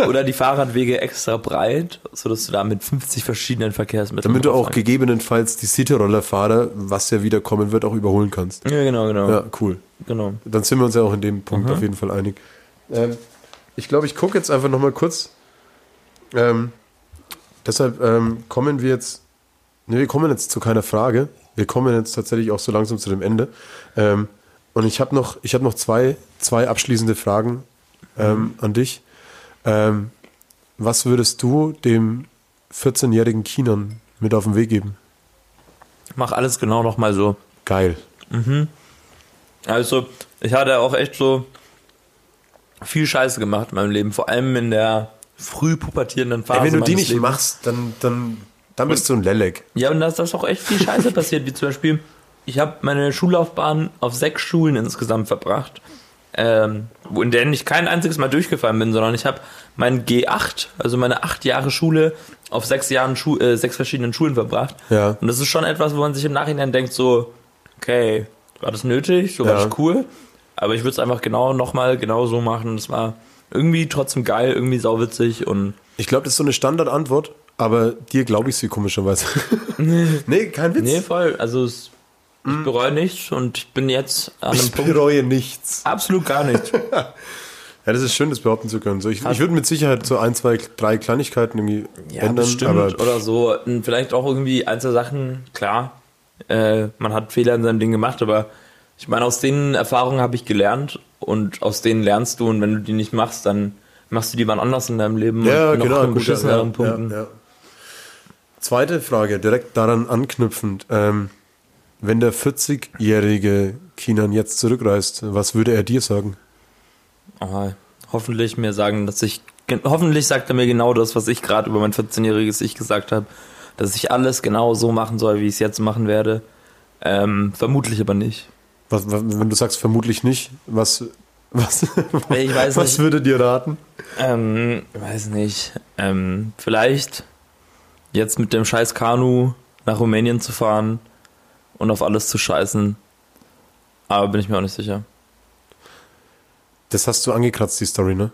Speaker 2: Oder die Fahrradwege extra breit, sodass du da mit 50 verschiedenen Verkehrsmitteln
Speaker 1: Damit du auch gegebenenfalls die Cityrollerfahrer, was ja wieder kommen wird, auch überholen kannst.
Speaker 2: Ja, genau, genau.
Speaker 1: Ja, cool.
Speaker 2: genau.
Speaker 1: Dann sind wir uns ja auch in dem Punkt
Speaker 2: Mhm.
Speaker 1: auf jeden Fall einig. Ähm, ich glaube, ich gucke jetzt einfach nochmal kurz. Ähm, deshalb ähm, kommen wir jetzt. Ne, wir kommen jetzt zu keiner Frage. Wir kommen jetzt tatsächlich auch so langsam zu dem Ende. Ähm, und ich habe noch, ich hab noch zwei, zwei abschließende Fragen ähm, an dich. Ähm, was würdest du dem 14-jährigen Kinan mit auf den Weg geben?
Speaker 2: Mach alles genau nochmal so.
Speaker 1: Geil.
Speaker 2: Also, ich hatte auch echt so viel Scheiße gemacht in meinem Leben, vor allem in der früh pubertierenden Phase.
Speaker 1: Ey, wenn du die nicht
Speaker 2: Lebens.
Speaker 1: machst, dann, dann, dann bist du ein Lelek.
Speaker 2: Ja, und da ist das auch echt viel Scheiße passiert, wie zum Beispiel, ich habe meine Schullaufbahn auf sechs Schulen insgesamt verbracht, ähm, in denen ich kein einziges Mal durchgefallen bin, sondern ich habe mein G8, also meine acht Jahre Schule, auf sechs Jahren Schu äh, sechs verschiedenen Schulen verbracht.
Speaker 1: Ja.
Speaker 2: Und das ist schon etwas, wo man sich im Nachhinein denkt, so, okay, war das nötig, so war
Speaker 1: Ja.
Speaker 2: das cool, aber ich würde es einfach genau nochmal genau so machen. Das war irgendwie trotzdem geil, irgendwie sauwitzig und
Speaker 1: Ich glaube, das ist so eine Standardantwort, aber dir glaube ich sie komischerweise. nee, kein Witz.
Speaker 2: nee, voll, also es, ich bereue nichts und ich bin jetzt an einem
Speaker 1: ich
Speaker 2: Punkt,
Speaker 1: bereue nichts.
Speaker 2: Absolut gar nicht.
Speaker 1: Ja, das ist schön, das behaupten zu können. So, ich, ich würde mit Sicherheit so ein, zwei, drei Kleinigkeiten irgendwie
Speaker 2: Ja,
Speaker 1: ändern.
Speaker 2: bestimmt.
Speaker 1: aber
Speaker 2: oder so. Und vielleicht auch irgendwie einzelne Sachen, klar. Äh, man hat Fehler in seinem Ding gemacht, aber ich meine, aus den Erfahrungen habe ich gelernt und aus denen lernst du und wenn du die nicht machst, dann machst du die wann anders in deinem Leben
Speaker 1: ja,
Speaker 2: und noch
Speaker 1: genau. ja,
Speaker 2: beschisseneren
Speaker 1: ja,
Speaker 2: Punkten.
Speaker 1: Ja, ja. Zweite Frage, direkt daran anknüpfend. Ähm, wenn der 40-jährige Kinan jetzt zurückreist, was würde er dir sagen?
Speaker 2: Aber hoffentlich mir sagen, dass ich, hoffentlich sagt er mir genau das, was ich gerade über mein 14-jähriges Ich gesagt habe, dass ich alles genau so machen soll, wie ich es jetzt machen werde. Ähm, vermutlich aber nicht.
Speaker 1: Was, was, wenn du sagst vermutlich nicht, was, was, was
Speaker 2: nicht.
Speaker 1: würde dir raten?
Speaker 2: Ähm, weiß nicht. Ähm, vielleicht jetzt mit dem scheiß Kanu nach Rumänien zu fahren und auf alles zu scheißen. Aber bin ich mir auch nicht sicher.
Speaker 1: Das hast du angekratzt, die Story, ne?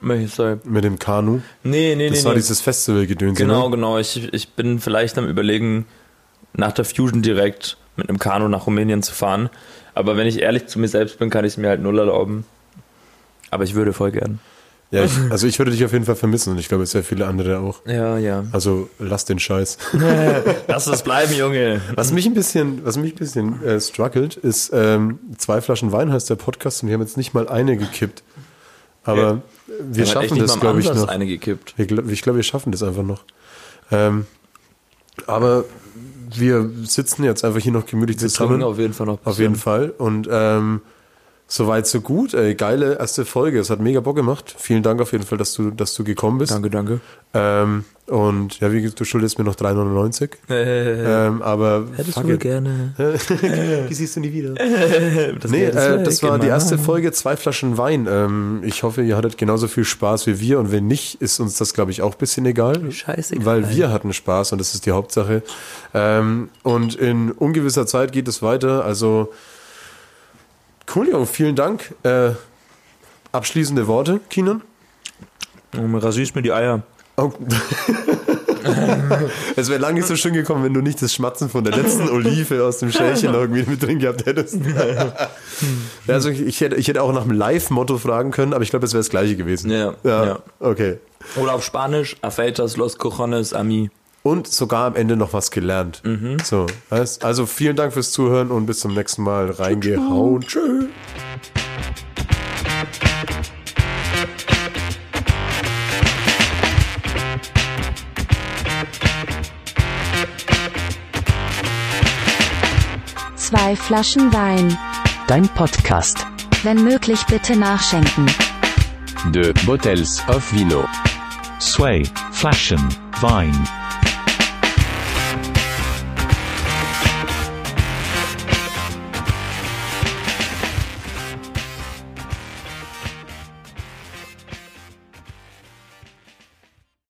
Speaker 2: Welche Story?
Speaker 1: Mit dem Kanu.
Speaker 2: Nee, nee,
Speaker 1: Das
Speaker 2: nee.
Speaker 1: war
Speaker 2: nee.
Speaker 1: dieses Festival-Gedöns,
Speaker 2: Genau,
Speaker 1: ne?
Speaker 2: genau. Ich, ich bin vielleicht am überlegen, nach der Fusion direkt mit einem Kanu nach Rumänien zu fahren. Aber wenn ich ehrlich zu mir selbst bin, kann ich es mir halt null erlauben. Aber ich würde voll gern.
Speaker 1: Ja, ich, also ich würde dich auf jeden Fall vermissen und ich glaube, sehr viele andere auch.
Speaker 2: Ja, ja.
Speaker 1: Also lass den Scheiß.
Speaker 2: Lass es bleiben, Junge.
Speaker 1: Was mich ein bisschen, was mich ein bisschen äh, struggelt, ist ähm, zwei Flaschen Wein heißt der Podcast und wir haben jetzt nicht mal eine gekippt. Aber wir schaffen das, glaube ich, noch.
Speaker 2: eine gekippt.
Speaker 1: Ich glaube, wir schaffen das einfach noch. Ähm, aber wir sitzen jetzt einfach hier noch gemütlich
Speaker 2: Wir
Speaker 1: zusammen.
Speaker 2: auf jeden Fall noch.
Speaker 1: Auf jeden Fall. Und ähm, soweit so gut. Ey, geile erste Folge. Es hat mega Bock gemacht. Vielen Dank auf jeden Fall, dass du, dass du gekommen bist.
Speaker 2: Danke, danke.
Speaker 1: Ähm, und ja, wie gesagt, du schuldest mir noch 3,99. Ähm, aber
Speaker 2: Hättest du
Speaker 1: it.
Speaker 2: gerne.
Speaker 1: Die siehst du nie wieder.
Speaker 2: Das
Speaker 1: Nee, äh, das war die erste. Folge, zwei Flaschen Wein. Ähm, ich hoffe, ihr hattet genauso viel Spaß wie wir und wenn nicht, ist uns das, glaube ich, auch ein bisschen egal.
Speaker 2: Scheißegal.
Speaker 1: Weil wir hatten Spaß und das ist die Hauptsache. Ähm, und in ungewisser Zeit geht es weiter. Also cool, Junge, vielen Dank. Äh, abschließende Worte, Kinan?
Speaker 2: Mir rasierst mir die Eier.
Speaker 1: Oh. es wäre lange nicht so schön gekommen, wenn du nicht das Schmatzen von der letzten Olive aus dem Schälchen irgendwie mit drin gehabt hättest. Also ich, ich, hätte, ich hätte auch nach dem Live-Motto fragen können, aber ich glaube, es wäre das gleiche gewesen.
Speaker 2: Ja,
Speaker 1: ja.
Speaker 2: ja.
Speaker 1: Okay.
Speaker 2: Oder auf Spanisch, Afeitas los cojones a mí.
Speaker 1: Und sogar am Ende noch was gelernt. So, weißt? also vielen Dank fürs Zuhören und bis zum nächsten Mal. Reingehauen. Tschüss.
Speaker 3: Zwei Flaschen Wein.
Speaker 4: Dein Podcast.
Speaker 3: Wenn möglich bitte nachschenken.
Speaker 5: De Bottles of Vino.
Speaker 6: Sway, Flaschen, Vine.